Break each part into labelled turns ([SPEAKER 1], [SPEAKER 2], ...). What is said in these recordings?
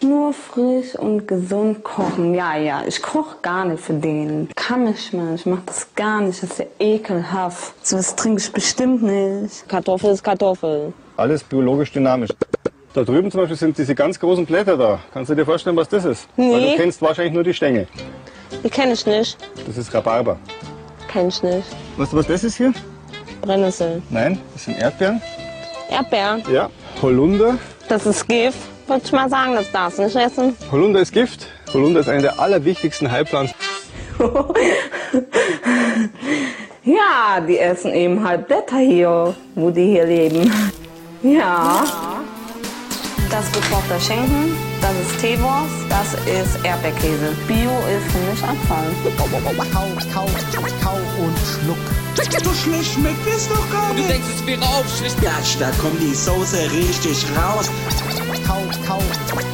[SPEAKER 1] Nur frisch und gesund kochen. Ja, ja, ich koche gar nicht für den. Kann ich mal, ich mach das gar nicht. Das ist ja ekelhaft. So was trinke ich bestimmt nicht. Kartoffel ist Kartoffel.
[SPEAKER 2] Alles biologisch dynamisch. Da drüben zum Beispiel sind diese ganz großen Blätter da. Kannst du dir vorstellen, was das ist?
[SPEAKER 1] Nee.
[SPEAKER 2] Weil du kennst wahrscheinlich nur die Stängel.
[SPEAKER 1] Die kenne ich nicht.
[SPEAKER 2] Das ist Rhabarber.
[SPEAKER 1] Kenn ich nicht.
[SPEAKER 2] Weißt du, was das ist hier?
[SPEAKER 1] Brennnessel.
[SPEAKER 2] Nein, das sind Erdbeeren.
[SPEAKER 1] Erdbeer.
[SPEAKER 2] Ja. Holunder.
[SPEAKER 1] Das ist Gift. Würde ich mal sagen, das darfst du nicht essen.
[SPEAKER 2] Holunder ist Gift. Holunder ist eine der allerwichtigsten Heilpflanzen.
[SPEAKER 1] Ja, die essen eben halt Blätter hier, wo die hier leben. Ja. Das ist gekochter Schinken, das ist Teewurst, das ist Erdbeerkäse. Bio ist für mich Abfall.
[SPEAKER 3] Kau, kau, kau und schluck.
[SPEAKER 4] So schlecht schmeckt es doch gar
[SPEAKER 5] Du
[SPEAKER 4] nicht.
[SPEAKER 5] denkst, es wäre aufschlicht.
[SPEAKER 4] Gatsch, da kommt die Soße richtig raus.
[SPEAKER 3] Kau, kau,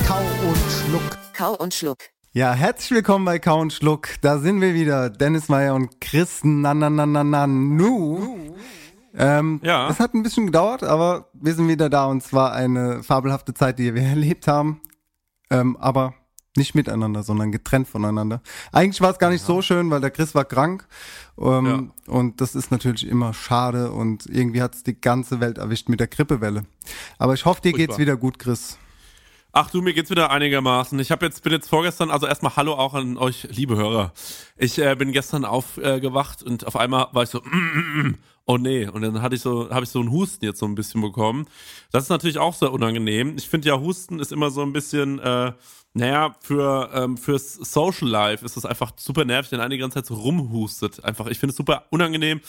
[SPEAKER 3] kau und schluck.
[SPEAKER 5] Kau und schluck.
[SPEAKER 6] Ja, herzlich willkommen bei Kau und Schluck. Da sind wir wieder. Dennis Meyer und Chris na na na na na nu. Ähm,
[SPEAKER 7] Ja.
[SPEAKER 6] Es hat ein bisschen gedauert, aber wir sind wieder da und zwar eine fabelhafte Zeit, die wir erlebt haben. Ähm, aber nicht miteinander, sondern getrennt voneinander. Eigentlich war es gar nicht so schön, weil der Chris war krank. Ähm, Und das ist natürlich immer schade und irgendwie hat es die ganze Welt erwischt mit der Grippewelle. Aber ich hoffe, dir geht's
[SPEAKER 7] Furchtbar.
[SPEAKER 6] wieder gut, Chris.
[SPEAKER 7] Ach du, mir geht's wieder einigermaßen. Ich habe jetzt bin jetzt vorgestern, also erstmal Hallo auch an euch, liebe Hörer. Ich äh, bin gestern aufgewacht und auf einmal war ich so, oh nee, und dann hatte ich so, habe ich so einen Husten jetzt so ein bisschen bekommen. Das ist natürlich auch sehr unangenehm. Ich finde ja, Husten ist immer so ein bisschen, äh, naja, für ähm, fürs Social Life ist das einfach super nervig, wenn einer die ganze Zeit so rumhustet. Einfach, ich finde es super unangenehm.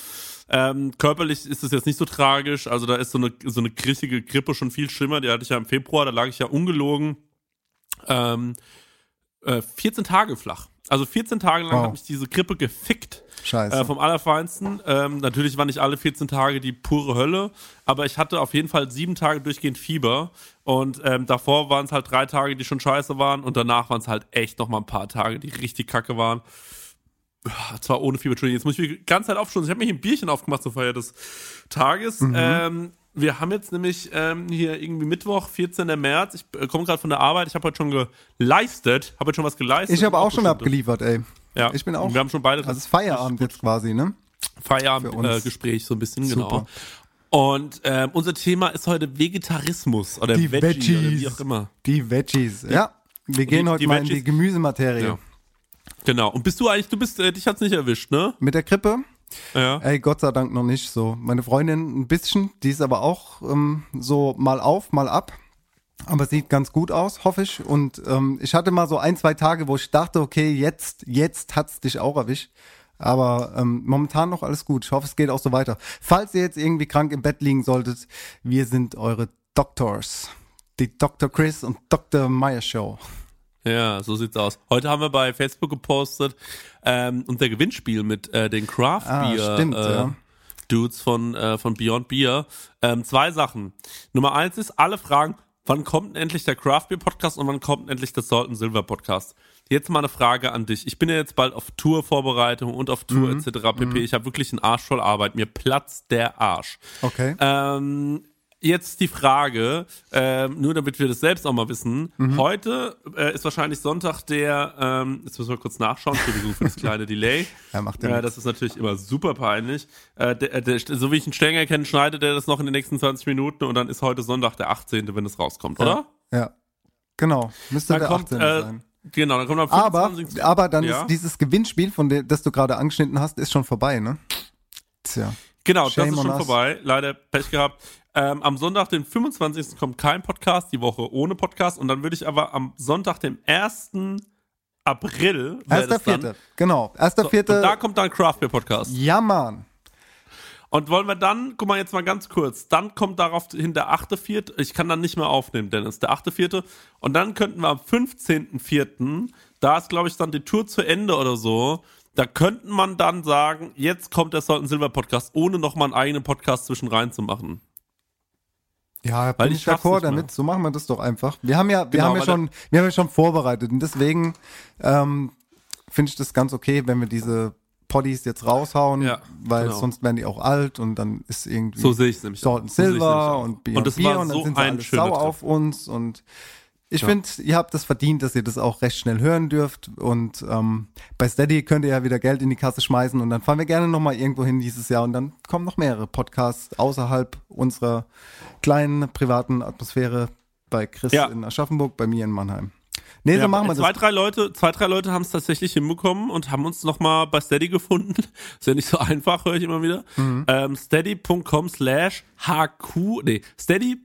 [SPEAKER 7] Ähm, körperlich ist es jetzt nicht so tragisch. Also da ist so eine, so eine richtige Grippe schon viel schlimmer. Die hatte ich ja im Februar, da lag ich ja ungelogen ähm, äh, 14 Tage flach. Also 14 Tage lang
[SPEAKER 6] Wow.
[SPEAKER 7] hat mich diese Grippe gefickt.
[SPEAKER 6] Scheiße.
[SPEAKER 7] Äh, vom Allerfeinsten. Ähm, natürlich waren nicht alle 14 Tage die pure Hölle, aber ich hatte auf jeden Fall sieben Tage durchgehend Fieber. Und ähm, davor waren es halt drei Tage, die schon scheiße waren. Und danach waren es halt echt noch mal ein paar Tage, die richtig kacke waren. Ah, Zwar ohne Fieber, Entschuldigung, jetzt muss ich mich die ganze Zeit aufstoßen. Ich habe hier ein Bierchen aufgemacht zur Feier des Tages. Ähm, wir haben jetzt nämlich ähm, hier irgendwie Mittwoch, 14. März. Ich äh, komme gerade von der Arbeit. Ich habe heute schon geleistet. Habe heute schon was geleistet.
[SPEAKER 6] Ich habe auch schon abgeliefert, ey.
[SPEAKER 7] Ja,
[SPEAKER 6] Ich bin auch.
[SPEAKER 7] Wir haben schon beide
[SPEAKER 6] Also es ist Feierabend jetzt quasi, ne?
[SPEAKER 7] Feierabendgespräch so ein bisschen, genau.
[SPEAKER 6] Super.
[SPEAKER 7] Und ähm, unser Thema ist heute Vegetarismus oder
[SPEAKER 6] Die
[SPEAKER 7] Veggie oder
[SPEAKER 6] Veggies.
[SPEAKER 7] wie auch immer.
[SPEAKER 6] Die Veggies. Ja, wir gehen
[SPEAKER 7] die-
[SPEAKER 6] heute
[SPEAKER 7] die
[SPEAKER 6] mal in die
[SPEAKER 7] Veggies.
[SPEAKER 6] Gemüsematerie.
[SPEAKER 7] Ja. Genau. Und bist du eigentlich, du bist, äh, dich hat's nicht erwischt, ne?
[SPEAKER 6] Mit der Grippe?
[SPEAKER 7] Ja.
[SPEAKER 6] Ey, Gott sei Dank noch nicht so. Meine Freundin ein bisschen, die ist aber auch ähm, so mal auf, mal ab. Aber sieht ganz gut aus, hoffe ich. Und ähm, ich hatte mal so ein, zwei Tage, wo ich dachte, okay, jetzt, jetzt hat's dich auch erwischt. Aber ähm, momentan noch alles gut. Ich hoffe, es geht auch so weiter. Falls ihr jetzt irgendwie krank im Bett liegen solltet, wir sind eure Doctors. Die Dr. Chris und Dr. Meyer Show.
[SPEAKER 7] Ja, so sieht's aus. Heute haben wir bei Facebook gepostet ähm, unser Gewinnspiel mit äh, den Craft
[SPEAKER 6] Ah,
[SPEAKER 7] Beer
[SPEAKER 6] stimmt,
[SPEAKER 7] äh,
[SPEAKER 6] ja.
[SPEAKER 7] Dudes von, äh, von Beyond Beer. Ähm, zwei Sachen. Nummer eins ist, alle fragen, wann kommt endlich der Craft Beer Podcast und wann kommt endlich der Salt and Silver Podcast? Jetzt mal eine Frage an dich. Ich bin ja jetzt bald auf Tourvorbereitung und auf Tour
[SPEAKER 6] Mhm.
[SPEAKER 7] etc. pp. Ich habe wirklich einen Arsch voll Arbeit. Mir platzt der Arsch.
[SPEAKER 6] Okay.
[SPEAKER 7] Ähm, jetzt die Frage, ähm, nur damit wir das selbst auch mal wissen.
[SPEAKER 6] Mhm.
[SPEAKER 7] Heute äh, ist wahrscheinlich Sonntag der, ähm, jetzt müssen wir kurz nachschauen, Entschuldigung für das kleine Delay.
[SPEAKER 6] Ja, macht ja
[SPEAKER 7] äh. Das ist natürlich immer super peinlich. Äh, der, der, so wie ich einen Stänger kenne, schneidet er das noch in den nächsten 20 Minuten und dann ist heute Sonntag der 18., wenn es rauskommt, oder?
[SPEAKER 6] Ja. Genau. Müsste
[SPEAKER 7] Dann
[SPEAKER 6] der
[SPEAKER 7] kommt,
[SPEAKER 6] 18.
[SPEAKER 7] äh,
[SPEAKER 6] sein.
[SPEAKER 7] genau, dann kommt am
[SPEAKER 6] Aber,
[SPEAKER 7] 25.
[SPEAKER 6] aber dann
[SPEAKER 7] Ja.
[SPEAKER 6] ist dieses Gewinnspiel, von dem, das du gerade angeschnitten hast, ist schon vorbei, ne? Tja.
[SPEAKER 7] Genau,
[SPEAKER 6] Shame
[SPEAKER 7] das ist
[SPEAKER 6] on
[SPEAKER 7] schon
[SPEAKER 6] us.
[SPEAKER 7] vorbei. Leider Pech gehabt. Ähm, am Sonntag, den 25. kommt kein Podcast, die Woche ohne Podcast. Und dann würde ich aber am Sonntag, dem 1. April, wär
[SPEAKER 6] Erster
[SPEAKER 7] das dann,
[SPEAKER 6] Vierte. Genau. Erster
[SPEAKER 7] So,
[SPEAKER 6] Vierte.
[SPEAKER 7] Und da kommt dann Craft Beer Podcast.
[SPEAKER 6] ja, Mann.
[SPEAKER 7] Und wollen wir dann, guck mal jetzt mal ganz kurz, dann kommt darauf hin der 8.4., ich kann dann nicht mehr aufnehmen, Dennis, der 8.4. Und dann könnten wir am 15.4., da ist glaube ich dann die Tour zu Ende oder so, da könnte man dann sagen, jetzt kommt der Salt Silver Podcast, ohne nochmal einen eigenen Podcast zwischen rein zu machen.
[SPEAKER 6] Ja,
[SPEAKER 7] Weil
[SPEAKER 6] bin
[SPEAKER 7] ich
[SPEAKER 6] d'accord damit. So machen wir das doch einfach. Wir haben ja, wir
[SPEAKER 7] Genau,
[SPEAKER 6] haben ja schon, wir haben ja schon vorbereitet und deswegen ähm, finde ich das ganz okay, wenn wir diese Poddies jetzt raushauen,
[SPEAKER 7] Ja,
[SPEAKER 6] weil
[SPEAKER 7] genau.
[SPEAKER 6] sonst werden die auch alt und dann ist irgendwie
[SPEAKER 7] So sehe ich es nämlich.
[SPEAKER 6] Salt and
[SPEAKER 7] So
[SPEAKER 6] Silver
[SPEAKER 7] nämlich auch.
[SPEAKER 6] und Bier
[SPEAKER 7] Und war
[SPEAKER 6] und dann
[SPEAKER 7] so
[SPEAKER 6] sind sie alle sauer
[SPEAKER 7] Trip.
[SPEAKER 6] auf uns und ich
[SPEAKER 7] Ja.
[SPEAKER 6] finde, ihr habt das verdient, dass ihr das auch recht schnell hören dürft und ähm, bei Steady könnt ihr ja wieder Geld in die Kasse schmeißen und dann fahren wir gerne nochmal irgendwo hin dieses Jahr und dann kommen noch mehrere Podcasts außerhalb unserer kleinen privaten Atmosphäre bei Chris
[SPEAKER 7] Ja.
[SPEAKER 6] in Aschaffenburg, bei mir in Mannheim. Nee, so
[SPEAKER 7] Ja,
[SPEAKER 6] machen wir
[SPEAKER 7] zwei,
[SPEAKER 6] das.
[SPEAKER 7] drei Leute, zwei, drei Leute haben es tatsächlich hinbekommen und haben uns nochmal bei Steady gefunden. Ist ja nicht so einfach, höre ich immer wieder.
[SPEAKER 6] Mhm.
[SPEAKER 7] Ähm, steady.com slash hq, nee, steady.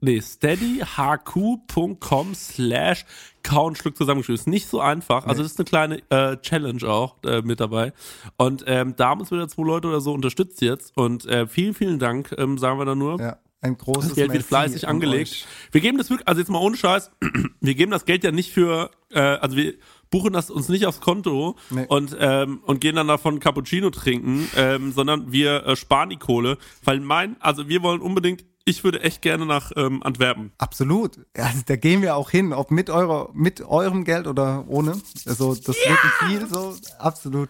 [SPEAKER 7] Nee, steadyhq.com slash kauen Schluck zusammengeschrieben. Ist nicht so einfach. Also das ist eine kleine äh, Challenge auch äh, mit dabei. Und ähm, da haben uns wieder zwei Leute oder so unterstützt jetzt. Und äh, vielen, vielen Dank, ähm, sagen wir da nur.
[SPEAKER 6] Ja, ein großes
[SPEAKER 7] Das Geld wird fleißig
[SPEAKER 6] an
[SPEAKER 7] angelegt.
[SPEAKER 6] euch.
[SPEAKER 7] Wir geben das wirklich, also jetzt mal ohne Scheiß, wir geben das Geld ja nicht für, äh, also wir buchen das uns nicht aufs Konto
[SPEAKER 6] Nee.
[SPEAKER 7] und ähm, und gehen dann davon Cappuccino trinken, ähm, sondern wir äh, sparen die Kohle, weil mein, also wir wollen unbedingt, ich würde echt gerne nach ähm, Antwerpen.
[SPEAKER 6] Absolut. Ja, Also, da gehen wir auch hin, ob mit eurer, mit eurem Geld oder ohne. Also das wird ein viel, so absolut.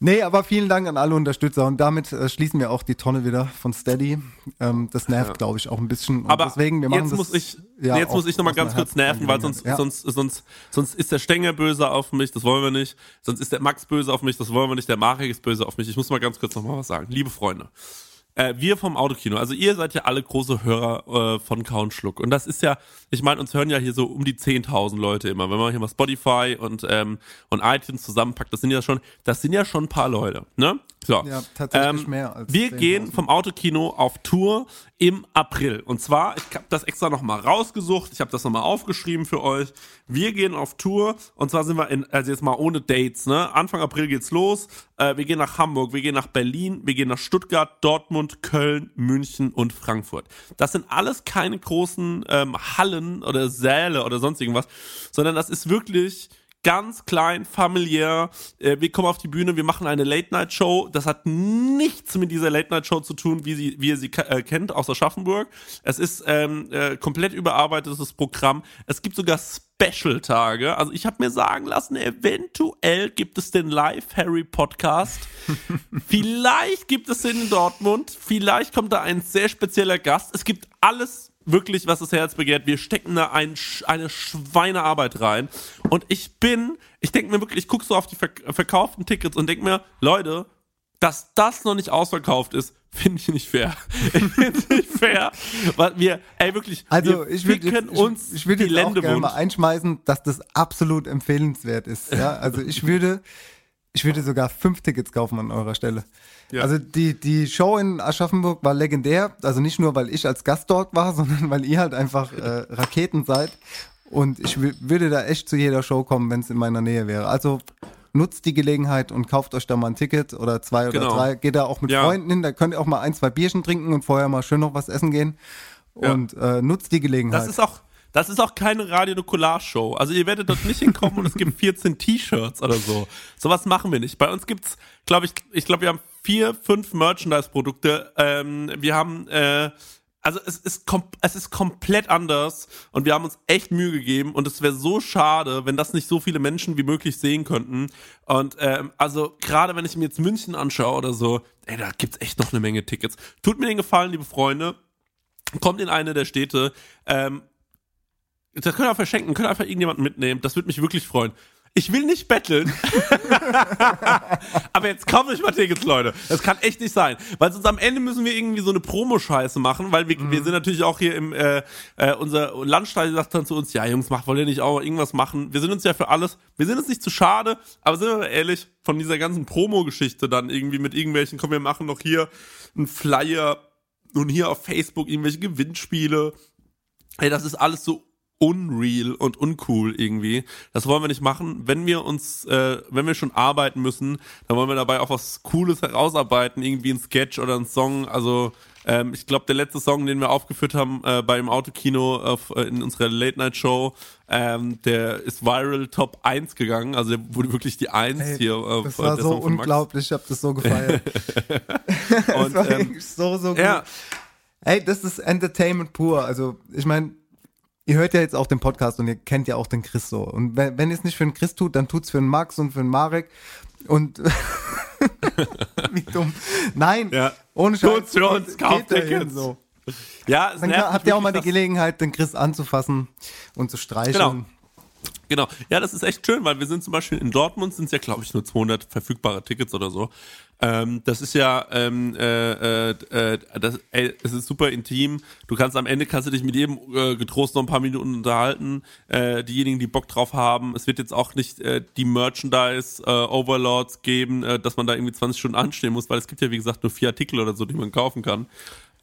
[SPEAKER 6] Nee, aber vielen Dank an alle Unterstützer und damit äh, schließen wir auch die Tonne wieder von Steady. Ähm, das nervt, glaube ich, auch ein bisschen. Und
[SPEAKER 7] Aber
[SPEAKER 6] deswegen, wir machen
[SPEAKER 7] jetzt
[SPEAKER 6] das,
[SPEAKER 7] muss ich,
[SPEAKER 6] ja,
[SPEAKER 7] jetzt
[SPEAKER 6] auch
[SPEAKER 7] muss ich nochmal ganz kurz nerven, weil sonst,
[SPEAKER 6] Herzensangelegenheit.
[SPEAKER 7] sonst, sonst, sonst ist der Stenger böse auf mich, das wollen wir nicht. Sonst ist der Max böse auf mich, das wollen wir nicht. Der Marek ist böse auf mich. Ich muss mal ganz kurz nochmal was sagen. Liebe Freunde, äh, wir vom Autokino, also ihr seid ja alle große Hörer äh, von Count Schluck. Und das ist ja, ich meine, uns hören ja hier so um die 10.000 Leute immer. Wenn man hier mal Spotify und, ähm, und iTunes zusammenpackt, das sind ja schon, das sind ja schon ein paar Leute, ne? So.
[SPEAKER 6] Ja, tatsächlich
[SPEAKER 7] Ähm,
[SPEAKER 6] mehr als
[SPEAKER 7] Wir
[SPEAKER 6] 10.000.
[SPEAKER 7] gehen vom Autokino auf Tour im April. Und zwar, ich habe das extra nochmal rausgesucht, ich habe das nochmal aufgeschrieben für euch. Wir gehen auf Tour und zwar sind wir in, also jetzt mal ohne Dates, ne? Anfang April geht's los. Äh, wir gehen nach Hamburg, wir gehen nach Berlin, wir gehen nach Stuttgart, Dortmund, Köln, München und Frankfurt. Das sind alles keine großen ähm, Hallen oder Säle oder sonst irgendwas, sondern das ist wirklich ganz klein, familiär. Äh, wir kommen auf die Bühne, wir machen eine Late-Night-Show. Das hat nichts mit dieser Late-Night-Show zu tun, wie, sie, wie ihr sie äh, kennt aus Aschaffenburg. Es ist ähm, äh, komplett überarbeitetes Programm. Es gibt sogar Special-Tage. Also ich habe mir sagen lassen, eventuell gibt es den Live-Harry-Podcast. Vielleicht gibt es den in Dortmund. Vielleicht kommt da ein sehr spezieller Gast. Es gibt alles wirklich, was das Herz begehrt. Wir stecken da ein, eine Schweinearbeit rein. Und ich bin, ich denke mir wirklich, ich gucke so auf die verk verkauften Tickets und denke mir, Leute, dass das noch nicht ausverkauft ist, finde ich nicht fair. Ich finde es nicht fair. Weil wir, ey, wirklich,
[SPEAKER 6] Also
[SPEAKER 7] wir
[SPEAKER 6] ich würde
[SPEAKER 7] ficken
[SPEAKER 6] jetzt,
[SPEAKER 7] uns
[SPEAKER 6] ich, ich würde
[SPEAKER 7] die
[SPEAKER 6] jetzt auch
[SPEAKER 7] Lände
[SPEAKER 6] gerne
[SPEAKER 7] wund.
[SPEAKER 6] mal einschmeißen, dass das absolut empfehlenswert ist. Ja, also ich würde, ich würde sogar fünf Tickets kaufen an eurer Stelle.
[SPEAKER 7] Ja.
[SPEAKER 6] Also die die Show in Aschaffenburg war legendär. Also nicht nur weil ich als Gast dort war, sondern weil ihr halt einfach äh, Raketen seid. Und ich wü- würde da echt zu jeder Show kommen, wenn es in meiner Nähe wäre. Also nutzt die Gelegenheit und kauft euch da mal ein Ticket oder zwei oder
[SPEAKER 7] Genau.
[SPEAKER 6] drei. Geht da auch mit
[SPEAKER 7] Ja.
[SPEAKER 6] Freunden hin. Da könnt ihr auch mal ein, zwei Bierchen trinken und vorher mal schön noch was essen gehen.
[SPEAKER 7] Ja.
[SPEAKER 6] Und äh, nutzt die Gelegenheit.
[SPEAKER 7] Das ist auch, das ist auch keine Radio Nukular Show. Also ihr werdet dort nicht hinkommen und es gibt 14 T-Shirts oder so. Sowas machen wir nicht. Bei uns gibt's, glaube ich, ich glaube, wir haben vier, fünf Merchandise-Produkte. Ähm, wir haben, äh, also es ist, es ist komplett anders und wir haben uns echt Mühe gegeben und es wäre so schade, wenn das nicht so viele Menschen wie möglich sehen könnten. Und ähm, also gerade wenn ich mir jetzt München anschaue oder so, ey, da gibt's echt noch eine Menge Tickets. Tut mir den Gefallen, liebe Freunde, kommt in eine der Städte, ähm, das ihr auch verschenken, könnt ihr einfach irgendjemanden mitnehmen. Das würde mich wirklich freuen. Ich will nicht betteln. Aber jetzt kauft euch mal Tickets, Leute. Das kann echt nicht sein. Weil sonst am Ende müssen wir irgendwie so eine Promo-Scheiße machen, weil wir, wir sind natürlich auch hier im, äh, äh, unser Landstall sagt dann zu uns, ja Jungs, macht, wollt ihr nicht auch irgendwas machen? Wir sind uns ja für alles, wir sind uns nicht zu schade, aber sind wir mal ehrlich, von dieser ganzen Promo-Geschichte dann irgendwie mit irgendwelchen, komm, wir machen noch hier einen Flyer und hier auf Facebook irgendwelche Gewinnspiele. Ey, das ist alles so unreal und uncool irgendwie. Das wollen wir nicht machen. Wenn wir uns, äh, wenn wir schon arbeiten müssen, dann wollen wir dabei auch was Cooles herausarbeiten, irgendwie ein Sketch oder ein Song. Also ähm, ich glaube, der letzte Song, den wir aufgeführt haben äh, beim Autokino auf, äh, in unserer Late Night Show, ähm, der ist viral Top 1 gegangen. Also der wurde wirklich die 1
[SPEAKER 6] Ey,
[SPEAKER 7] hier. Äh,
[SPEAKER 6] das war so unglaublich, ich habe das so gefeiert. das
[SPEAKER 7] Und,
[SPEAKER 6] war
[SPEAKER 7] ähm,
[SPEAKER 6] so, so gut.
[SPEAKER 7] Ja,
[SPEAKER 6] Ey, das ist Entertainment pur. Also, ich meine, ihr hört ja jetzt auch den Podcast und ihr kennt ja auch den Chris so. Und wenn, wenn ihr es nicht für den Chris tut, dann tut's für den Max und für den Marek. Und wie dumm. Nein,
[SPEAKER 7] Ja.
[SPEAKER 6] ohne Scheiß.
[SPEAKER 7] Tut's für uns, kauft Tickets.
[SPEAKER 6] So.
[SPEAKER 7] ja, es
[SPEAKER 6] Dann habt ihr auch mal die Gelegenheit, den Chris anzufassen und zu streicheln.
[SPEAKER 7] Genau. Genau. Ja, das ist echt schön, weil wir sind zum Beispiel in Dortmund, sind es ja, glaube ich, nur 200 verfügbare Tickets oder so. Ähm, das ist ja, ähm, äh, äh, das, ey, es ist super intim. Du kannst am Ende, kannst du dich mit jedem äh, getrost noch ein paar Minuten unterhalten. Äh, diejenigen, die Bock drauf haben. Es wird jetzt auch nicht äh, die Merchandise äh, geben, äh, dass man da irgendwie 20 Stunden anstehen muss, weil es gibt ja, wie gesagt, nur vier Artikel oder so, die man kaufen kann.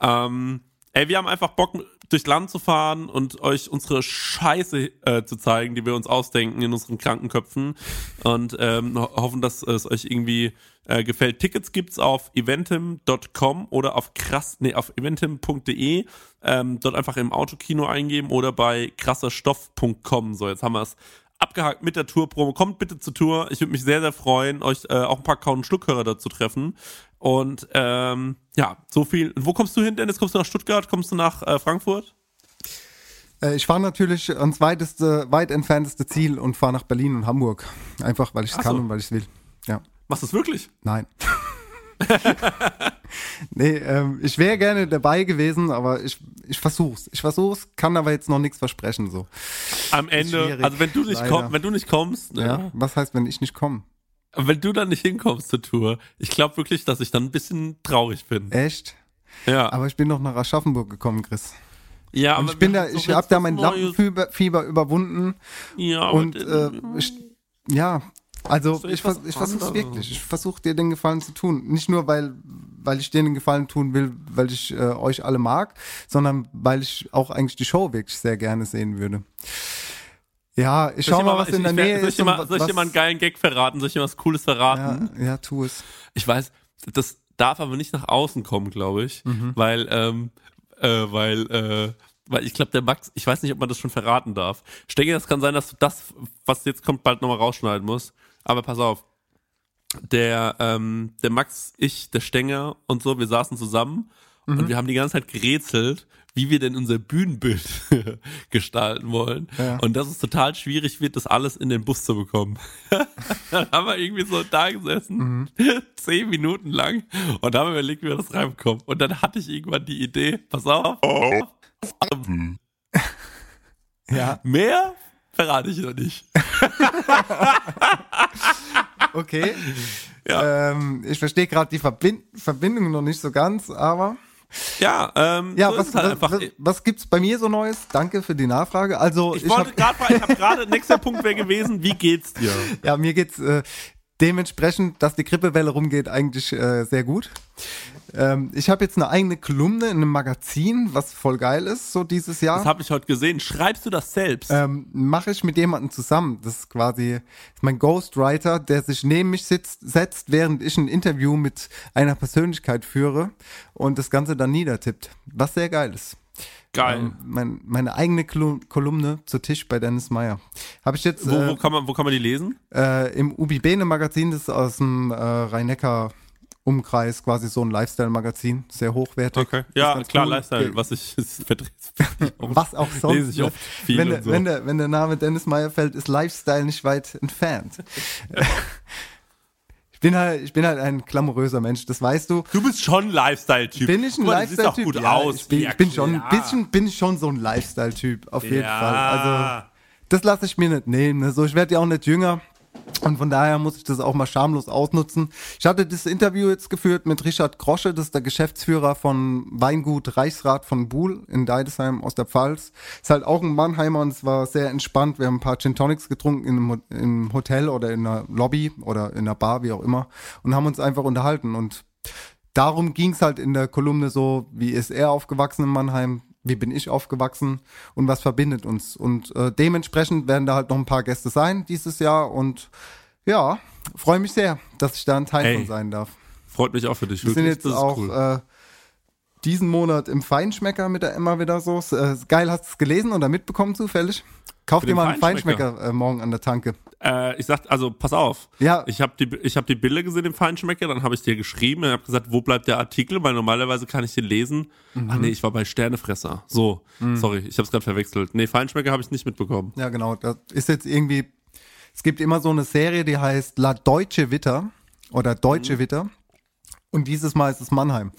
[SPEAKER 7] Ähm, ey, wir haben einfach Bock, durchs Land zu fahren und euch unsere Scheiße äh, zu zeigen, die wir uns ausdenken in unseren kranken Köpfen und ähm, ho hoffen, dass es euch irgendwie äh, gefällt. Tickets gibt's auf eventim.com oder auf krass, nee, auf eventim.de. Ähm, dort einfach im Autokino eingeben oder bei krasserstoff.com. So, jetzt haben wir es abgehakt mit der Tour-Promo. Kommt bitte zur Tour. Ich würde mich sehr, sehr freuen, euch äh, auch ein paar Kauen Schluckhörer dazu treffen. Und ähm, ja, so viel. Wo kommst du hin, Dennis? Kommst du nach Stuttgart? Kommst du nach äh, Frankfurt?
[SPEAKER 6] Äh, ich fahre natürlich ans weiteste, weit entfernteste Ziel und fahre nach Berlin und Hamburg. Einfach, weil ich es
[SPEAKER 7] Ach
[SPEAKER 6] kann
[SPEAKER 7] so.
[SPEAKER 6] und weil ich es will. Ja.
[SPEAKER 7] Machst du es wirklich?
[SPEAKER 6] Nein. nee, ähm, ich wäre gerne dabei gewesen, aber ich, ich versuch's. Ich versuch's, kann aber jetzt noch nichts versprechen so.
[SPEAKER 7] Am Ende, also wenn du nicht kommst, wenn du nicht kommst,
[SPEAKER 6] Ja.
[SPEAKER 7] ja.
[SPEAKER 6] Was heißt, wenn ich nicht komme?
[SPEAKER 7] wenn du dann nicht hinkommst zur Tour, ich glaube wirklich, dass ich dann ein bisschen traurig bin.
[SPEAKER 6] Echt?
[SPEAKER 7] Ja.
[SPEAKER 6] Aber ich bin noch nach Aschaffenburg gekommen, Chris.
[SPEAKER 7] ja,
[SPEAKER 6] Und
[SPEAKER 7] aber
[SPEAKER 6] ich bin da, ich habe da mein
[SPEAKER 7] Neues.
[SPEAKER 6] Lampenfieber Fieber überwunden
[SPEAKER 7] Ja,
[SPEAKER 6] und äh, ich, ja, also ich, vers ich versuch's
[SPEAKER 7] anderes.
[SPEAKER 6] wirklich. Ich versuche dir den Gefallen zu tun. Nicht nur, weil, weil ich dir den Gefallen tun will, weil ich äh, euch alle mag, sondern weil ich auch eigentlich die Show wirklich sehr gerne sehen würde. Ja, ich schau
[SPEAKER 7] ich
[SPEAKER 6] mal, was
[SPEAKER 7] ich-
[SPEAKER 6] in der
[SPEAKER 7] ich
[SPEAKER 6] Nähe
[SPEAKER 7] soll ich
[SPEAKER 6] ist. und
[SPEAKER 7] mal, soll ich dir mal einen geilen Gag verraten? Soll ich dir was Cooles verraten?
[SPEAKER 6] ja, ja, tu es.
[SPEAKER 7] Ich weiß, das darf aber nicht nach außen kommen, glaube ich,
[SPEAKER 6] Mhm.
[SPEAKER 7] weil, ähm, äh, weil, äh, weil ich glaube, der Max, ich weiß nicht, ob man das schon verraten darf. Ich denke, das kann sein, dass du das, was jetzt kommt, bald nochmal rausschneiden musst. Aber pass auf. Der, ähm, der Max, ich, der Stenger und so, wir saßen zusammen
[SPEAKER 6] Mhm.
[SPEAKER 7] und wir haben die ganze Zeit gerätselt, wie wir denn unser Bühnenbild gestalten wollen.
[SPEAKER 6] Ja.
[SPEAKER 7] Und dass es total schwierig wird, das alles in den Bus zu bekommen. Dann haben wir irgendwie so da gesessen,
[SPEAKER 6] Mhm.
[SPEAKER 7] zehn Minuten lang, und haben überlegt, wie wir das reinbekommen. Und dann hatte ich irgendwann die Idee, pass auf,
[SPEAKER 6] Ja,
[SPEAKER 7] mehr verrate ich noch nicht.
[SPEAKER 6] okay.
[SPEAKER 7] Ja.
[SPEAKER 6] ähm, ich verstehe gerade die Verbind Verbindung noch nicht so ganz, aber
[SPEAKER 7] Ja, ähm,
[SPEAKER 6] ja,
[SPEAKER 7] so
[SPEAKER 6] was,
[SPEAKER 7] halt
[SPEAKER 6] was, was, was gibt's bei mir so Neues? Danke für die Nachfrage. Also
[SPEAKER 7] Ich,
[SPEAKER 6] ich,
[SPEAKER 7] wollte gerade ich habe gerade, nächster Punkt wäre gewesen, wie geht's dir?
[SPEAKER 6] ja, mir geht's äh, dementsprechend, dass die Grippewelle rumgeht, eigentlich äh, sehr gut. Ähm, ich habe jetzt eine eigene Kolumne in einem Magazin, was voll geil ist, so dieses Jahr.
[SPEAKER 7] Das habe ich heute gesehen. Schreibst du das selbst?
[SPEAKER 6] ähm, mache ich mit jemandem zusammen. Das ist quasi mein Ghostwriter, der sich neben mich sitzt, setzt, während ich ein Interview mit einer Persönlichkeit führe und das Ganze dann niedertippt. Was sehr geil ist.
[SPEAKER 7] Geil.
[SPEAKER 6] Ähm, mein, meine eigene Kolu- Kolumne zu Tisch bei Dennis Meyer. Habe ich jetzt
[SPEAKER 7] wo,
[SPEAKER 6] äh,
[SPEAKER 7] wo, kann man, wo kann man die lesen?
[SPEAKER 6] äh, im Ubi Bene Magazin, das ist aus dem äh, Rhein-Neckar Umkreis, quasi so ein Lifestyle-Magazin, sehr hochwertig.
[SPEAKER 7] Okay. Ja, klar,
[SPEAKER 6] cool.
[SPEAKER 7] Lifestyle, was ich verdreht.
[SPEAKER 6] Was auch sonst.
[SPEAKER 7] Lese ich oft viel
[SPEAKER 6] wenn, der,
[SPEAKER 7] so.
[SPEAKER 6] wenn, der, wenn der Name Dennis Meyer fällt, ist Lifestyle nicht weit entfernt. ich, bin halt, ich bin halt ein glamouröser Mensch, das weißt du.
[SPEAKER 7] Du bist schon ein Lifestyle-Typ.
[SPEAKER 6] Bin ich ein
[SPEAKER 7] du siehst auch
[SPEAKER 6] Lifestyle-Typ?
[SPEAKER 7] gut
[SPEAKER 6] Ja,
[SPEAKER 7] aus.
[SPEAKER 6] Ich bin, ich bin schon ein bisschen, bin ich schon so ein Lifestyle-Typ, auf jeden. Fall. Also, das lasse ich mir nicht nehmen. Ne? So, ich werde ja auch nicht jünger. Und von daher muss ich das auch mal schamlos ausnutzen. Ich hatte das Interview jetzt geführt mit Richard Grosche, das ist der Geschäftsführer von Weingut Reichsrat von Buhl in Deidesheim aus der Pfalz. Ist halt auch ein Mannheimer und es war sehr entspannt. Wir haben ein paar Gin Tonics getrunken in im Hotel oder in einer Lobby oder in einer Bar, wie auch immer, und haben uns einfach unterhalten. Und darum ging es halt in der Kolumne so, wie ist er aufgewachsen in Mannheim, wie bin ich aufgewachsen und was verbindet uns. Und äh, dementsprechend werden da halt noch ein paar Gäste sein dieses Jahr und ja, freue mich sehr, dass ich da ein Teil
[SPEAKER 7] Ey,
[SPEAKER 6] von sein darf.
[SPEAKER 7] Freut mich auch für dich.
[SPEAKER 6] Wir sind jetzt auch
[SPEAKER 7] cool.
[SPEAKER 6] äh, diesen Monat im Feinschmecker mit der Emma wieder so. Äh, geil, hast du es gelesen oder mitbekommen zufällig? Kauf dir mal einen
[SPEAKER 7] Feinschmecker?
[SPEAKER 6] Feinschmecker äh, morgen an der Tanke.
[SPEAKER 7] Äh, ich sag, also pass auf.
[SPEAKER 6] Ja.
[SPEAKER 7] Ich habe die, ich hab die Bilder gesehen im Feinschmecker, dann habe ich dir geschrieben und habe gesagt, wo bleibt der Artikel? Weil normalerweise kann ich den lesen.
[SPEAKER 6] Mhm.
[SPEAKER 7] Ach nee, ich war bei Sternefresser. So, sorry, ich habe es gerade verwechselt. Nee, Feinschmecker habe ich nicht mitbekommen.
[SPEAKER 6] Ja, genau. Das ist jetzt irgendwie. Es gibt immer so eine Serie, die heißt La Deutsche Witter oder Deutsche Witter. Und dieses Mal ist es Mannheim.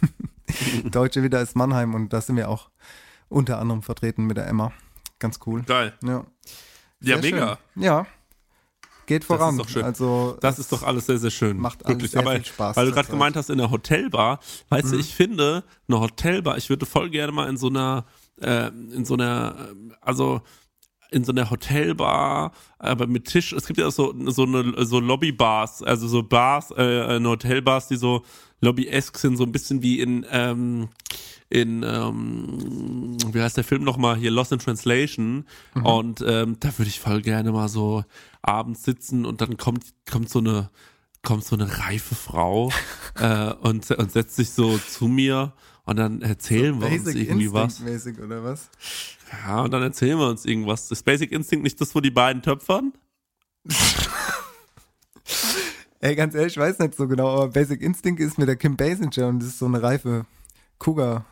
[SPEAKER 6] Deutsche Witter ist Mannheim und da sind wir auch unter anderem vertreten mit der Emma. Ganz cool.
[SPEAKER 7] Geil.
[SPEAKER 6] Ja,
[SPEAKER 7] Ja, mega.
[SPEAKER 6] Schön. Ja. Geht voran.
[SPEAKER 7] ist doch schön.
[SPEAKER 6] Also
[SPEAKER 7] Das ist doch alles sehr, sehr schön.
[SPEAKER 6] Macht
[SPEAKER 7] Wirklich.
[SPEAKER 6] sehr
[SPEAKER 7] Aber
[SPEAKER 6] viel Spaß
[SPEAKER 7] weil du gerade gemeint hast, in der Hotelbar, weißt
[SPEAKER 6] Mhm.
[SPEAKER 7] du, ich finde, eine Hotelbar, ich würde voll gerne mal in so einer, äh, in so einer, also in so einer Hotelbar, aber mit Tisch, es gibt ja auch so, so eine, so Lobbybars, also so Bars, äh, Hotelbars, die so Lobby-esque sind, so ein bisschen wie in, ähm, in, ähm, wie heißt der Film nochmal hier, Lost in Translation. Und ähm, da würde ich voll gerne mal so abends sitzen und dann kommt, kommt so eine, kommt so eine reife Frau äh, und, und setzt sich so zu mir und dann erzählen wir uns irgendwie was.
[SPEAKER 6] Mäßig oder was?
[SPEAKER 7] Ja, und dann erzählen wir uns irgendwas. Ist Basic Instinct nicht das, wo die beiden töpfern?
[SPEAKER 6] Ey, ganz ehrlich, ich weiß nicht so genau, aber Basic Instinct ist mit der Kim Basinger und das ist so eine reife Cougar.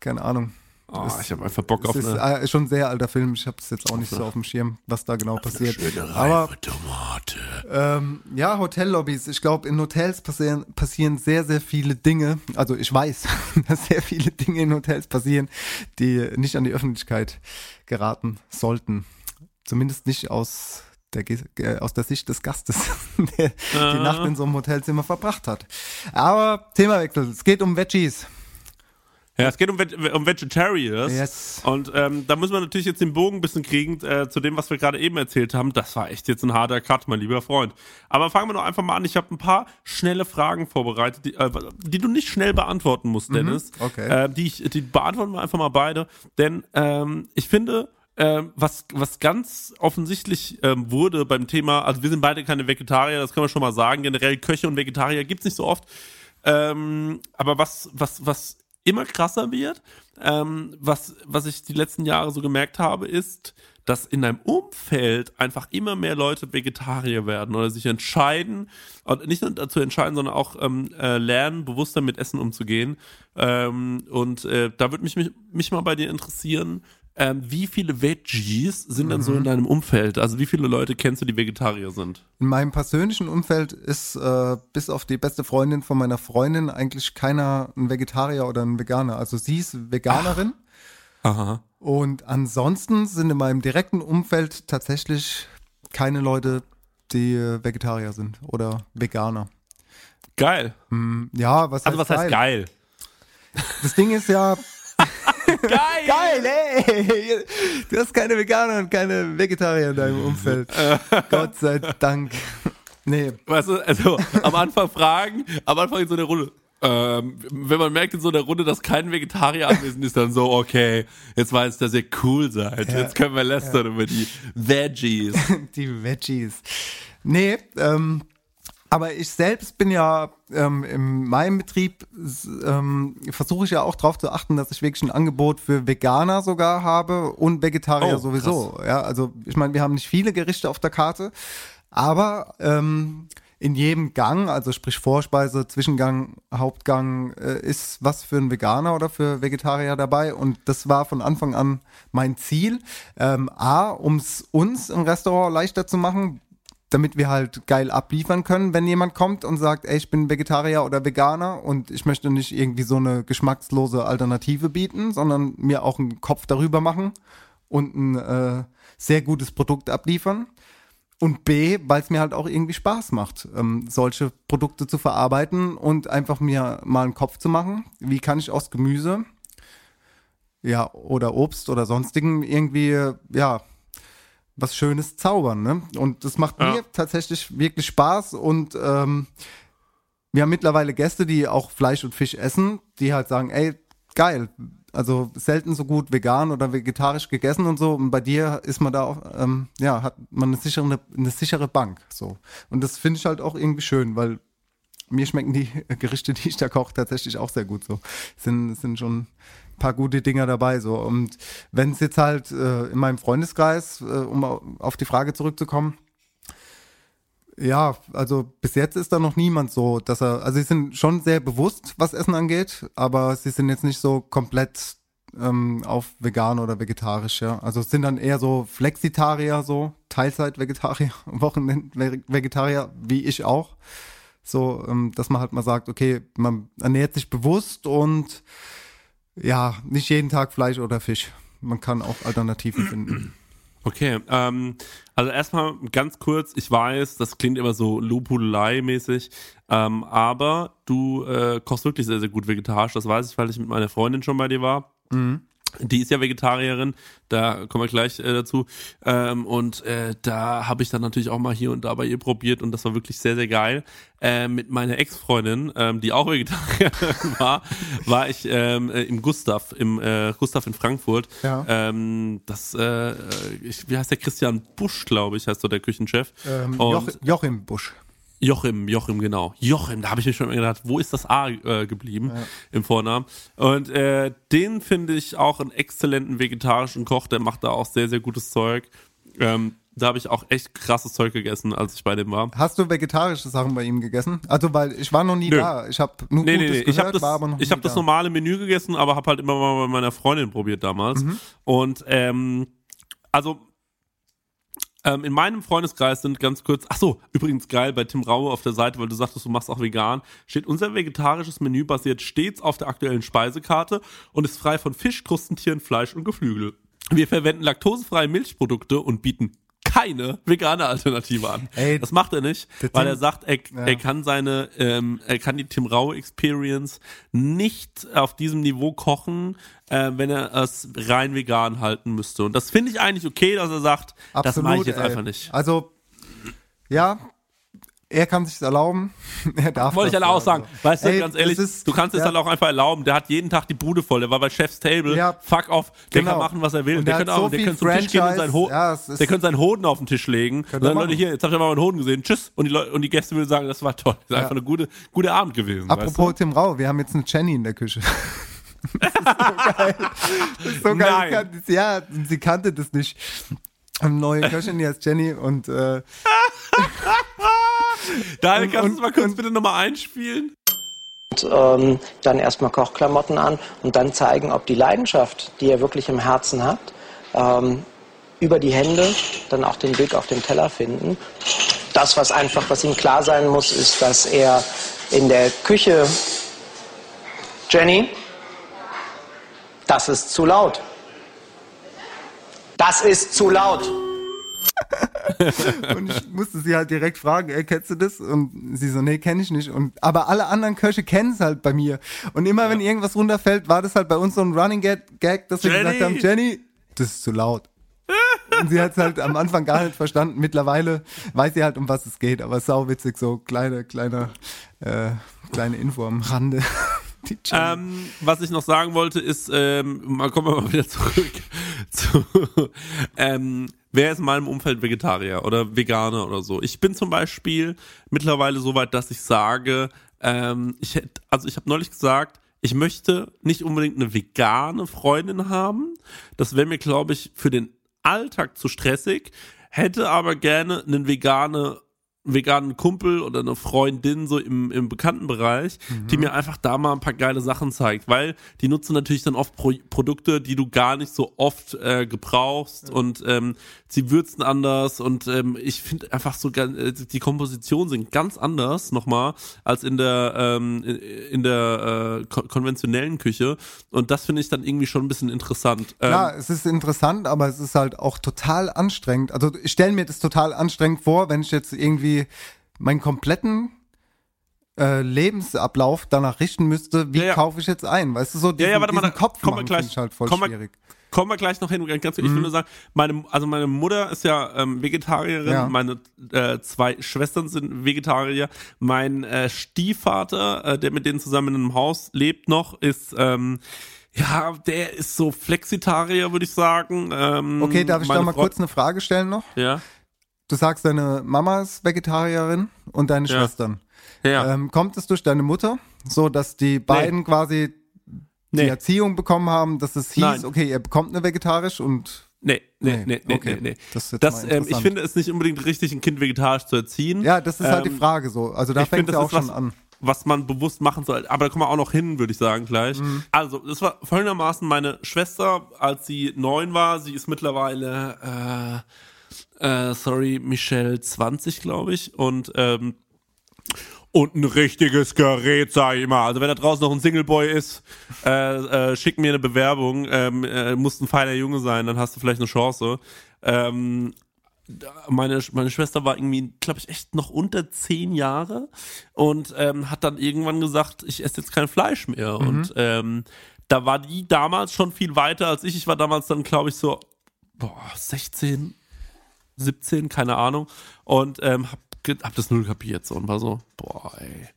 [SPEAKER 6] Keine Ahnung.
[SPEAKER 7] Oh,
[SPEAKER 6] Das-
[SPEAKER 7] ich habe einfach Bock auf
[SPEAKER 6] Es ist
[SPEAKER 7] eine
[SPEAKER 6] äh, schon ein sehr alter Film. Ich habe es jetzt auch nicht so auf dem Schirm, was da genau passiert. Aber
[SPEAKER 7] Tomate.
[SPEAKER 6] ähm, ja, Hotellobbys. Ich glaube, in Hotels passieren, passieren sehr, sehr viele Dinge. Also ich weiß, dass sehr viele Dinge in Hotels passieren, die nicht an die Öffentlichkeit geraten sollten. Zumindest nicht aus der, äh, aus der Sicht des Gastes, der die Nacht in so einem Hotelzimmer verbracht hat. Aber Themawechsel. Es geht um Veggies.
[SPEAKER 7] Ja, es geht um, Veg um Vegetarians.
[SPEAKER 6] Yes.
[SPEAKER 7] Und ähm, da müssen wir natürlich jetzt den Bogen ein bisschen kriegen äh, zu dem, was wir gerade eben erzählt haben. Das war echt jetzt ein harter Cut, mein lieber Freund. Aber fangen wir doch einfach mal an. Ich habe ein paar schnelle Fragen vorbereitet, die, äh, die du nicht schnell beantworten musst, Dennis.
[SPEAKER 6] okay.
[SPEAKER 7] Äh, die, ich, die beantworten wir einfach mal beide. Denn ähm, ich finde, ähm, was, was ganz offensichtlich ähm, wurde beim Thema, also wir sind beide keine Vegetarier, das können wir schon mal sagen. Generell Köche und Vegetarier gibt's nicht so oft. Ähm, aber was, was, was immer krasser wird, ähm, was, was ich die letzten Jahre so gemerkt habe, ist, dass in deinem Umfeld einfach immer mehr Leute Vegetarier werden oder sich entscheiden, und nicht nur dazu entscheiden, sondern auch ähm, äh, lernen, bewusster mit Essen umzugehen. Ähm, und äh, da würde mich, mich, mich mal bei dir interessieren, ähm, wie viele Veggies sind denn so in deinem Umfeld? Also wie viele Leute kennst du, die Vegetarier sind?
[SPEAKER 6] In meinem persönlichen Umfeld ist äh, bis auf die beste Freundin von meiner Freundin eigentlich keiner ein Vegetarier oder ein Veganer. Also sie ist Veganerin
[SPEAKER 7] Aha.
[SPEAKER 6] und ansonsten sind in meinem direkten Umfeld tatsächlich keine Leute, die äh, Vegetarier sind oder Veganer.
[SPEAKER 7] Geil.
[SPEAKER 6] Ja, was heißt,
[SPEAKER 7] Also was heißt geil?
[SPEAKER 6] Das Ding ist ja,
[SPEAKER 7] Geil!
[SPEAKER 6] geil, ey! Du hast keine Veganer und keine Vegetarier in deinem Umfeld. Gott sei Dank. Nee,
[SPEAKER 7] Weißt du, also am Anfang fragen, am Anfang in so einer Runde. Ähm, wenn man merkt in so einer Runde, dass kein Vegetarier anwesend ist, dann so, okay, jetzt weiß ich, dass ihr cool seid.
[SPEAKER 6] Ja.
[SPEAKER 7] Jetzt können wir lästern über die Veggies.
[SPEAKER 6] Die Veggies. Nee, ähm, aber ich selbst bin ja ähm, in meinem Betrieb, ähm, versuche ich ja auch darauf zu achten, dass ich wirklich ein Angebot für Veganer sogar habe und Vegetarier
[SPEAKER 7] Oh,
[SPEAKER 6] sowieso. Ja, also ich meine, wir haben nicht viele Gerichte auf der Karte, aber ähm, in jedem Gang, also sprich Vorspeise, Zwischengang, Hauptgang, äh, ist was für einen Veganer oder für Vegetarier dabei. Und das war von Anfang an mein Ziel. Ähm, A, um es uns im Restaurant leichter zu machen, damit wir halt geil abliefern können, wenn jemand kommt und sagt, ey, ich bin Vegetarier oder Veganer und ich möchte nicht irgendwie so eine geschmackslose Alternative bieten, sondern mir auch einen Kopf darüber machen und ein äh, sehr gutes Produkt abliefern. Und B, weil es mir halt auch irgendwie Spaß macht, ähm, solche Produkte zu verarbeiten und einfach mir mal einen Kopf zu machen. Wie kann ich aus Gemüse, ja, oder Obst oder sonstigen irgendwie, ja, was Schönes zaubern, ne? Und das macht
[SPEAKER 7] Ja.
[SPEAKER 6] mir tatsächlich wirklich Spaß und ähm, wir haben mittlerweile Gäste, die auch Fleisch und Fisch essen, die halt sagen, ey, geil, also selten so gut vegan oder vegetarisch gegessen und so. Und bei dir ist man da auch, ähm, ja, hat man eine sichere, eine sichere Bank. So. Und das finde ich halt auch irgendwie schön, weil mir schmecken die Gerichte, die ich da koche, tatsächlich auch sehr gut so. Sind, sind schon paar gute Dinger dabei so. Und wenn es jetzt halt äh, in meinem Freundeskreis, äh, um au- auf die Frage zurückzukommen, ja, also bis jetzt ist da noch niemand so, dass er, also sie sind schon sehr bewusst, was Essen angeht, aber sie sind jetzt nicht so komplett ähm, auf vegan oder vegetarisch, ja. Also sind dann eher so Flexitarier, so Teilzeit-Vegetarier, Wochenend-Vegetarier, wie ich auch. So, ähm, dass man halt mal sagt, okay, man ernährt sich bewusst und ja, nicht jeden Tag Fleisch oder Fisch. Man kann auch Alternativen finden.
[SPEAKER 7] Okay, ähm, also erstmal ganz kurz, ich weiß, das klingt immer so Lupulei-mäßig, ähm, aber du äh, kochst wirklich sehr, sehr gut vegetarisch, das weiß ich, weil ich mit meiner Freundin schon bei dir war. Die ist ja Vegetarierin, da kommen wir gleich äh, dazu. Ähm, und äh, da habe ich dann natürlich auch mal hier und da bei ihr probiert und das war wirklich sehr, sehr geil. Äh, mit meiner Ex-Freundin, ähm, die auch Vegetarierin war, war ich ähm, äh, im Gustav, im äh, Gustav in Frankfurt.
[SPEAKER 6] Ja.
[SPEAKER 7] Ähm, das, äh, ich, wie heißt der Christian Busch, glaube ich, heißt so der Küchenchef.
[SPEAKER 6] Ähm,
[SPEAKER 7] und
[SPEAKER 6] Joch, Joachim Busch.
[SPEAKER 7] Joachim, Joachim, genau. Joachim, da habe ich mir schon immer gedacht, wo ist das A äh, geblieben im Vornamen? Und äh, den finde ich auch einen exzellenten vegetarischen Koch, der macht da auch sehr, sehr gutes Zeug. Ähm, da habe ich auch echt krasses Zeug gegessen, als ich bei dem war.
[SPEAKER 6] Hast du vegetarische Sachen bei ihm gegessen? Also, weil ich war noch nie
[SPEAKER 7] Nö.
[SPEAKER 6] da. Ich habe nur
[SPEAKER 7] Nee, nee,
[SPEAKER 6] Gutes
[SPEAKER 7] nee.
[SPEAKER 6] gehört,
[SPEAKER 7] Ich habe das,
[SPEAKER 6] war aber noch
[SPEAKER 7] ich hab das
[SPEAKER 6] da.
[SPEAKER 7] normale Menü gegessen, aber habe halt immer mal bei meiner Freundin probiert damals.
[SPEAKER 6] Mhm.
[SPEAKER 7] Und ähm, also ähm, in meinem Freundeskreis sind ganz kurz, ach so, übrigens geil bei Tim Raue auf der Seite, weil du sagtest, du machst auch vegan, steht unser vegetarisches Menü basiert stets auf der aktuellen Speisekarte und ist frei von Fisch, Krustentieren, Fleisch und Geflügel. Wir verwenden laktosefreie Milchprodukte und bieten keine vegane Alternative an.
[SPEAKER 6] Ey,
[SPEAKER 7] das macht er nicht, weil er sagt, er,
[SPEAKER 6] Ja.
[SPEAKER 7] er kann seine, ähm, er kann die Tim Rau Experience nicht auf diesem Niveau kochen, äh, wenn er es rein vegan halten müsste. Und das finde ich eigentlich okay, dass er sagt, das mache ich jetzt
[SPEAKER 6] ey.
[SPEAKER 7] einfach nicht.
[SPEAKER 6] Also, ja, er kann sich erlauben. er darf
[SPEAKER 7] Wollte ich
[SPEAKER 6] das,
[SPEAKER 7] halt auch
[SPEAKER 6] also.
[SPEAKER 7] sagen. Weißt du,
[SPEAKER 6] Ey,
[SPEAKER 7] ganz ehrlich,
[SPEAKER 6] ist-
[SPEAKER 7] du kannst es
[SPEAKER 6] ja.
[SPEAKER 7] halt auch einfach erlauben. Der hat jeden Tag die Bude voll. Der war bei Chef's Table.
[SPEAKER 6] Ja.
[SPEAKER 7] Fuck off. Der
[SPEAKER 6] Genau.
[SPEAKER 7] kann machen, was er will.
[SPEAKER 6] Und
[SPEAKER 7] der,
[SPEAKER 6] der
[SPEAKER 7] kann
[SPEAKER 6] so
[SPEAKER 7] auch, der kann zum Tisch gehen und sein Ho.
[SPEAKER 6] Ja, es
[SPEAKER 7] der könnte seinen Hoden auf den Tisch legen. Und dann Leute hier, jetzt habt ihr mal meinen Hoden gesehen. Tschüss. Und die Leute, und die Gäste würden sagen, das war toll. Das ist einfach eine gute, gute Abend gewesen.
[SPEAKER 6] Apropos
[SPEAKER 7] weißt
[SPEAKER 6] Tim Rau, wir haben jetzt eine Jenny in der Küche. das ist so geil. Das ist so geil. Kann- Ja, sie kannte das nicht. Eine neue Köchin, die heißt Jenny und äh,
[SPEAKER 7] du? Daniel, kannst du
[SPEAKER 6] und-
[SPEAKER 7] es mal kurz bitte nochmal einspielen?
[SPEAKER 5] ähm, dann erstmal Kochklamotten an und dann zeigen, ob die Leidenschaft, die er wirklich im Herzen hat, ähm, über die Hände dann auch den Weg auf den Teller finden. Das, was einfach, was ihm klar sein muss, ist, dass er in der Küche, Jenny, das ist zu laut. Das ist zu laut.
[SPEAKER 6] Und ich musste sie halt direkt fragen, ey, kennst du das? Und sie so, nee, kenn ich nicht. Und, aber alle anderen Köche kennen es halt bei mir. Und immer wenn irgendwas runterfällt, war das halt bei uns so ein Running Gag, dass wir
[SPEAKER 7] Jenny!
[SPEAKER 6] gesagt haben, Jenny, das ist zu laut. Und sie hat es halt am Anfang gar nicht verstanden. Mittlerweile weiß sie halt, um was es geht. Aber sauwitzig, so kleine, kleine, äh, kleine Info am Rande.
[SPEAKER 7] Ähm, was ich noch sagen wollte, ist, ähm, mal kommen wir mal wieder zurück zu, ähm, wer ist in meinem Umfeld Vegetarier oder Veganer oder so? Ich bin zum Beispiel mittlerweile so weit, dass ich sage, ähm, ich hätte, also ich habe neulich gesagt, ich möchte nicht unbedingt eine vegane Freundin haben. Das wäre mir, glaube ich, für den Alltag zu stressig. Hätte aber gerne einen vegane veganen Kumpel oder eine Freundin so im, im Bekanntenbereich, die mir einfach da mal ein paar geile Sachen zeigt, weil die nutzen natürlich dann oft Pro Produkte, die du gar nicht so oft äh, gebrauchst und ähm, sie würzen anders und ähm, ich finde einfach so ganz, äh, die Kompositionen sind ganz anders nochmal als in der ähm, in, der äh, kon konventionellen Küche und das finde ich dann irgendwie schon ein bisschen interessant. Ähm,
[SPEAKER 6] Klar, es ist interessant, aber es ist halt auch total anstrengend. Also ich stelle mir das total anstrengend vor, wenn ich jetzt irgendwie meinen kompletten äh, Lebensablauf danach richten müsste, wie
[SPEAKER 7] Ja, ja.
[SPEAKER 6] kaufe ich jetzt ein? Weißt du, so diesen,
[SPEAKER 7] ja, ja, warte mal,
[SPEAKER 6] Kopf
[SPEAKER 7] kommen wir gleich,
[SPEAKER 6] halt voll
[SPEAKER 7] kommen
[SPEAKER 6] schwierig.
[SPEAKER 7] Kommen wir gleich noch hin. Ganz, ich will nur sagen, meine, also meine Mutter ist ja ähm, Vegetarierin,
[SPEAKER 6] Ja.
[SPEAKER 7] meine äh, zwei Schwestern sind Vegetarier, mein äh, Stiefvater, äh, der mit denen zusammen in einem Haus lebt noch, ist ähm, Ja, der ist so Flexitarier, würde ich sagen. Ähm,
[SPEAKER 6] Okay, darf ich da mal
[SPEAKER 7] Frau-
[SPEAKER 6] kurz eine Frage stellen noch?
[SPEAKER 7] Ja.
[SPEAKER 6] Du sagst, deine Mama ist Vegetarierin und deine
[SPEAKER 7] Ja.
[SPEAKER 6] Schwestern.
[SPEAKER 7] Ja.
[SPEAKER 6] Ähm, kommt es durch deine Mutter, so dass die beiden quasi die
[SPEAKER 7] Nee.
[SPEAKER 6] Erziehung bekommen haben, dass es hieß,
[SPEAKER 7] Nein.
[SPEAKER 6] okay, ihr bekommt eine vegetarisch und
[SPEAKER 7] Nee, nee,
[SPEAKER 6] Nee,
[SPEAKER 7] nee, nee,
[SPEAKER 6] okay.
[SPEAKER 7] nee, nee.
[SPEAKER 6] Das
[SPEAKER 7] Das, ähm, ich finde es nicht unbedingt richtig, ein Kind vegetarisch zu erziehen.
[SPEAKER 6] ja, das ist halt die
[SPEAKER 7] Ähm,
[SPEAKER 6] Frage so. Also da fängt es ja auch schon
[SPEAKER 7] was,
[SPEAKER 6] an.
[SPEAKER 7] was man bewusst machen soll. Aber da kommen wir auch noch hin, würde ich sagen, gleich.
[SPEAKER 6] Mhm.
[SPEAKER 7] Also, das war folgendermaßen meine Schwester, als sie neun war. Sie ist mittlerweile, äh, äh, sorry, Michelle 20, glaube ich. Und, ähm, und ein richtiges Gerät, sag ich mal. Also wenn da draußen noch ein Singleboy ist, äh, äh, schick mir eine Bewerbung. Ähm, äh, muss ein feiner Junge sein, dann hast du vielleicht eine Chance. Ähm, meine, meine Schwester war irgendwie, glaube ich, echt noch unter zehn Jahre und ähm, hat dann irgendwann gesagt, ich esse jetzt kein Fleisch mehr. Und ähm, da war die damals schon viel weiter als ich. Ich war damals dann, glaube ich, so boah, 16, 17, keine Ahnung. Und ähm, hab, hab das null kapiert so und war so, boah, ey.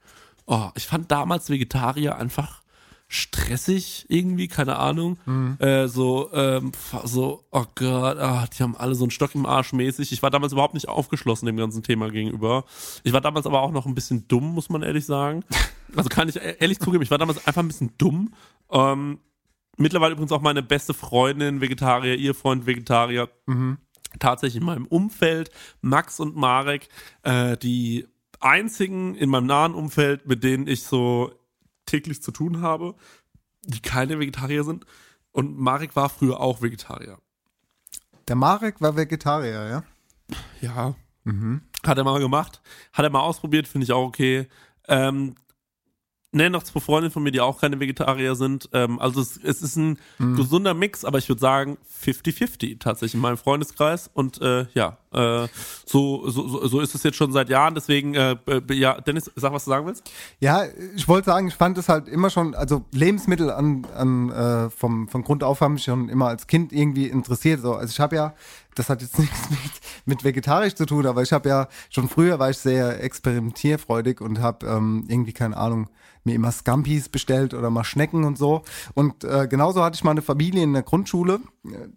[SPEAKER 7] Oh, ich fand damals Vegetarier einfach stressig irgendwie, keine Ahnung. Äh, so, ähm, so, oh Gott, ah, die haben alle so einen Stock im Arsch mäßig. Ich war damals überhaupt nicht aufgeschlossen dem ganzen Thema gegenüber. Ich war damals aber auch noch ein bisschen dumm, muss man ehrlich sagen. Also kann ich e- ehrlich zugeben, ich war damals einfach ein bisschen dumm. Ähm, mittlerweile übrigens auch meine beste Freundin Vegetarier, ihr Freund Vegetarier. Tatsächlich in meinem Umfeld, Max und Marek, äh, die einzigen in meinem nahen Umfeld, mit denen ich so täglich zu tun habe, die keine Vegetarier sind. Und Marek war früher auch Vegetarier.
[SPEAKER 6] Der Marek war Vegetarier, ja?
[SPEAKER 7] Ja. Hat er mal gemacht. Hat er mal ausprobiert, finde ich auch okay. Ähm, ne, noch zwei Freundinnen von mir, die auch keine Vegetarier sind. Ähm, also es, es ist ein gesunder Mix, aber ich würde sagen 50-50 tatsächlich in meinem Freundeskreis. Und äh, ja, äh, so, so, so- so ist es jetzt schon seit Jahren. Deswegen, äh, äh, ja, Dennis, sag, was du sagen willst.
[SPEAKER 6] Ja, ich wollte sagen, ich fand es halt immer schon, also Lebensmittel an, an äh, vom, von Grund auf haben mich schon immer als Kind irgendwie interessiert. So. Also ich habe ja, das hat jetzt nichts mit, mit vegetarisch zu tun, aber ich habe ja schon früher war ich sehr experimentierfreudig und habe ähm, irgendwie keine Ahnung mir immer Scampis bestellt oder mal Schnecken und so. Und äh, genauso hatte ich mal eine Familie in der Grundschule.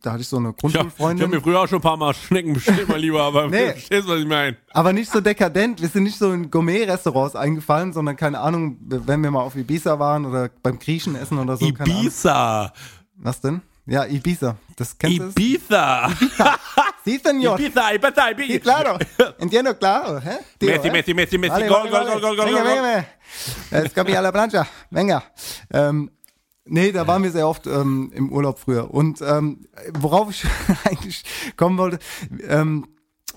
[SPEAKER 6] Da hatte ich so eine
[SPEAKER 7] Ja, ich habe
[SPEAKER 6] Grundschulfreundin.
[SPEAKER 7] mir früher auch schon ein paar Mal Schnecken bestellt, mein Lieber, aber
[SPEAKER 6] Nee.
[SPEAKER 7] du verstehst, was ich meine.
[SPEAKER 6] Aber nicht so dekadent. Wir sind nicht so in Gourmet-Restaurants eingefallen, sondern keine Ahnung, wenn wir mal auf Ibiza waren oder beim Griechen essen oder so.
[SPEAKER 7] Ibiza.
[SPEAKER 6] Was denn? Ja, Ibiza. Das kennst du?
[SPEAKER 7] Ibiza.
[SPEAKER 6] Sí, señor.
[SPEAKER 7] Ibiza, Ibiza,
[SPEAKER 6] Sí,
[SPEAKER 7] Ibiza.
[SPEAKER 6] claro. Entiendo, claro. ¿eh? Tío,
[SPEAKER 7] Messi,
[SPEAKER 6] ¿eh?
[SPEAKER 7] Messi, Messi, Messi,
[SPEAKER 6] Vale,
[SPEAKER 7] Gol,
[SPEAKER 6] vale,
[SPEAKER 7] Gol. Gol, Gol,
[SPEAKER 6] Venga,
[SPEAKER 7] Gol,
[SPEAKER 6] venga, venga. Escapi a la plancha. Venga. Ähm, nee, da waren wir sehr oft ähm, im Urlaub früher. Und ähm, worauf ich eigentlich kommen wollte, ähm,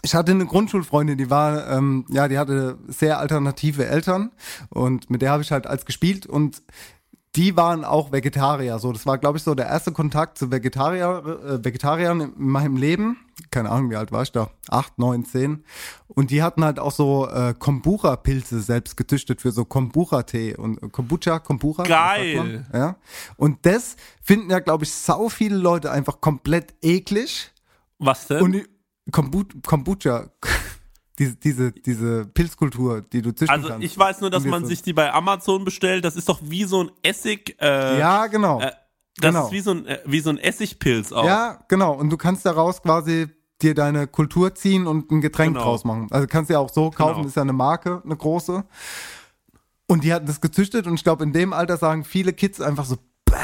[SPEAKER 6] ich hatte eine Grundschulfreundin, die war, ähm, ja, die hatte sehr alternative Eltern und mit der habe ich halt als gespielt und die waren auch Vegetarier. So, das war, glaube ich, so der erste Kontakt zu Vegetarier, äh, Vegetariern in meinem Leben. Keine Ahnung, wie alt war ich da? Acht, neun, zehn. Und die hatten halt auch so äh, Kombucha-Pilze selbst gezüchtet für so Kombucha-Tee und äh, Kombucha, Kombucha.
[SPEAKER 7] Geil.
[SPEAKER 6] Ja. Und das finden ja, glaube ich, sau viele Leute einfach komplett eklig.
[SPEAKER 7] Was denn?
[SPEAKER 6] Und die Kombu Kombucha, diese, diese, diese Pilzkultur, die du züchten
[SPEAKER 7] also
[SPEAKER 6] kannst.
[SPEAKER 7] ich weiß nur, dass man sich die bei Amazon bestellt. Das ist doch wie so ein Essig. Äh,
[SPEAKER 6] Ja, genau.
[SPEAKER 7] Äh, das
[SPEAKER 6] genau.
[SPEAKER 7] ist wie so ein äh, wie so ein Essigpilz auch.
[SPEAKER 6] Ja, genau. Und du kannst daraus quasi dir deine Kultur ziehen und ein Getränk
[SPEAKER 7] Genau.
[SPEAKER 6] draus machen. Also kannst du ja auch so kaufen,
[SPEAKER 7] Genau.
[SPEAKER 6] ist ja eine Marke, eine große. Und die hatten das gezüchtet und ich glaube, in dem Alter sagen viele Kids einfach so, bäh,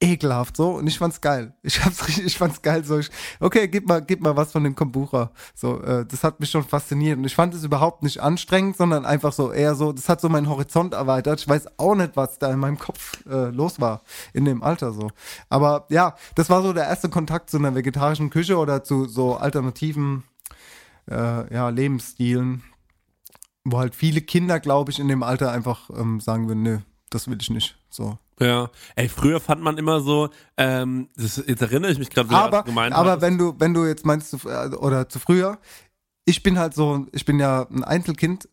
[SPEAKER 6] ekelhaft so. Und ich fand's geil. Ich hab's richtig, ich fand's geil. So, ich, okay, gib mal, gib mal was von dem Kombucha. So, äh, das hat mich schon fasziniert. Und ich fand es überhaupt nicht anstrengend, sondern einfach so eher so, das hat so meinen Horizont erweitert. Ich weiß auch nicht, was da in meinem Kopf äh, los war in dem Alter so. Aber ja, das war so der erste Kontakt zu einer vegetarischen Küche oder zu so alternativen äh, ja, Lebensstilen, wo halt viele Kinder, glaube ich, in dem Alter einfach ähm, sagen würden, nö, das will ich nicht. So.
[SPEAKER 7] Ja. Ey, früher fand man immer so, ähm, das, jetzt erinnere ich mich gerade
[SPEAKER 6] aber,
[SPEAKER 7] du gemeint
[SPEAKER 6] aber
[SPEAKER 7] hattest.
[SPEAKER 6] wenn du, wenn du jetzt meinst, zu, äh, oder zu früher, ich bin halt so, ich bin ja ein Einzelkind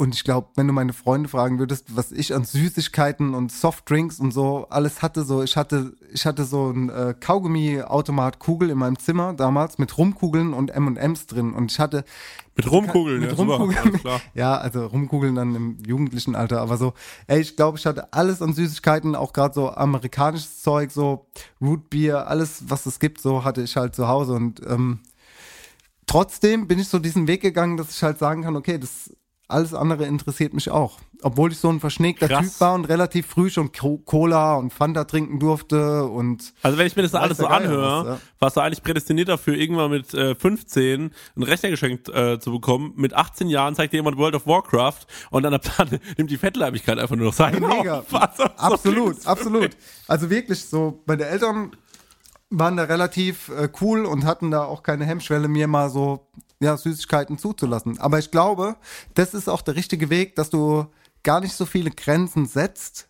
[SPEAKER 6] Und ich glaube, wenn du meine Freunde fragen würdest, was ich an Süßigkeiten und Softdrinks und so alles hatte, so ich hatte, ich hatte so ein äh, Kaugummi-Automat-Kugel in meinem Zimmer damals mit Rumkugeln und M&M's drin. Und ich hatte
[SPEAKER 7] Mit Rumkugeln,
[SPEAKER 6] mit
[SPEAKER 7] ja, super,
[SPEAKER 6] Rumkugeln.
[SPEAKER 7] klar.
[SPEAKER 6] Ja, also Rumkugeln dann im jugendlichen Alter, aber so, ey, ich glaube, ich hatte alles an Süßigkeiten, auch gerade so amerikanisches Zeug, so Rootbier, alles, was es gibt, so hatte ich halt zu Hause und ähm, trotzdem bin ich so diesen Weg gegangen, dass ich halt sagen kann, okay, das alles andere interessiert mich auch. Obwohl ich so ein verschneckter
[SPEAKER 7] Krass.
[SPEAKER 6] Typ war und relativ früh schon Co- Cola und Fanta trinken durfte und
[SPEAKER 7] Also wenn ich mir das alles so
[SPEAKER 6] der
[SPEAKER 7] anhöre,
[SPEAKER 6] was, ja.
[SPEAKER 7] warst du eigentlich prädestiniert dafür, irgendwann mit äh, 15 einen Rechner geschenkt äh, zu bekommen. Mit 18 Jahren zeigt dir jemand World of Warcraft und dann, dann nimmt die Fettleibigkeit einfach nur noch seinen
[SPEAKER 6] Mega.
[SPEAKER 7] Lauf. Also, so
[SPEAKER 6] absolut,
[SPEAKER 7] klingt-
[SPEAKER 6] absolut. Also wirklich so, meine Eltern waren da relativ äh, cool und hatten da auch keine Hemmschwelle, mir mal so ja, Süßigkeiten zuzulassen. Aber ich glaube, das ist auch der richtige Weg, dass du gar nicht so viele Grenzen setzt,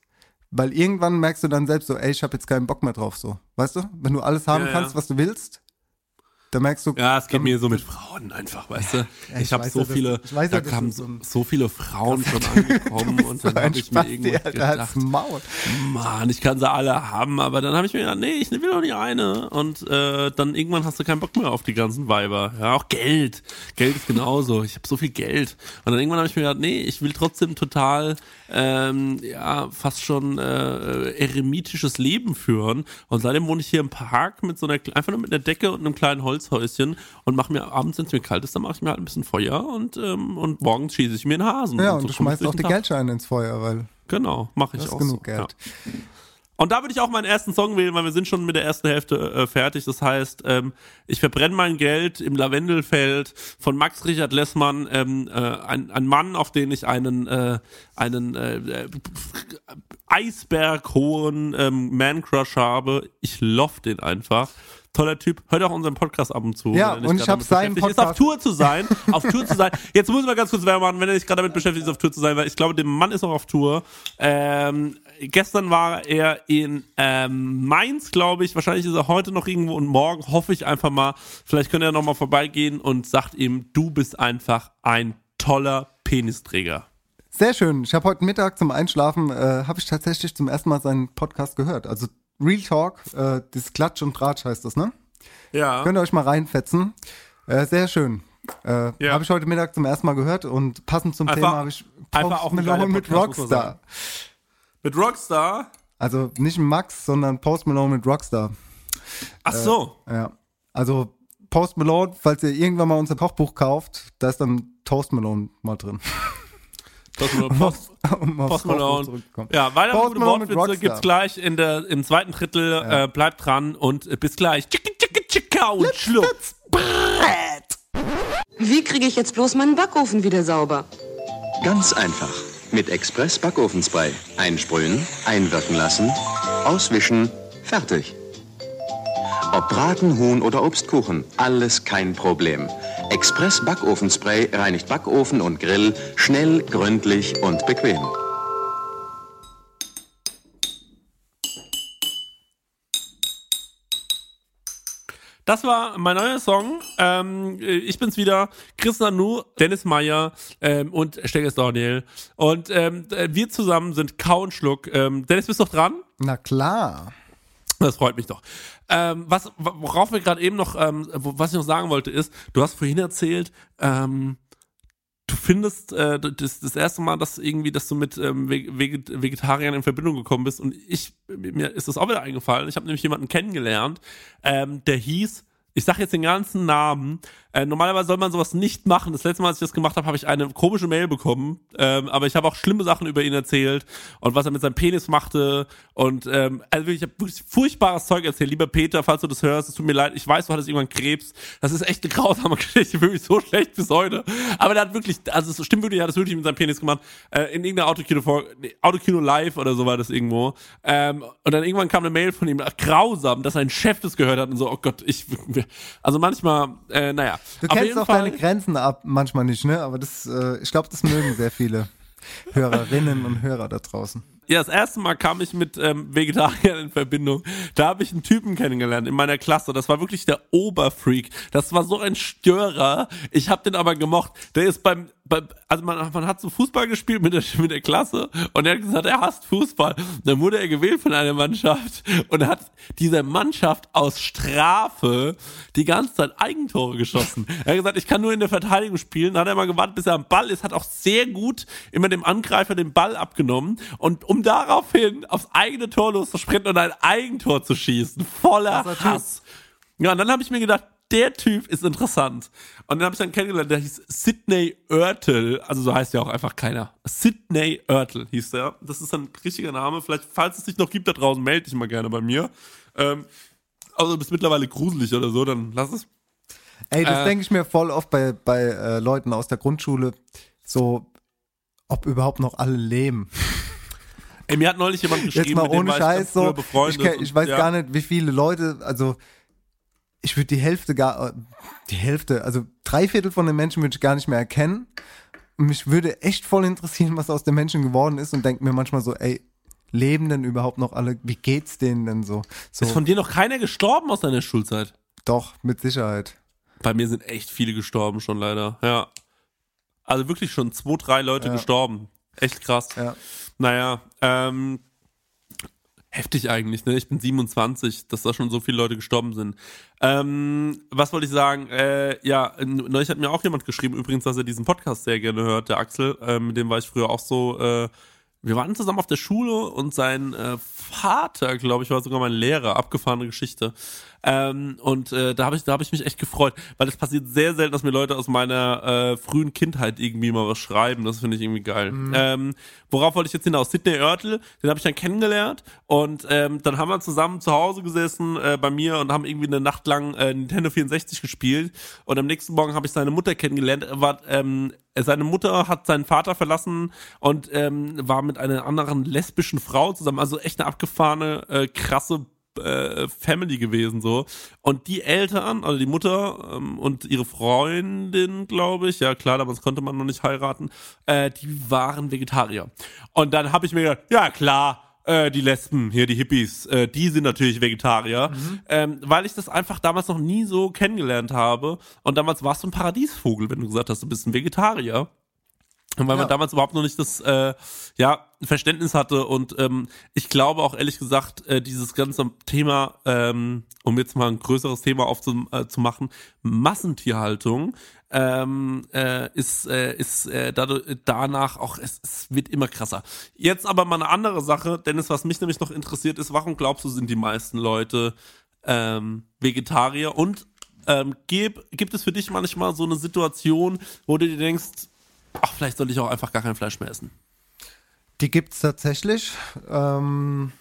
[SPEAKER 6] weil irgendwann merkst du dann selbst so, ey, ich habe jetzt keinen Bock mehr drauf, so. Weißt du? Wenn du alles haben
[SPEAKER 7] Ja, ja.
[SPEAKER 6] kannst, was du willst, dann merkst du.
[SPEAKER 7] Ja, es geht mir so mit Frauen einfach, weißt du?
[SPEAKER 6] ich
[SPEAKER 7] ich habe so
[SPEAKER 6] ja, dass-
[SPEAKER 7] viele,
[SPEAKER 6] ich weiß
[SPEAKER 7] da
[SPEAKER 6] ja,
[SPEAKER 7] kamen
[SPEAKER 6] so
[SPEAKER 7] so, viele Frauen schon angekommen und dann
[SPEAKER 6] so
[SPEAKER 7] habe ich mir
[SPEAKER 6] als
[SPEAKER 7] gedacht,
[SPEAKER 6] Maul.
[SPEAKER 7] Mann, ich kann sie alle haben, aber dann habe ich mir gedacht, nee, ich will doch nicht eine. Und äh, dann irgendwann hast du keinen Bock mehr auf die ganzen Weiber. Ja, auch Geld. Geld ist genauso. Ich habe so viel Geld. Und dann irgendwann habe ich mir gedacht, nee, ich will trotzdem total, ähm, ja, fast schon äh, eremitisches Leben führen. Und seitdem wohne ich hier im Park mit so einer, einfach nur mit einer Decke und einem kleinen Holzhäuschen und mache mir abends, wenn es mir kalt ist, dann mache ich mir halt ein bisschen Feuer und, ähm, und morgens schieße ich mir einen Hasen.
[SPEAKER 6] Ja,
[SPEAKER 7] so
[SPEAKER 6] und du
[SPEAKER 7] komme ich
[SPEAKER 6] schmeißt auch die
[SPEAKER 7] Tag.
[SPEAKER 6] Geldscheine ins Feuer, weil
[SPEAKER 7] Genau, mache ich
[SPEAKER 6] das ist
[SPEAKER 7] auch
[SPEAKER 6] genug
[SPEAKER 7] so.
[SPEAKER 6] Geld.
[SPEAKER 7] Ja. Und da würde ich auch meinen ersten Song wählen, weil wir sind schon mit der ersten Hälfte äh, fertig. Das heißt, ähm, ich verbrenne mein Geld im Lavendelfeld von Max Richard Lessmann, ähm, äh, ein, ein Mann, auf den ich einen äh, einen äh, äh, Eisberghohen ähm, Man-Crush habe. Ich love den einfach. Toller Typ. Hört auch unseren Podcast ab und zu.
[SPEAKER 6] Ja, und ich
[SPEAKER 7] gerade
[SPEAKER 6] hab
[SPEAKER 7] damit
[SPEAKER 6] seinen
[SPEAKER 7] beschäftigt Ist auf
[SPEAKER 6] Podcast-
[SPEAKER 7] Tour zu sein. Auf Tour zu sein. Jetzt muss ich mal ganz kurz Werbung machen, wenn er sich gerade damit beschäftigt ist, auf Tour zu sein, weil ich glaube, der Mann ist auch auf Tour. Ähm, gestern war er in ähm, Mainz, glaube ich. Wahrscheinlich ist er heute noch irgendwo und morgen hoffe ich einfach mal. Vielleicht könnte er noch mal vorbeigehen und sagt ihm, du bist einfach ein toller Penisträger.
[SPEAKER 6] Sehr schön. Ich habe heute Mittag zum Einschlafen, äh, habe ich tatsächlich zum ersten Mal seinen Podcast gehört. Also Real Talk, äh, das Klatsch und Tratsch heißt das, ne?
[SPEAKER 7] Ja.
[SPEAKER 6] Könnt ihr euch mal reinfetzen. Äh, sehr schön. Äh,
[SPEAKER 7] Ja.
[SPEAKER 6] Habe ich heute Mittag zum ersten Mal gehört und passend zum
[SPEAKER 7] Einfach-
[SPEAKER 6] Thema habe ich
[SPEAKER 7] einfach auch
[SPEAKER 6] Malone mit Rockstar.
[SPEAKER 7] Mit Rockstar.
[SPEAKER 6] Also nicht Max, sondern Post Malone mit Rockstar.
[SPEAKER 7] Ach so.
[SPEAKER 6] Ja. Also Post Malone, falls ihr irgendwann mal unser Kochbuch kauft, da ist dann Toast Malone mal drin.
[SPEAKER 7] Post Malone. Post,
[SPEAKER 6] um
[SPEAKER 7] Post Malone. Ja, weitere
[SPEAKER 6] Post
[SPEAKER 7] gute
[SPEAKER 6] Malone
[SPEAKER 7] Wortwitze gibt's gleich in der, im zweiten Drittel. Äh, bleibt dran und äh, bis gleich. Tschicka, tschicka, tschicka und schluck.
[SPEAKER 8] Wie kriege ich jetzt bloß meinen Backofen wieder sauber?
[SPEAKER 9] Ganz einfach. Mit Express Backofenspray. Einsprühen, einwirken lassen, auswischen, fertig. Ob Braten, Huhn oder Obstkuchen, alles kein Problem. Express Backofenspray reinigt Backofen und Grill schnell, gründlich und bequem.
[SPEAKER 7] Das war mein neuer Song. Ähm, äh, ich bin's wieder, Chris Nanu, Dennis Meyer ähm, und Steggers Daniel. Und ähm, äh, wir zusammen sind Kau und Schluck. Ähm, Dennis, bist du noch dran?
[SPEAKER 6] Na klar.
[SPEAKER 7] Das freut mich doch. Ähm, was, worauf wir gerade eben noch, ähm, was ich noch sagen wollte, ist, du hast vorhin erzählt, ähm, du findest äh, das, das erste Mal, dass irgendwie, dass du mit ähm, Veg- Veget Vegetariern in Verbindung gekommen bist und ich, mir ist das auch wieder eingefallen. Ich habe nämlich jemanden kennengelernt, ähm, der hieß, ich sage jetzt den ganzen Namen. Äh, normalerweise soll man sowas nicht machen. Das letzte Mal, als ich das gemacht habe, habe ich eine komische Mail bekommen. Ähm, aber ich habe auch schlimme Sachen über ihn erzählt und was er mit seinem Penis machte. Und ähm, also wirklich, ich habe wirklich furchtbares Zeug erzählt. Lieber Peter, falls du das hörst, es tut mir leid. Ich weiß, du hattest irgendwann Krebs. Das ist echt eine grausame Geschichte. Für mich so schlecht bis heute. Aber der hat wirklich, also es stimmt wirklich, er hat das wirklich mit seinem Penis gemacht. Äh, in irgendeiner Autokino, Autokino Live oder so war das irgendwo. Ähm, und dann irgendwann kam eine Mail von ihm, ach, grausam, dass sein Chef das gehört hat und so, oh Gott, ich, also manchmal, äh, naja.
[SPEAKER 6] Du kennst auch
[SPEAKER 7] Fall-
[SPEAKER 6] deine Grenzen ab, manchmal nicht, ne? Aber das, äh, ich glaube, das mögen sehr viele Hörerinnen und Hörer da draußen.
[SPEAKER 7] Ja, das erste Mal kam ich mit ähm, Vegetariern in Verbindung. Da habe ich einen Typen kennengelernt in meiner Klasse. Das war wirklich der Oberfreak. Das war so ein Störer. Ich habe den aber gemocht. Der ist beim bei, also man, man hat so Fußball gespielt mit der, mit der Klasse und er hat gesagt, er hasst Fußball. Dann wurde er gewählt von einer Mannschaft und hat diese Mannschaft aus Strafe die ganze Zeit Eigentore geschossen. Er hat gesagt, ich kann nur in der Verteidigung spielen. Dann hat er mal gewartet, bis er am Ball ist, hat auch sehr gut immer dem Angreifer den Ball abgenommen und um daraufhin aufs eigene Tor loszusprinten und ein Eigentor zu schießen. Voller Hass. Ja, und dann habe ich mir gedacht, der Typ ist interessant. Und dann habe ich dann kennengelernt, der hieß Sidney Oertel, also so heißt ja auch einfach keiner. Sidney Oertel hieß der. Das ist ein richtiger Name. Vielleicht, falls es dich noch gibt da draußen, melde dich mal gerne bei mir. Ähm, also du bist mittlerweile gruselig oder so, dann lass es.
[SPEAKER 6] Ey, das
[SPEAKER 7] Äh,
[SPEAKER 6] denke ich mir voll oft bei, bei äh, Leuten aus der Grundschule, so, ob überhaupt noch alle leben.
[SPEAKER 7] Ey, mir hat neulich jemand geschrieben,
[SPEAKER 6] Jetzt mal ohne
[SPEAKER 7] ich
[SPEAKER 6] Scheiß
[SPEAKER 7] früher
[SPEAKER 6] so. Ich, ich weiß
[SPEAKER 7] ja.
[SPEAKER 6] gar nicht, wie viele Leute, also ich würde die Hälfte gar, die Hälfte, also drei Viertel von den Menschen würde ich gar nicht mehr erkennen. Mich würde echt voll interessieren, was aus den Menschen geworden ist und denke mir manchmal so, ey, leben denn überhaupt noch alle? Wie geht's denen denn so? so
[SPEAKER 7] Ist von dir noch keiner gestorben aus deiner Schulzeit?
[SPEAKER 6] doch, mit Sicherheit.
[SPEAKER 7] Bei mir sind echt viele gestorben schon leider. Ja. Also wirklich schon zwei, drei Leute
[SPEAKER 6] Ja.
[SPEAKER 7] gestorben. Echt krass.
[SPEAKER 6] Ja.
[SPEAKER 7] Naja, ähm, heftig eigentlich, ne? Ich bin 27, dass da schon so viele Leute gestorben sind. Ähm, was wollte ich sagen? Äh, ja, neulich hat mir auch jemand geschrieben, übrigens, dass er diesen Podcast sehr gerne hört, der Axel. Äh, mit dem war ich früher auch so, äh, wir waren zusammen auf der Schule und sein äh, Vater, glaube ich, war sogar mein Lehrer, abgefahrene Geschichte. Ähm, und äh, da habe ich, da habe ich mich echt gefreut, weil es passiert sehr selten, dass mir Leute aus meiner äh, frühen Kindheit irgendwie mal was schreiben. Das finde ich irgendwie geil. Ähm, worauf wollte ich jetzt hinaus? Sidney Oertel, den habe ich dann kennengelernt und ähm, dann haben wir zusammen zu Hause gesessen äh, bei mir und haben irgendwie eine Nacht lang äh, Nintendo 64 gespielt und am nächsten Morgen habe ich seine Mutter kennengelernt. Er War, ähm, seine Mutter hat seinen Vater verlassen und ähm, war mit einer anderen lesbischen Frau zusammen. Also echt eine abgefahrene, äh, krasse äh, Family gewesen so und die Eltern, also die Mutter ähm, und ihre Freundin, glaube ich, ja klar, damals konnte man noch nicht heiraten, äh, die waren Vegetarier. Und dann habe ich mir gedacht, ja klar, äh, die Lesben, hier die Hippies, äh, die sind natürlich Vegetarier, ähm, weil ich das einfach damals noch nie so kennengelernt habe. Und damals warst du ein Paradiesvogel, wenn du gesagt hast, du bist ein Vegetarier. Und weil man
[SPEAKER 6] Ja.
[SPEAKER 7] damals überhaupt noch nicht das äh, ja, Verständnis hatte und ähm, ich glaube auch ehrlich gesagt, äh, dieses ganze Thema, ähm, um jetzt mal ein größeres Thema aufzumachen, äh, Massentierhaltung ähm, äh, ist, äh, ist äh, dadurch, danach auch, es, es wird immer krasser. Jetzt aber mal eine andere Sache, Dennis, was mich nämlich noch interessiert ist, warum glaubst du, sind die meisten Leute ähm, Vegetarier und ähm, gib, gibt es für dich manchmal so eine Situation, wo du dir denkst, ach, vielleicht soll ich auch einfach gar kein Fleisch mehr essen?
[SPEAKER 6] Die gibt's tatsächlich. Ähm,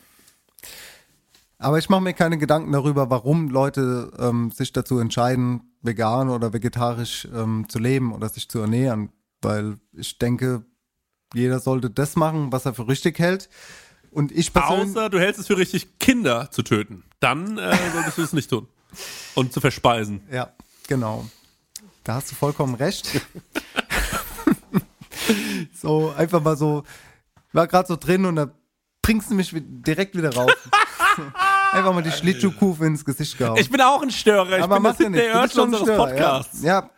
[SPEAKER 6] aber ich mache mir keine Gedanken darüber, warum Leute ähm, sich dazu entscheiden, vegan oder vegetarisch ähm, zu leben oder sich zu ernähren. Weil ich denke, jeder sollte das machen, was er für richtig hält. Und ich persönlich.
[SPEAKER 7] Außer du hältst es für richtig, Kinder zu töten. Dann äh, solltest du es nicht tun. Und zu verspeisen.
[SPEAKER 6] Ja, genau. Da hast du vollkommen recht. so, einfach mal so, ich war gerade so drin und da bringst du mich direkt wieder raus. einfach mal die Schlittschuhkufe ins Gesicht gehauen.
[SPEAKER 7] Ich bin auch ein Störer. Ich
[SPEAKER 6] Aber
[SPEAKER 7] bin der
[SPEAKER 6] ja ein
[SPEAKER 7] unseres
[SPEAKER 6] Störer, ja.
[SPEAKER 7] Podcasts.
[SPEAKER 6] Ja,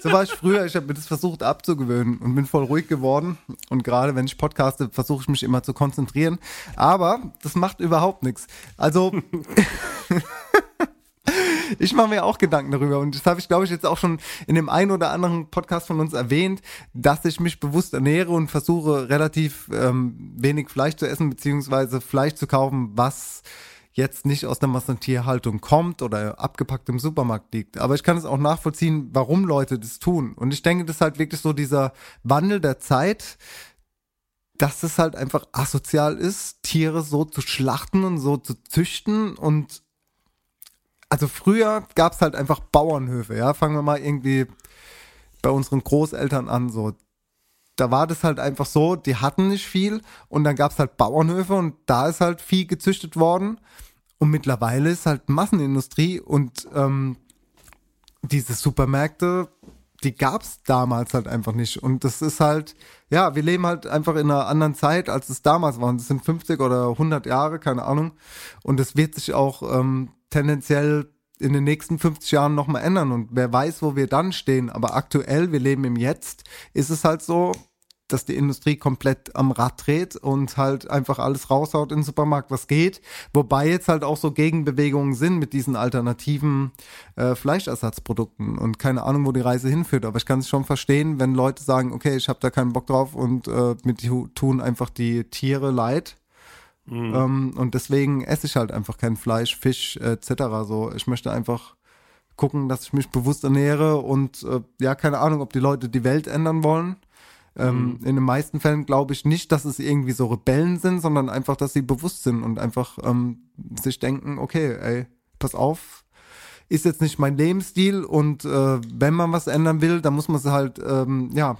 [SPEAKER 6] so war ich früher. Ich habe mir das versucht abzugewöhnen und bin voll ruhig geworden. Und gerade wenn ich podcaste, versuche ich mich immer zu konzentrieren. Aber das macht überhaupt nichts. Also ich mache mir auch Gedanken darüber und das habe ich, glaube ich, jetzt auch schon in dem einen oder anderen Podcast von uns erwähnt, dass ich mich bewusst ernähre und versuche relativ ähm, wenig Fleisch zu essen, beziehungsweise Fleisch zu kaufen, was jetzt nicht aus der Massentierhaltung kommt oder abgepackt im Supermarkt liegt. Aber ich kann es auch nachvollziehen, warum Leute das tun. Und ich denke, das ist halt wirklich so dieser Wandel der Zeit, dass es halt einfach asozial ist, Tiere so zu schlachten und so zu züchten und also früher gab es halt einfach Bauernhöfe, ja. Fangen wir mal irgendwie bei unseren Großeltern an, so. Da war das halt einfach so, die hatten nicht viel und dann gab es halt Bauernhöfe und da ist halt Vieh gezüchtet worden. Und mittlerweile ist halt Massenindustrie und ähm, diese Supermärkte, die gab es damals halt einfach nicht. Und das ist halt, ja, wir leben halt einfach in einer anderen Zeit, als es damals war. Und das sind 50 oder 100 Jahre, keine Ahnung. Und es wird sich auch ähm, tendenziell in den nächsten 50 Jahren nochmal ändern und wer weiß, wo wir dann stehen. Aber aktuell, wir leben im Jetzt, ist es halt so, dass die Industrie komplett am Rad dreht und halt einfach alles raushaut in den Supermarkt, was geht. Wobei jetzt halt auch so Gegenbewegungen sind mit diesen alternativen äh, Fleischersatzprodukten und keine Ahnung, wo die Reise hinführt. Aber ich kann es schon verstehen, wenn Leute sagen, okay, ich habe da keinen Bock drauf und äh, mit tun einfach die Tiere leid. Mhm. Ähm, und deswegen esse ich halt einfach kein Fleisch, Fisch äh, etc. So, ich möchte einfach gucken, dass ich mich bewusst ernähre und äh, ja, keine Ahnung, ob die Leute die Welt ändern wollen ähm, mhm. In den meisten Fällen glaube ich nicht, dass es irgendwie so Rebellen sind, sondern einfach, dass sie bewusst sind und einfach ähm, sich denken, okay, ey, pass auf, ist jetzt nicht mein Lebensstil und äh, wenn man was ändern will, dann muss man es halt, ähm, ja,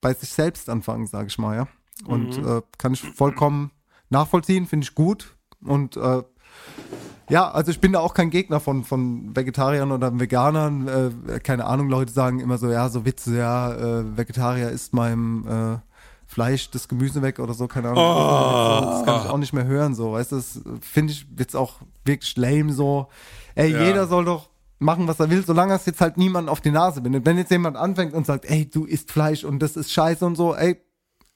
[SPEAKER 6] bei sich selbst anfangen, sage ich mal, ja. Und mhm. äh, kann ich vollkommen nachvollziehen, finde ich gut und äh, ja, also ich bin da auch kein Gegner von, von Vegetariern oder Veganern. Äh, keine Ahnung, Leute sagen immer so, ja, so Witze, ja, äh, Vegetarier isst meinem äh, Fleisch das Gemüse weg oder so, keine Ahnung. Oh. Das kann ich auch nicht mehr hören, so, weißt du, das finde ich jetzt auch wirklich lame, so. Ey, ja. jeder soll doch machen, was er will, solange es jetzt halt niemand auf die Nase bindet. Wenn jetzt jemand anfängt und sagt, ey, du isst Fleisch und das ist scheiße und so, ey,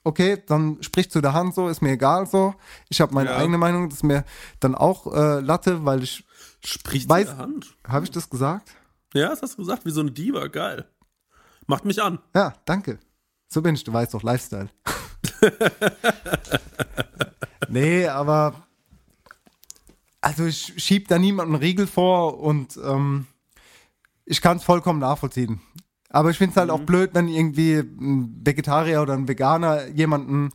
[SPEAKER 6] okay, dann sprich zu der Hand so, ist mir egal so. Ich habe meine ja. eigene Meinung, das ist mir dann auch äh, Latte, weil ich
[SPEAKER 7] Sprich weiß, zu der Hand.
[SPEAKER 6] Habe ich das gesagt?
[SPEAKER 7] Ja, das hast du gesagt, wie so eine Diva, geil. Macht mich an.
[SPEAKER 6] Ja, danke. So bin ich, du weißt doch, Lifestyle. nee, aber also ich schieb da niemanden Riegel vor und ähm, ich kann es vollkommen nachvollziehen. Aber ich finde es halt mhm. auch blöd, wenn irgendwie ein Vegetarier oder ein Veganer jemanden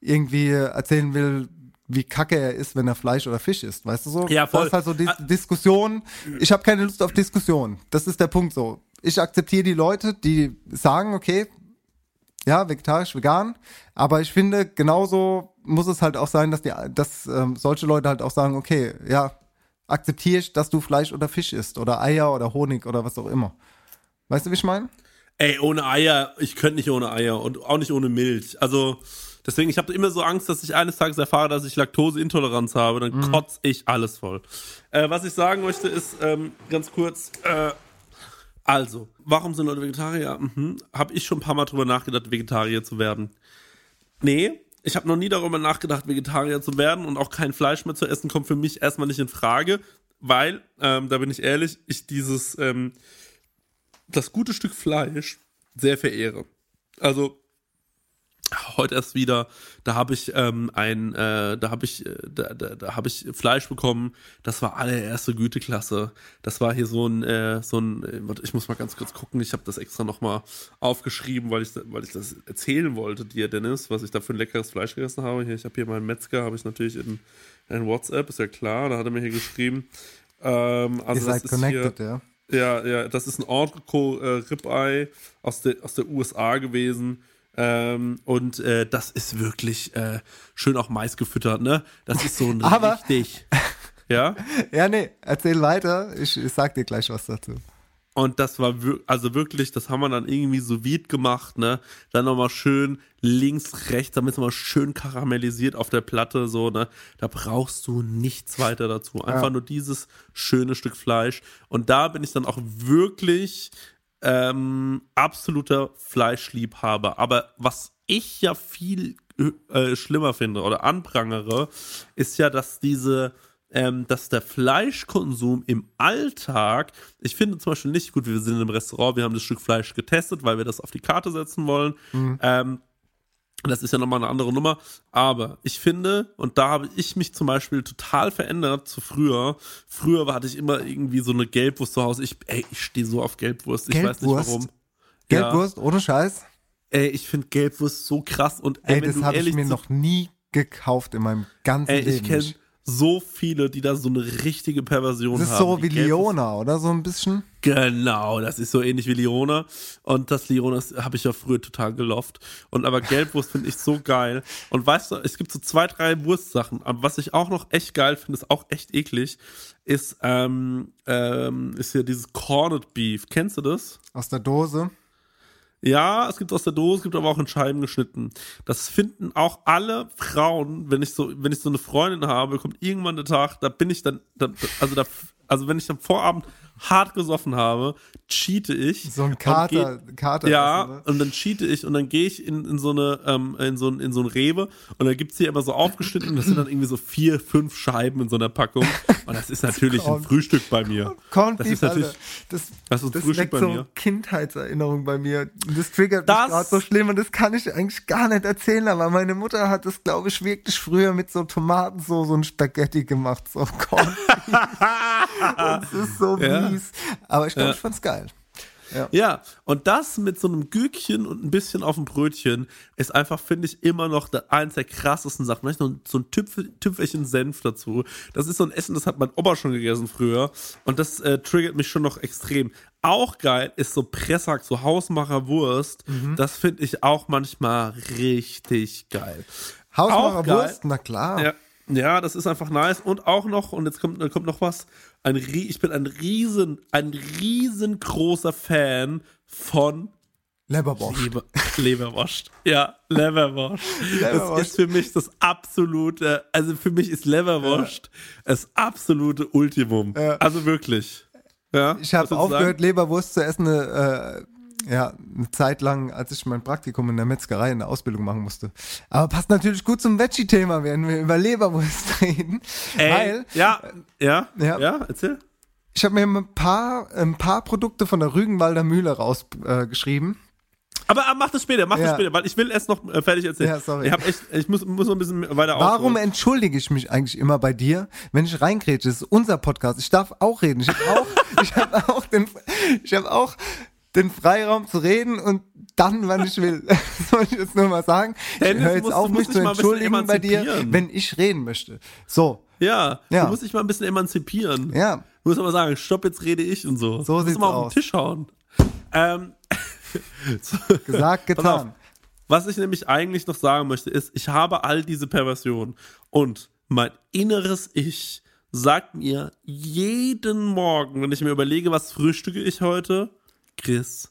[SPEAKER 6] irgendwie erzählen will, wie kacke er ist, wenn er Fleisch oder Fisch isst, weißt du so?
[SPEAKER 7] Ja, voll.
[SPEAKER 6] Das ist halt so die ah. Diskussion. Ich habe keine Lust auf Diskussion. Das ist der Punkt so. Ich akzeptiere die Leute, die sagen, okay, ja, vegetarisch, vegan, aber ich finde, genauso muss es halt auch sein, dass die, dass ähm, solche Leute halt auch sagen, okay, ja, akzeptiere ich, dass du Fleisch oder Fisch isst oder Eier oder Honig oder was auch immer. Weißt du, wie ich meine?
[SPEAKER 7] Ey, ohne Eier, ich könnte nicht ohne Eier und auch nicht ohne Milch. Also, deswegen, ich habe immer so Angst, dass ich eines Tages erfahre, dass ich Laktoseintoleranz habe, dann mhm. kotze ich alles voll. Äh, was ich sagen möchte, ist ähm, ganz kurz, äh, also, warum sind Leute Vegetarier? Mhm. Habe ich schon ein paar Mal drüber nachgedacht, Vegetarier zu werden. Nee, ich habe noch nie darüber nachgedacht, Vegetarier zu werden und auch kein Fleisch mehr zu essen, kommt für mich erstmal nicht in Frage, weil, ähm, da bin ich ehrlich, ich dieses, ähm, das gute Stück Fleisch sehr verehre. Also heute erst wieder, da habe ich ähm, ein, äh, da habe ich, äh, da, da, da habe ich Fleisch bekommen. Das war allererste Güteklasse. Das war hier so ein, äh, so ein, äh, ich muss mal ganz kurz gucken. Ich habe das extra noch mal aufgeschrieben, weil ich, weil ich das erzählen wollte dir, Dennis, was ich da für ein leckeres Fleisch gegessen habe. Hier, ich habe hier meinen Metzger, habe ich natürlich in, in WhatsApp, ist ja klar. Da hat er mir hier geschrieben. Ähm, also
[SPEAKER 6] Ihr seid connected, hier, ja.
[SPEAKER 7] Ja, ja, das ist ein Orco äh, Ribeye aus der, aus der USA gewesen. Ähm, und äh, das ist wirklich äh, schön auch Mais gefüttert, ne? Das ist so ein
[SPEAKER 6] Aber,
[SPEAKER 7] richtig. Ja?
[SPEAKER 6] ja, nee, erzähl weiter. Ich, ich sag dir gleich was dazu.
[SPEAKER 7] Und das war also wirklich, das haben wir dann irgendwie so weit gemacht, ne? Dann nochmal schön links, rechts, damit es mal schön karamellisiert auf der Platte, so, ne? Da brauchst du nichts weiter dazu. Einfach ja. nur dieses schöne Stück Fleisch. Und da bin ich dann auch wirklich ähm, absoluter Fleischliebhaber. Aber was ich ja viel äh, schlimmer finde oder anprangere, ist ja, dass diese ähm, dass der Fleischkonsum im Alltag, ich finde zum Beispiel nicht gut, wir sind im Restaurant, wir haben das Stück Fleisch getestet, weil wir das auf die Karte setzen wollen. Mhm. Ähm, das ist ja nochmal eine andere Nummer. Aber ich finde, und da habe ich mich zum Beispiel total verändert zu früher. Früher hatte ich immer irgendwie so eine Gelbwurst zu Hause. Ich, ey, ich stehe so auf Gelbwurst. Ich Gelbwurst? weiß nicht warum.
[SPEAKER 6] Gelbwurst, ja. ohne Scheiß.
[SPEAKER 7] Ey, ich finde Gelbwurst so krass. Und
[SPEAKER 6] ey, ey das habe ich mir noch nie gekauft in meinem ganzen ey, Leben. Ich kenne
[SPEAKER 7] so viele, die da so eine richtige Perversion haben.
[SPEAKER 6] Das
[SPEAKER 7] ist
[SPEAKER 6] haben, so wie Leona, oder so ein bisschen?
[SPEAKER 7] Genau, das ist so ähnlich wie Leona. Und das Leona habe ich ja früher total geloft. Und aber Gelbwurst finde ich so geil. Und weißt du, es gibt so zwei, drei Wurstsachen. Aber was ich auch noch echt geil finde, ist auch echt eklig, ist, ähm, ähm, ist hier dieses Corned Beef. Kennst du das?
[SPEAKER 6] Aus der Dose?
[SPEAKER 7] Ja, es gibt aus der Dose, es gibt aber auch in Scheiben geschnitten. Das finden auch alle Frauen, wenn ich so, wenn ich so eine Freundin habe, kommt irgendwann der Tag, da bin ich dann, da, also da, also wenn ich am Vorabend hart gesoffen habe, cheate ich.
[SPEAKER 6] So ein Kater,
[SPEAKER 7] geh-
[SPEAKER 6] Kater.
[SPEAKER 7] ja,
[SPEAKER 6] ne?
[SPEAKER 7] und dann cheate ich und dann gehe ich in, in so eine, ähm, in so ein, in so ein Rewe und da gibt's hier immer so aufgeschnitten und das sind dann irgendwie so vier, fünf Scheiben in so einer Packung. Und das ist natürlich ein Frühstück bei mir.
[SPEAKER 6] Corned
[SPEAKER 7] Das ist natürlich,
[SPEAKER 6] Alter. Das,
[SPEAKER 7] das ist ein
[SPEAKER 6] das
[SPEAKER 7] Frühstück bei
[SPEAKER 6] so
[SPEAKER 7] mir.
[SPEAKER 6] Kindheitserinnerung bei mir. Das triggert
[SPEAKER 7] Das-
[SPEAKER 6] mich gerade so schlimm und das kann ich eigentlich gar nicht erzählen, aber meine Mutter hat das, glaube ich, wirklich früher mit so Tomatensauce und Spaghetti gemacht. So Corned es ist so
[SPEAKER 7] Ja.
[SPEAKER 6] mies. Aber ich glaube,
[SPEAKER 7] Ja.
[SPEAKER 6] ich fand's geil.
[SPEAKER 7] Ja, und das mit so einem Gürkchen und ein bisschen auf dem Brötchen ist einfach, finde ich, immer noch der, eins der krassesten Sachen. Vielleicht noch so ein Tüpfel, Tüpfelchen Senf dazu. Das ist so ein Essen, das hat mein Opa schon gegessen früher. Und das äh, triggert mich schon noch extrem. Auch geil ist so Pressack, so Hausmacher Wurst.
[SPEAKER 6] Mhm.
[SPEAKER 7] Das finde ich auch manchmal richtig geil.
[SPEAKER 6] Hausmacher
[SPEAKER 7] Auch geil.
[SPEAKER 6] Wurst, na klar.
[SPEAKER 7] Ja, ja, das ist einfach nice. Und auch noch, und jetzt kommt, kommt noch was, ein, ich bin ein riesen, ein riesengroßer Fan von
[SPEAKER 6] Leberbosch.
[SPEAKER 7] Leber, Leberwurst. Ja, Leberwurst. Das
[SPEAKER 6] Leberwurst.
[SPEAKER 7] ist für mich das absolute, also für mich ist Leberwurst das absolute Ultimum.
[SPEAKER 6] Ja.
[SPEAKER 7] Also wirklich. Ja,
[SPEAKER 6] Ich habe aufgehört? Leberwurst zu essen, äh, ja, eine Zeit lang, als ich mein Praktikum in der Metzgerei in der Ausbildung machen musste. Aber passt natürlich gut zum Veggie-Thema, wenn wir über Leberwurst reden.
[SPEAKER 7] Ey,
[SPEAKER 6] weil
[SPEAKER 7] ja, ja,
[SPEAKER 6] Ja.
[SPEAKER 7] ja, erzähl.
[SPEAKER 6] ich habe mir ein paar, ein paar Produkte von der Rügenwalder Mühle rausgeschrieben. Äh.
[SPEAKER 7] Aber ah, mach das später, mach das
[SPEAKER 6] Ja.
[SPEAKER 7] später, weil ich will erst noch äh, fertig erzählen.
[SPEAKER 6] Ja, sorry.
[SPEAKER 7] Ich hab echt, ich muss, muss noch ein bisschen weiter
[SPEAKER 6] Warum entschuldige ich mich eigentlich immer bei dir, wenn ich reingrätsche? Das ist unser Podcast. Ich darf auch reden. Ich habe auch, ich habe auch den, ich habe auch den Freiraum zu reden und dann, wann ich will. Wollte ich jetzt nur mal sagen. Ich
[SPEAKER 7] Dennis,
[SPEAKER 6] höre jetzt
[SPEAKER 7] musst-
[SPEAKER 6] auf, mich zu
[SPEAKER 7] dich mal ein bisschen
[SPEAKER 6] entschuldigen bei dir, wenn ich reden möchte. So,
[SPEAKER 7] Ja,
[SPEAKER 6] Ja.
[SPEAKER 7] du musst dich mal ein bisschen emanzipieren.
[SPEAKER 6] ja.
[SPEAKER 7] Du musst aber sagen, stopp, jetzt rede ich und so.
[SPEAKER 6] So
[SPEAKER 7] du
[SPEAKER 6] sieht's
[SPEAKER 7] mal auf
[SPEAKER 6] aus.
[SPEAKER 7] den Tisch hauen. Ähm, so,
[SPEAKER 6] Gesagt,
[SPEAKER 7] auf.
[SPEAKER 6] getan.
[SPEAKER 7] Was ich nämlich eigentlich noch sagen möchte, ist, ich habe all diese Perversionen und mein inneres Ich sagt mir jeden Morgen, wenn ich mir überlege, was frühstücke ich heute, Chris,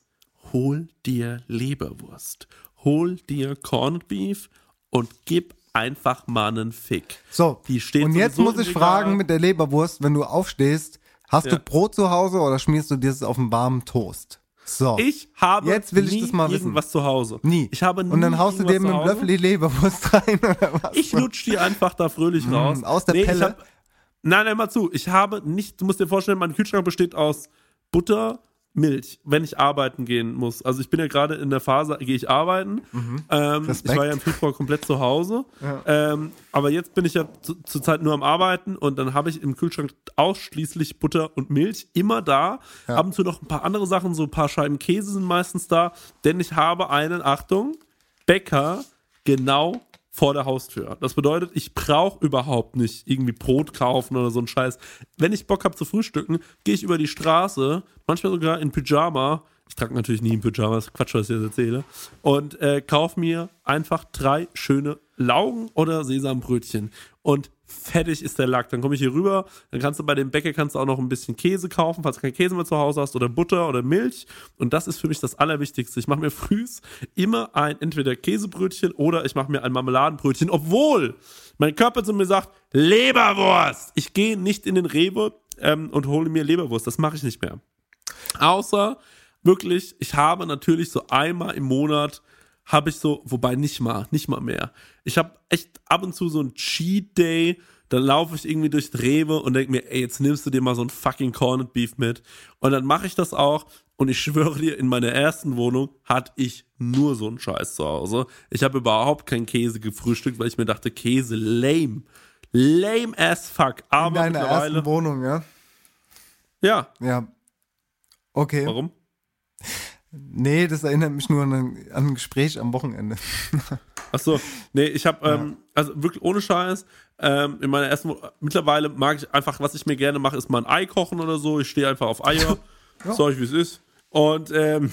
[SPEAKER 7] hol dir Leberwurst, hol dir Corned Beef und gib einfach mal einen Fick.
[SPEAKER 6] So,
[SPEAKER 7] Die steht
[SPEAKER 6] und jetzt muss ich
[SPEAKER 7] Regal.
[SPEAKER 6] fragen mit der Leberwurst, wenn du aufstehst, hast
[SPEAKER 7] Ja.
[SPEAKER 6] du Brot zu Hause oder schmierst du dir das auf einen warmen Toast? So.
[SPEAKER 7] Ich habe
[SPEAKER 6] Jetzt will ich
[SPEAKER 7] nie
[SPEAKER 6] das mal wissen.
[SPEAKER 7] irgendwas zu Hause.
[SPEAKER 6] Nie.
[SPEAKER 7] Ich habe nie
[SPEAKER 6] Und dann haust du dir mit
[SPEAKER 7] Hause.
[SPEAKER 6] Löffel die Leberwurst rein oder was?
[SPEAKER 7] Ich lutsch die einfach da fröhlich raus.
[SPEAKER 6] Mm, aus der
[SPEAKER 7] Ich
[SPEAKER 6] Pelle?
[SPEAKER 7] hab, nein, nein, mal zu. Ich habe nicht, du musst dir vorstellen, mein Kühlschrank besteht aus Butter, Milch, wenn ich arbeiten gehen muss. Also ich bin ja gerade in der Phase, gehe ich arbeiten. Ähm, ich
[SPEAKER 6] Mhm.
[SPEAKER 7] War ja im Februar komplett zu Hause. Ähm, aber jetzt bin ich ja zu, zurzeit nur am Arbeiten und dann habe ich im Kühlschrank ausschließlich Butter und Milch immer da. Ab und zu noch ein paar andere Sachen, so ein paar Scheiben Käse sind meistens da, denn ich habe einen, Achtung, Bäcker genau vor der Haustür. Das bedeutet, ich brauche überhaupt nicht irgendwie Brot kaufen oder so ein Scheiß. Wenn ich Bock habe zu frühstücken, gehe ich über die Straße, manchmal sogar in Pyjama. Ich trage natürlich nie in Pyjama, ist Quatsch, was ich jetzt erzähle. Und äh, kauf mir einfach drei schöne Laugen oder Sesambrötchen. Und fertig ist der Lack. Dann komme ich hier rüber, dann kannst du bei dem Bäcker kannst du auch noch ein bisschen Käse kaufen, falls du keinen Käse mehr zu Hause hast oder Butter oder Milch. Und das ist für mich das Allerwichtigste. Ich mache mir frühs immer ein entweder Käsebrötchen oder ich mache mir ein Marmeladenbrötchen, obwohl mein Körper zu mir sagt, Leberwurst. Ich gehe nicht in den Rewe ähm, und hole mir Leberwurst. Das mache ich nicht mehr. Außer wirklich, ich habe natürlich so einmal im Monat habe ich so, wobei nicht mal, nicht mal mehr. Ich habe echt ab und zu so ein Cheat Day, dann laufe ich irgendwie durch Rewe und denke mir, ey, jetzt nimmst du dir mal so ein fucking Corned Beef mit. Und dann mache ich das auch und ich schwöre dir, in meiner ersten Wohnung hatte ich nur so einen Scheiß zu Hause. Ich habe überhaupt keinen Käse gefrühstückt, weil ich mir dachte, Käse lame. Lame as fuck.
[SPEAKER 6] In
[SPEAKER 7] Aber
[SPEAKER 6] deiner
[SPEAKER 7] mittlerweile,
[SPEAKER 6] ersten Wohnung, ja?
[SPEAKER 7] ja,
[SPEAKER 6] Ja. Okay.
[SPEAKER 7] warum?
[SPEAKER 6] Nee, das erinnert mich nur an ein, an ein Gespräch am Wochenende.
[SPEAKER 7] Ach so, nee, ich habe ähm, also wirklich ohne Scheiß ähm, in meiner ersten mittlerweile mag ich einfach, was ich mir gerne mache, ist mal ein Ei kochen oder so. Ich stehe einfach auf Eier, sag ich wie es ist und ähm,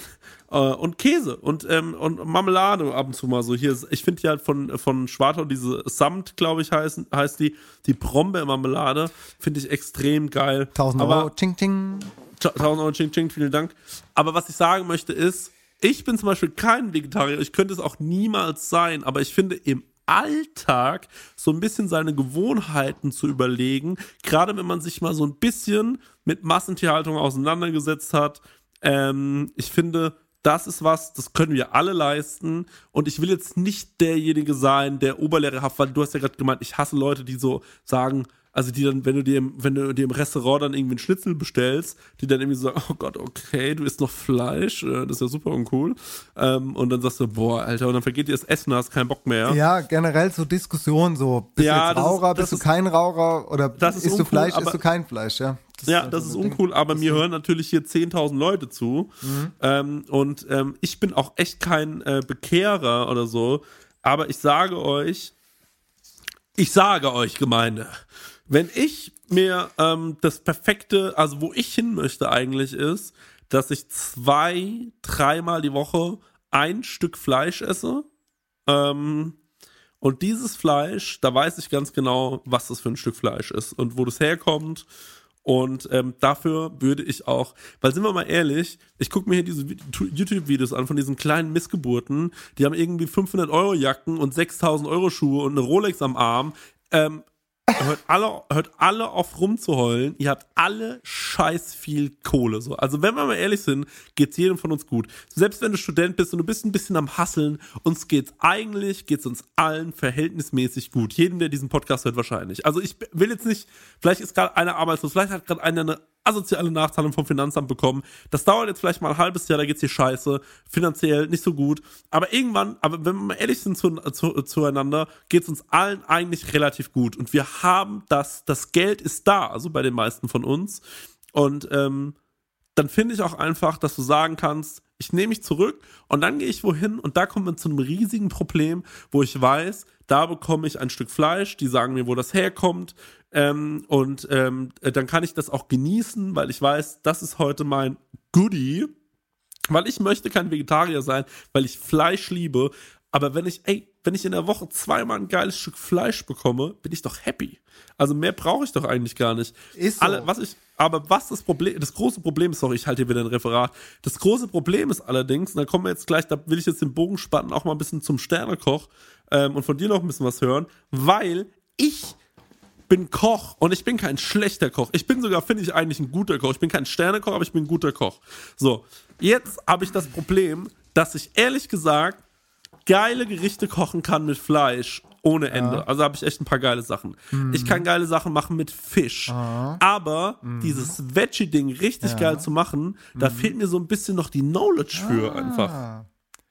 [SPEAKER 7] äh, und Käse und ähm, und Marmelade ab und zu mal so hier. Ich finde ja von von Schwartau diese Samt, glaube ich heißen heißt die die Brombeermarmelade finde ich extrem geil.
[SPEAKER 6] 1000
[SPEAKER 7] Aber-
[SPEAKER 6] Euro, ching, ching.
[SPEAKER 7] 1000 Euro, ching, ching, vielen Dank. Aber was ich sagen möchte ist, ich bin zum Beispiel kein Vegetarier, ich könnte es auch niemals sein, aber ich finde im Alltag so ein bisschen seine Gewohnheiten zu überlegen. Gerade wenn man sich mal so ein bisschen mit Massentierhaltung auseinandergesetzt hat. Ähm, ich finde, das ist was, das können wir alle leisten. Und ich will jetzt nicht derjenige sein, der oberlehrerhaft, weil du hast ja gerade gemeint, ich hasse Leute, die so sagen, also die dann, wenn du dir, im, wenn du dir im Restaurant dann irgendwie einen Schnitzel bestellst, die dann irgendwie so sagen, oh Gott, okay, du isst noch Fleisch, äh, das ist ja super uncool. Ähm, und dann sagst du, boah, Alter, und dann vergeht dir das Essen, hast keinen Bock mehr.
[SPEAKER 6] Ja, generell so Diskussionen, so, bist
[SPEAKER 7] Ja,
[SPEAKER 6] du
[SPEAKER 7] das ist-
[SPEAKER 6] Raucher,
[SPEAKER 7] das
[SPEAKER 6] bist du
[SPEAKER 7] ist-
[SPEAKER 6] kein Raucher oder
[SPEAKER 7] das ist
[SPEAKER 6] isst du
[SPEAKER 7] uncool,
[SPEAKER 6] Fleisch, isst du kein Fleisch, ja.
[SPEAKER 7] ja, das
[SPEAKER 6] so
[SPEAKER 7] ist
[SPEAKER 6] ein Ding.
[SPEAKER 7] uncool, aber mir hören natürlich hier 10.000 Leute zu.
[SPEAKER 6] Mhm.
[SPEAKER 7] Ähm, und ähm, ich bin auch echt kein äh, Bekehrer oder so. Aber ich sage euch, ich sage euch, Gemeinde, wenn ich mir ähm, das perfekte, also wo ich hin möchte eigentlich ist, dass ich zwei, dreimal die Woche ein Stück Fleisch esse. Ähm, und dieses Fleisch, da weiß ich ganz genau, was das für ein Stück Fleisch ist und wo das herkommt. Und ähm, dafür würde ich auch, weil sind wir mal ehrlich, ich gucke mir hier diese Vi- Tu- YouTube-Videos an von diesen kleinen Missgeburten, die haben irgendwie 500 Euro Jacken und 6000 Euro Schuhe und eine Rolex am Arm. Ähm, hört alle, hört alle auf rumzuheulen. Ihr habt alle scheiß viel Kohle. So. Also wenn wir mal ehrlich sind, geht's jedem von uns gut. Selbst wenn du Student bist und du bist ein bisschen am Hasseln, uns geht's eigentlich, geht's uns allen verhältnismäßig gut. Jedem, der diesen Podcast hört, wahrscheinlich. Also ich will jetzt nicht, vielleicht ist gerade einer arbeitslos, vielleicht hat gerade einer eine asoziale Nachzahlung vom Finanzamt bekommen. Das dauert jetzt vielleicht mal ein halbes Jahr, da geht's dir scheiße, finanziell nicht so gut. Aber irgendwann, aber wenn wir mal ehrlich sind zu, zu, zueinander, geht's uns allen eigentlich relativ gut. Und wir haben das, das Geld ist da, also bei den meisten von uns. Und ähm, dann finde ich auch einfach, dass du sagen kannst, ich nehme mich zurück und dann gehe ich wohin und da kommen wir zu einem riesigen Problem, wo ich weiß, da bekomme ich ein Stück Fleisch, die sagen mir, wo das herkommt ähm, und ähm, äh, dann kann ich das auch genießen, weil ich weiß, das ist heute mein Goodie, weil ich möchte kein Vegetarier sein, weil ich Fleisch liebe. Aber wenn ich, ey, wenn ich in der Woche zweimal ein geiles Stück Fleisch bekomme, bin ich doch happy. Also mehr brauche ich doch eigentlich gar nicht.
[SPEAKER 6] Ist so.
[SPEAKER 7] Alle, was ich, aber was das Problem, das große Problem ist, sorry, ich halte hier wieder ein Referat. Das große Problem ist allerdings, und da kommen wir jetzt gleich, da will ich jetzt den Bogen spannen, auch mal ein bisschen zum Sternekoch ähm, und von dir noch ein bisschen was hören, weil ich bin Koch und ich bin kein schlechter Koch. Ich bin sogar, finde ich, eigentlich ein guter Koch. Ich bin kein Sternekoch, aber ich bin ein guter Koch. So, jetzt habe ich das Problem, dass ich ehrlich gesagt geile Gerichte kochen kann mit Fleisch ohne Ende. Also habe ich echt ein paar geile Sachen. Ich kann geile Sachen machen mit Fisch. Aber dieses Veggie-Ding richtig geil zu machen, da fehlt mir so ein bisschen noch die Knowledge für einfach.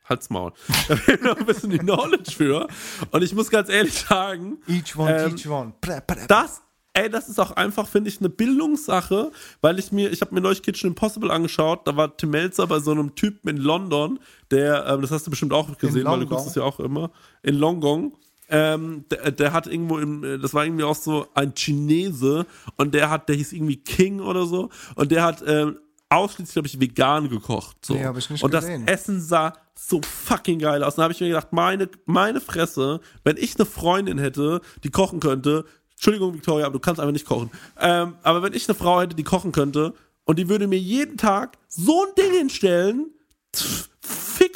[SPEAKER 7] Halt's Maul. Da fehlt noch ein bisschen die Knowledge für. Und ich muss ganz ehrlich sagen,
[SPEAKER 6] Each one,
[SPEAKER 7] Ähm,
[SPEAKER 6] each one. Prä, prä,
[SPEAKER 7] das, ey, das ist auch einfach, finde ich, eine Bildungssache, weil ich mir, ich habe mir neulich Kitchen Impossible angeschaut, da war Tim Melzer bei so einem Typen in London, der, ähm, das hast du bestimmt auch gesehen, weil du guckst es ja auch immer, in Longong. Ähm, der, der hat irgendwo im, äh, das war irgendwie auch so ein Chinese und der hat, der hieß irgendwie King oder so und der hat ähm, ausschließlich, glaube ich, vegan gekocht. So.
[SPEAKER 6] Nee, hab ich nicht
[SPEAKER 7] und
[SPEAKER 6] gesehen.
[SPEAKER 7] das Essen sah so fucking geil aus. Und da habe ich mir gedacht, meine, meine Fresse, wenn ich eine Freundin hätte, die kochen könnte, Entschuldigung, Victoria, aber du kannst einfach nicht kochen. Ähm, aber wenn ich eine Frau hätte, die kochen könnte und die würde mir jeden Tag so ein Ding hinstellen, pff,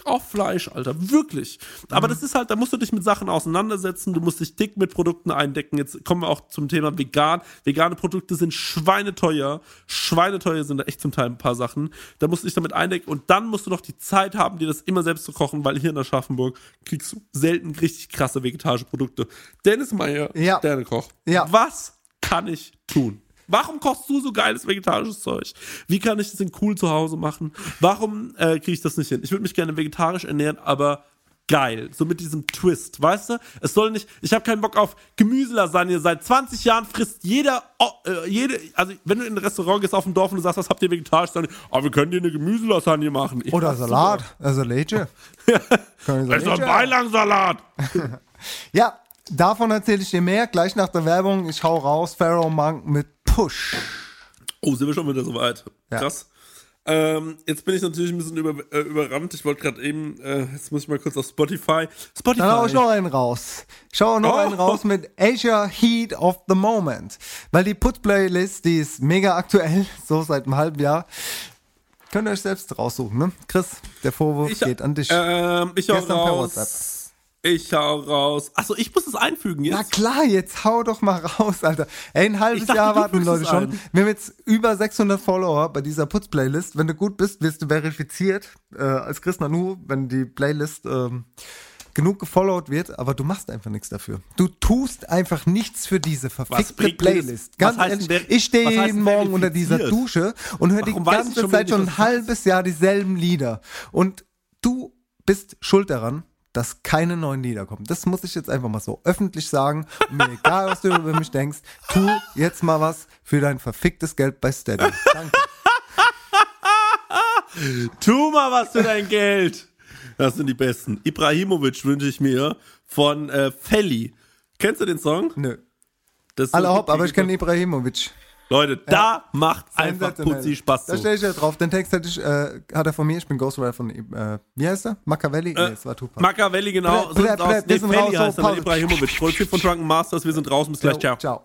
[SPEAKER 7] fick auf Fleisch, Alter, wirklich. Aber das ist halt, da musst du dich mit Sachen auseinandersetzen, du musst dich dick mit Produkten eindecken. Jetzt kommen wir auch zum Thema vegan. Vegane Produkte sind schweineteuer. Schweineteuer sind da echt zum Teil ein paar Sachen. Da musst du dich damit eindecken und dann musst du noch die Zeit haben, dir das immer selbst zu kochen, weil hier in Aschaffenburg kriegst du selten richtig krasse vegetarische Produkte. Dennis Meyer,
[SPEAKER 6] Ja.
[SPEAKER 7] Sternekoch.
[SPEAKER 6] Ja.
[SPEAKER 7] Was kann ich tun? Warum kochst du so geiles vegetarisches Zeug? Wie kann ich das denn cool zu Hause machen? Warum äh, kriege ich das nicht hin? Ich würde mich gerne vegetarisch ernähren, aber geil. So mit diesem Twist, weißt du? Es soll nicht, ich habe keinen Bock auf Gemüselasagne. Seit 20 Jahren frisst jeder, oh, äh, jede, also wenn du in ein Restaurant gehst auf dem Dorf und du sagst, was habt ihr vegetarisch? Dann, oh, wir können dir eine Gemüselasagne machen. Ich
[SPEAKER 6] Oder Salat. Also
[SPEAKER 7] sogar. Es ist ein Beilangsalat.
[SPEAKER 6] Ja, davon erzähle ich dir mehr. Gleich nach der Werbung. Ich hau raus. Pharaoh Monk mit Push.
[SPEAKER 7] Oh, sind wir schon wieder soweit.
[SPEAKER 6] Ja.
[SPEAKER 7] Krass. Ähm, jetzt bin ich natürlich ein bisschen über, äh, überrannt. Ich wollte gerade eben, äh, jetzt muss ich mal kurz auf Spotify. Spotify.
[SPEAKER 6] Dann hau ich noch einen raus. Schau noch
[SPEAKER 7] Oh.
[SPEAKER 6] einen raus mit Asia Heat of the Moment. Weil die Put-Playlist, die ist mega aktuell, so seit einem halben Jahr. Könnt ihr euch selbst raussuchen, ne? Chris, der Vorwurf
[SPEAKER 7] ich,
[SPEAKER 6] geht an dich.
[SPEAKER 7] Ähm, ich hau
[SPEAKER 6] Gestern per
[SPEAKER 7] raus.
[SPEAKER 6] WhatsApp.
[SPEAKER 7] Ich hau raus. Achso, ich muss es einfügen jetzt.
[SPEAKER 6] Na klar, jetzt hau doch mal raus, Alter. Ey, ein halbes
[SPEAKER 7] dachte,
[SPEAKER 6] Jahr warten Leute schon.
[SPEAKER 7] ein.
[SPEAKER 6] Wir haben jetzt über 600 Follower bei dieser Putz-Playlist. Wenn du gut bist, wirst du verifiziert äh, als Chris Nanu, wenn die Playlist ähm, genug gefollowt wird, aber du machst einfach nichts dafür. Du tust einfach nichts für diese verfickte? Playlist. Ganz ehrlich,
[SPEAKER 7] denn,
[SPEAKER 6] ich stehe jeden Morgen unter dieser? Dusche und höre die ganze
[SPEAKER 7] schon
[SPEAKER 6] Zeit schon ein halbes Jahr dieselben Lieder. Und du bist schuld daran, dass keine neuen Lieder kommen. Das muss ich jetzt einfach mal so öffentlich sagen. Und mir egal, was du über mich denkst, tu jetzt mal was für dein verficktes Geld bei Steady. Danke.
[SPEAKER 7] Tu mal was für dein Geld. Das sind die besten. Ibrahimovic wünsche ich mir von äh, Felly. Kennst du den Song?
[SPEAKER 6] Nö.
[SPEAKER 7] Das
[SPEAKER 6] Alle hopp, aber ich kenne Ibrahimovic.
[SPEAKER 7] Leute, da macht einfach. Putzi Spaß
[SPEAKER 6] Da stehe ich ja drauf. Den Text hatte ich, äh, hat er von mir. Ich bin Ghostwriter von, ihm. äh, wie heißt er? Machiavelli?
[SPEAKER 7] Äh,
[SPEAKER 6] nee, es war Tupac.
[SPEAKER 7] Machiavelli, genau. So
[SPEAKER 6] ble-
[SPEAKER 7] sieht's aus.
[SPEAKER 6] wir sind raus,
[SPEAKER 7] heißt er. Ibrahimovic. Produziert von Drunken Masters. Wir sind draußen. Bis gleich. Ciao.
[SPEAKER 6] Ciao.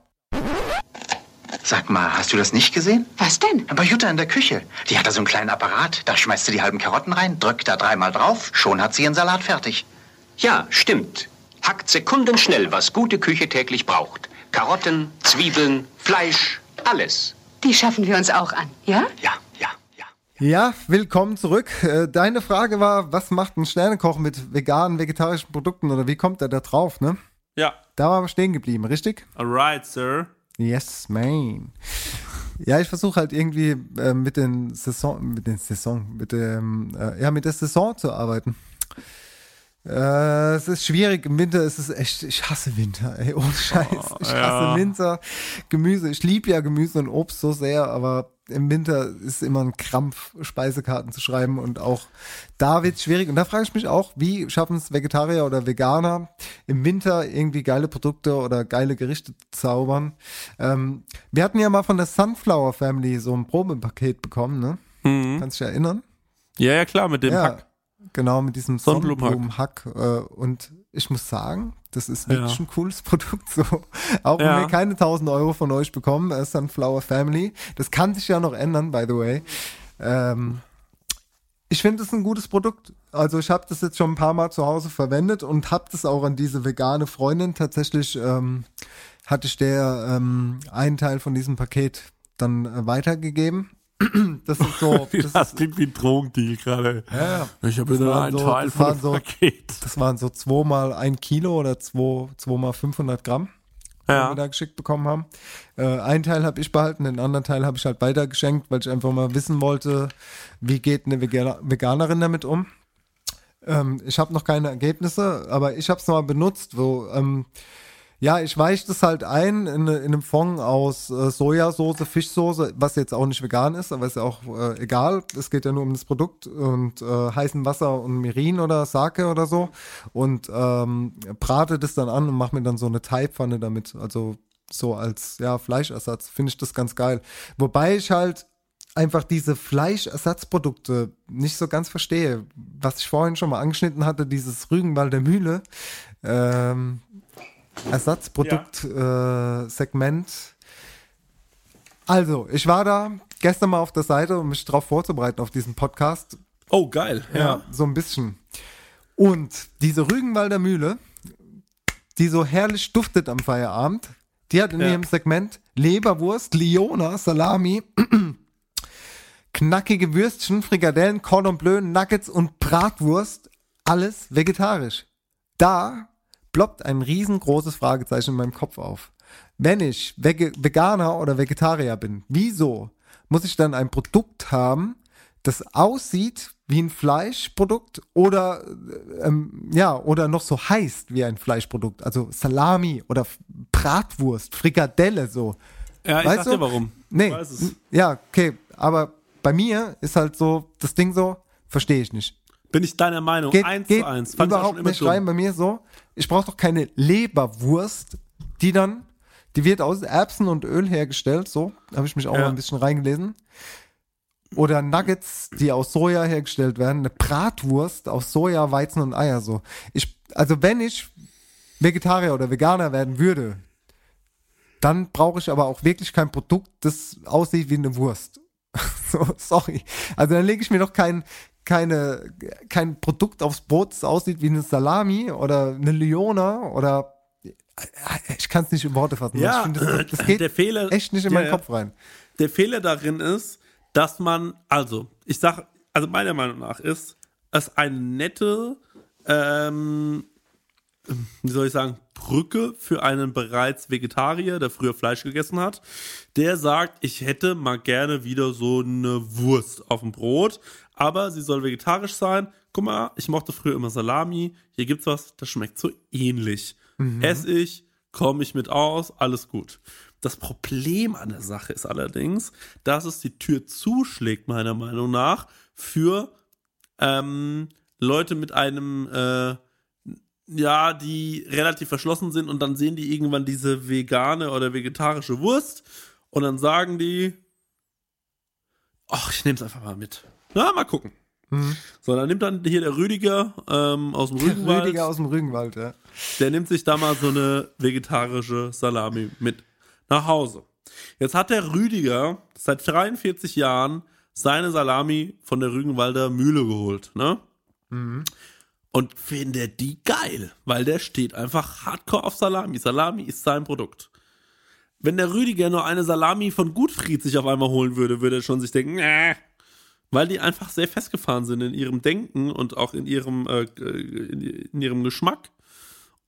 [SPEAKER 10] Sag mal, hast du das nicht gesehen?
[SPEAKER 8] Was denn?
[SPEAKER 10] Bei Jutta in der Küche. Die hat da so einen kleinen Apparat. Da schmeißt sie die halben Karotten rein, drückt da dreimal drauf, schon hat sie ihren Salat fertig.
[SPEAKER 11] Ja, stimmt. Hackt sekundenschnell, was gute Küche täglich braucht. Karotten, Zwiebeln, Fleisch, alles.
[SPEAKER 8] Die schaffen wir uns auch an, ja?
[SPEAKER 10] Ja, ja.
[SPEAKER 6] Ja, willkommen zurück. Äh, Deine Frage war, was macht ein Sternekoch mit veganen, vegetarischen Produkten oder wie kommt er da drauf, ne?
[SPEAKER 7] Ja.
[SPEAKER 6] Da waren wir stehen geblieben, richtig?
[SPEAKER 7] Alright, Sir.
[SPEAKER 6] Yes, man. Ja, ich versuche halt irgendwie äh, mit den Saison, mit den Saison, mit dem, äh, ja, mit der Saison zu arbeiten. Äh, es ist schwierig. Im Winter ist es echt, ich hasse Winter, ey, ohne Scheiß. ich hasse
[SPEAKER 7] ja.
[SPEAKER 6] Winter. Gemüse. Ich liebe ja Gemüse und Obst so sehr, aber im Winter ist immer ein Krampf, Speisekarten zu schreiben und auch da wird es schwierig. Und da frage ich mich auch, wie schaffen es Vegetarier oder Veganer im Winter irgendwie geile Produkte oder geile Gerichte zu zaubern? Ähm, wir hatten ja mal von der Sunflower Family so ein Probepaket bekommen, ne? Kannst du dich erinnern?
[SPEAKER 7] Ja, ja, klar, mit dem
[SPEAKER 6] ja,
[SPEAKER 7] Hack.
[SPEAKER 6] Genau, mit diesem
[SPEAKER 7] Sonnenblumenhack.
[SPEAKER 6] Äh, und ich muss sagen, das ist
[SPEAKER 7] Ja.
[SPEAKER 6] wirklich ein cooles Produkt. So. Auch wenn
[SPEAKER 7] Ja.
[SPEAKER 6] wir keine 1000 Euro von euch bekommen, äh, Sunflower Family. Das kann sich ja noch ändern, by the way. Ähm, ich finde es ein gutes Produkt. Also ich habe das jetzt schon ein paar Mal zu Hause verwendet und habe das auch an diese vegane Freundin tatsächlich, ähm, hatte ich der ähm, einen Teil von diesem Paket dann äh, weitergegeben. Das ist so,
[SPEAKER 7] das,
[SPEAKER 6] das ist,
[SPEAKER 7] klingt wie ein Drogendeal gerade.
[SPEAKER 6] Ja,
[SPEAKER 7] Ich habe
[SPEAKER 6] waren
[SPEAKER 7] einen
[SPEAKER 6] so-
[SPEAKER 7] Teil
[SPEAKER 6] das
[SPEAKER 7] von
[SPEAKER 6] so-
[SPEAKER 7] Paket.
[SPEAKER 6] Das waren so zwei mal ein Kilo oder zwei, zwei mal 500 Gramm, die
[SPEAKER 7] Ja.
[SPEAKER 6] wir da geschickt bekommen haben. Äh, einen Teil habe ich behalten, den anderen Teil habe ich halt weitergeschenkt, weil ich einfach mal wissen wollte, wie geht eine Vegana Veganerin damit um. Ähm, ich habe noch keine Ergebnisse, aber ich habe es mal benutzt, wo ähm, ja, ich weiche das halt ein in, in einem Fond aus äh, Sojasauce, Fischsoße, was jetzt auch nicht vegan ist, aber ist ja auch äh, egal. Es geht ja nur um das Produkt und äh, heißen Wasser und Mirin oder Sake oder so und ähm, brate das dann an und mache mir dann so eine Teigpfanne damit. Also so als ja Fleischersatz finde ich das ganz geil. Wobei ich halt einfach diese Fleischersatzprodukte nicht so ganz verstehe. Was ich vorhin schon mal angeschnitten hatte, dieses Rügenwalder Mühle. Ähm, Ersatzprodukt-Segment. Äh, Segment. also, ich war da gestern mal auf der Seite, um mich darauf vorzubereiten auf diesen Podcast.
[SPEAKER 7] Oh, geil. Ja.
[SPEAKER 6] so ein bisschen. Und diese Rügenwalder Mühle, die so herrlich duftet am Feierabend, die hat in
[SPEAKER 7] Ja.
[SPEAKER 6] ihrem Segment Leberwurst, Liona, Salami, knackige Würstchen, Frikadellen, Cordon Bleu, Nuggets und Bratwurst, alles vegetarisch. Da ploppt ein riesengroßes Fragezeichen in meinem Kopf auf. Wenn ich Vege Veganer oder Vegetarier bin, wieso muss ich dann ein Produkt haben, das aussieht wie ein Fleischprodukt oder ähm, ja oder noch so heißt wie ein Fleischprodukt, also Salami oder Bratwurst, Frikadelle so.
[SPEAKER 7] Ja, ich
[SPEAKER 6] Weißt
[SPEAKER 7] sag
[SPEAKER 6] du?
[SPEAKER 7] dir warum.
[SPEAKER 6] Nee, ja, okay, aber bei mir ist halt so das Ding so, verstehe ich nicht.
[SPEAKER 7] Bin ich deiner Meinung.
[SPEAKER 6] Geht,
[SPEAKER 7] eins
[SPEAKER 6] geht
[SPEAKER 7] zu eins. Fand
[SPEAKER 6] überhaupt nicht
[SPEAKER 7] dumm.
[SPEAKER 6] rein bei mir so. Ich brauche doch keine Leberwurst, die dann, die wird aus Erbsen und Öl hergestellt, so, habe ich mich auch
[SPEAKER 7] Ja.
[SPEAKER 6] mal ein bisschen reingelesen. Oder Nuggets, die aus Soja hergestellt werden, eine Bratwurst aus Soja, Weizen und Eier, so. Ich, also wenn ich Vegetarier oder Veganer werden würde, dann brauche ich aber auch wirklich kein Produkt, das aussieht wie eine Wurst. so, sorry. Also dann lege ich mir doch kein, keine, kein Produkt aufs Brot, das aussieht wie eine Salami oder eine Liona oder ich kann es nicht in Worte fassen.
[SPEAKER 7] Ja,
[SPEAKER 6] ich finde, das, das geht
[SPEAKER 7] der Fehler,
[SPEAKER 6] echt nicht in meinen. Kopf rein.
[SPEAKER 7] Der Fehler darin ist, dass man, also, ich sag, also meiner Meinung nach ist, es eine nette, ähm, wie soll ich sagen, Brücke für einen bereits Vegetarier, der früher Fleisch gegessen hat, der sagt, ich hätte mal gerne wieder so eine Wurst auf dem Brot, aber sie soll vegetarisch sein. Guck mal, ich mochte früher immer Salami, hier gibt's was, das schmeckt so ähnlich.
[SPEAKER 6] Mhm.
[SPEAKER 7] Ess ich, komme ich mit aus, alles gut. Das Problem an der Sache ist allerdings, dass es die Tür zuschlägt, meiner Meinung nach, für ähm, Leute mit einem, äh, ja, die relativ verschlossen sind und dann sehen die irgendwann diese vegane oder vegetarische Wurst und dann sagen die, ach, ich nehme es einfach mal mit. Na, mal gucken.
[SPEAKER 6] Mhm.
[SPEAKER 7] So, dann nimmt dann hier der Rüdiger ähm, aus dem Rügenwald.
[SPEAKER 6] Rüdiger aus dem Rügenwald, ja.
[SPEAKER 7] Der nimmt sich da mal so eine vegetarische Salami mit nach Hause. Jetzt hat der Rüdiger seit 43 Jahren seine Salami von der Rügenwalder Mühle geholt, ne?
[SPEAKER 6] Mhm.
[SPEAKER 7] Und findet die geil, weil der steht einfach hardcore auf Salami. Salami ist sein Produkt. Wenn der Rüdiger nur eine Salami von Gutfried sich auf einmal holen würde, würde er schon sich denken, äh, weil die einfach sehr festgefahren sind in ihrem Denken und auch in ihrem, äh, in, in ihrem Geschmack.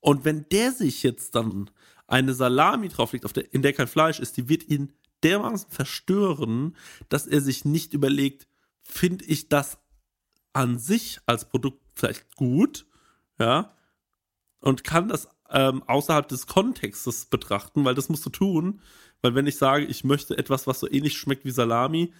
[SPEAKER 7] Und wenn der sich jetzt dann eine Salami drauflegt, auf der, in der kein Fleisch ist, die wird ihn dermaßen verstören, dass er sich nicht überlegt, finde ich das an sich als Produkt vielleicht gut, ja, und kann das ähm, außerhalb des Kontextes betrachten, weil das musst du tun, weil wenn ich sage, ich möchte etwas, was so ähnlich schmeckt wie Salami,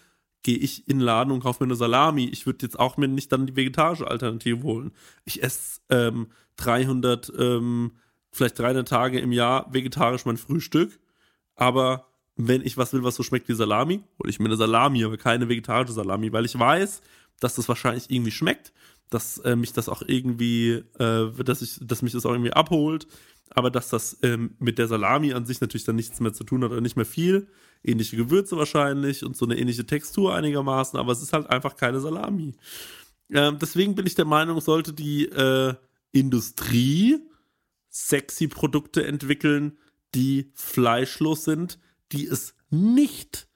[SPEAKER 7] gehe ich in den Laden und kaufe mir eine Salami. Ich würde jetzt auch mir nicht dann die vegetarische Alternative holen. Ich esse ähm, 300, ähm, vielleicht 300 Tage im Jahr vegetarisch mein Frühstück, aber wenn ich was will, was so schmeckt wie Salami, hole ich mir eine Salami, aber keine vegetarische Salami, weil ich weiß, dass das wahrscheinlich irgendwie schmeckt, dass äh, mich das auch irgendwie, äh, dass ich, dass mich das auch irgendwie abholt, aber dass das ähm, mit der Salami an sich natürlich dann nichts mehr zu tun hat oder nicht mehr viel. Ähnliche Gewürze wahrscheinlich und so eine ähnliche Textur einigermaßen, aber es ist halt einfach keine Salami. Ähm, deswegen bin ich der Meinung, sollte die äh, Industrie sexy Produkte entwickeln, die fleischlos sind, die es nicht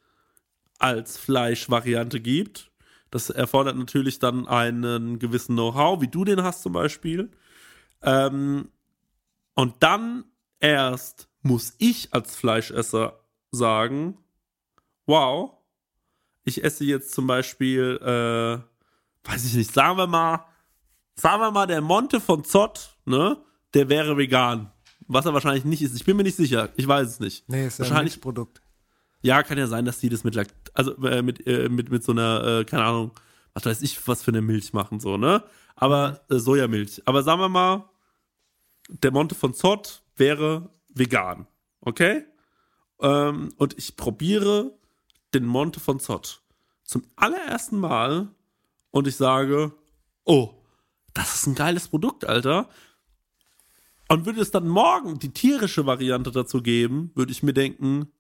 [SPEAKER 7] als Fleischvariante gibt. Das erfordert natürlich dann einen gewissen Know-how, wie du den hast zum Beispiel. Ähm, und dann erst muss ich als Fleischesser sagen, wow, ich esse jetzt zum Beispiel, äh, weiß ich nicht, sagen wir mal, sagen wir mal, der Monte von Zott, ne, der wäre vegan. Was er wahrscheinlich nicht ist. Ich bin mir nicht sicher. Ich weiß es nicht.
[SPEAKER 6] Nee, ist ja ein
[SPEAKER 7] wahrscheinlich
[SPEAKER 6] Milchprodukt.
[SPEAKER 7] Ja, kann ja sein, dass die das mit, Lakt also äh, mit, äh, mit, mit so einer, äh, keine Ahnung, was weiß ich, was für eine Milch machen, so, ne? Aber äh, Sojamilch. Aber sagen wir mal, der Monte von Zott wäre vegan. Okay? Ähm, und ich probiere den Monte von Zott zum allerersten Mal und ich sage, oh, das ist ein geiles Produkt, Alter. Und würde es dann morgen die tierische Variante dazu geben, würde ich mir denken,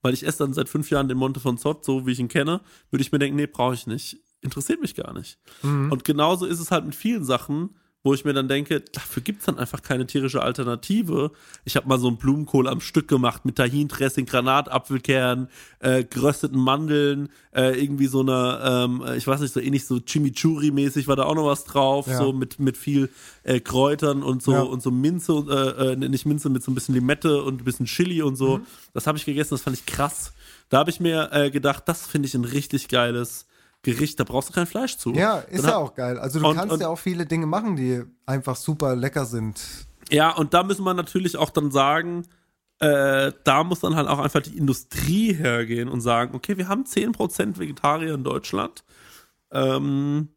[SPEAKER 7] weil ich esse dann seit fünf Jahren den Monte von Zott, so wie ich ihn kenne, würde ich mir denken, nee, brauche ich nicht. Interessiert mich gar nicht.
[SPEAKER 6] Mhm.
[SPEAKER 7] Und genauso ist es halt mit vielen Sachen, wo ich mir dann denke, dafür gibt's dann einfach keine tierische Alternative. Ich habe mal so einen Blumenkohl am Stück gemacht mit Tahin-Dressing, Granatapfelkern, äh, gerösteten Mandeln, äh, irgendwie so eine, ähm, ich weiß nicht, so ähnlich so Chimichurri-mäßig war da auch noch was drauf,
[SPEAKER 6] Ja.
[SPEAKER 7] so mit, mit viel äh, Kräutern und so
[SPEAKER 6] Ja.
[SPEAKER 7] und so Minze, äh, äh, nicht Minze, mit so ein bisschen Limette und ein bisschen Chili und so.
[SPEAKER 6] Mhm.
[SPEAKER 7] Das habe ich gegessen, das fand ich krass. Da habe ich mir äh, gedacht, das finde ich ein richtig geiles Gericht, da brauchst du kein Fleisch zu.
[SPEAKER 6] Ja, ist
[SPEAKER 7] Dann
[SPEAKER 6] ja auch geil. Also du
[SPEAKER 7] Und-
[SPEAKER 6] kannst
[SPEAKER 7] und-
[SPEAKER 6] ja auch viele Dinge machen, die einfach super lecker sind.
[SPEAKER 7] Ja, und da müssen wir natürlich auch dann sagen, äh, da muss dann halt auch einfach die Industrie hergehen und sagen, okay, wir haben 10% Vegetarier in Deutschland. Ähm,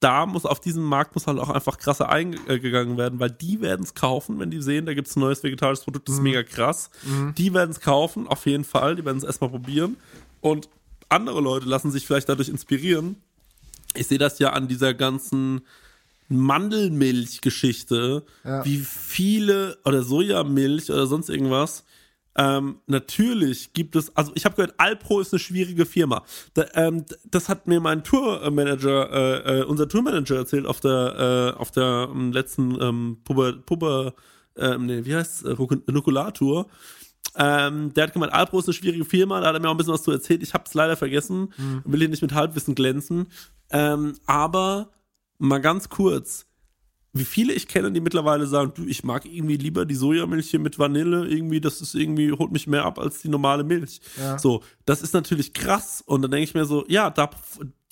[SPEAKER 7] da muss auf diesem Markt muss halt auch einfach krasser eingegangen werden, weil die werden es kaufen, wenn die sehen, da gibt es ein neues vegetarisches Produkt, das ist
[SPEAKER 6] Mhm.
[SPEAKER 7] mega krass.
[SPEAKER 6] Mhm.
[SPEAKER 7] Die werden es kaufen, auf jeden Fall, die werden es erstmal probieren. Und andere Leute lassen sich vielleicht dadurch inspirieren. Ich sehe das ja an dieser ganzen Mandelmilch-Geschichte,
[SPEAKER 6] Ja.
[SPEAKER 7] wie viele oder Sojamilch oder sonst irgendwas Ähm, natürlich gibt es, also ich habe gehört, Alpro ist eine schwierige Firma. Da, ähm, das hat mir mein Tourmanager, äh, äh, unser Tourmanager erzählt auf der, äh, auf der ähm, letzten ähm, Puber, Puber, ähm, nee, wie heißt Nukulartour. Ähm, der hat gemeint, Alpro ist eine schwierige Firma, da hat er mir auch ein bisschen was zu erzählt. Ich habe es leider vergessen, mhm. will hier nicht mit Halbwissen glänzen. Ähm, aber mal ganz kurz, wie viele ich kenne, die mittlerweile sagen, du, ich mag irgendwie lieber die Sojamilch hier mit Vanille, irgendwie, das ist irgendwie, holt mich mehr ab als die normale Milch. Ja. So, das ist natürlich krass. Und dann denke ich mir so, ja, da,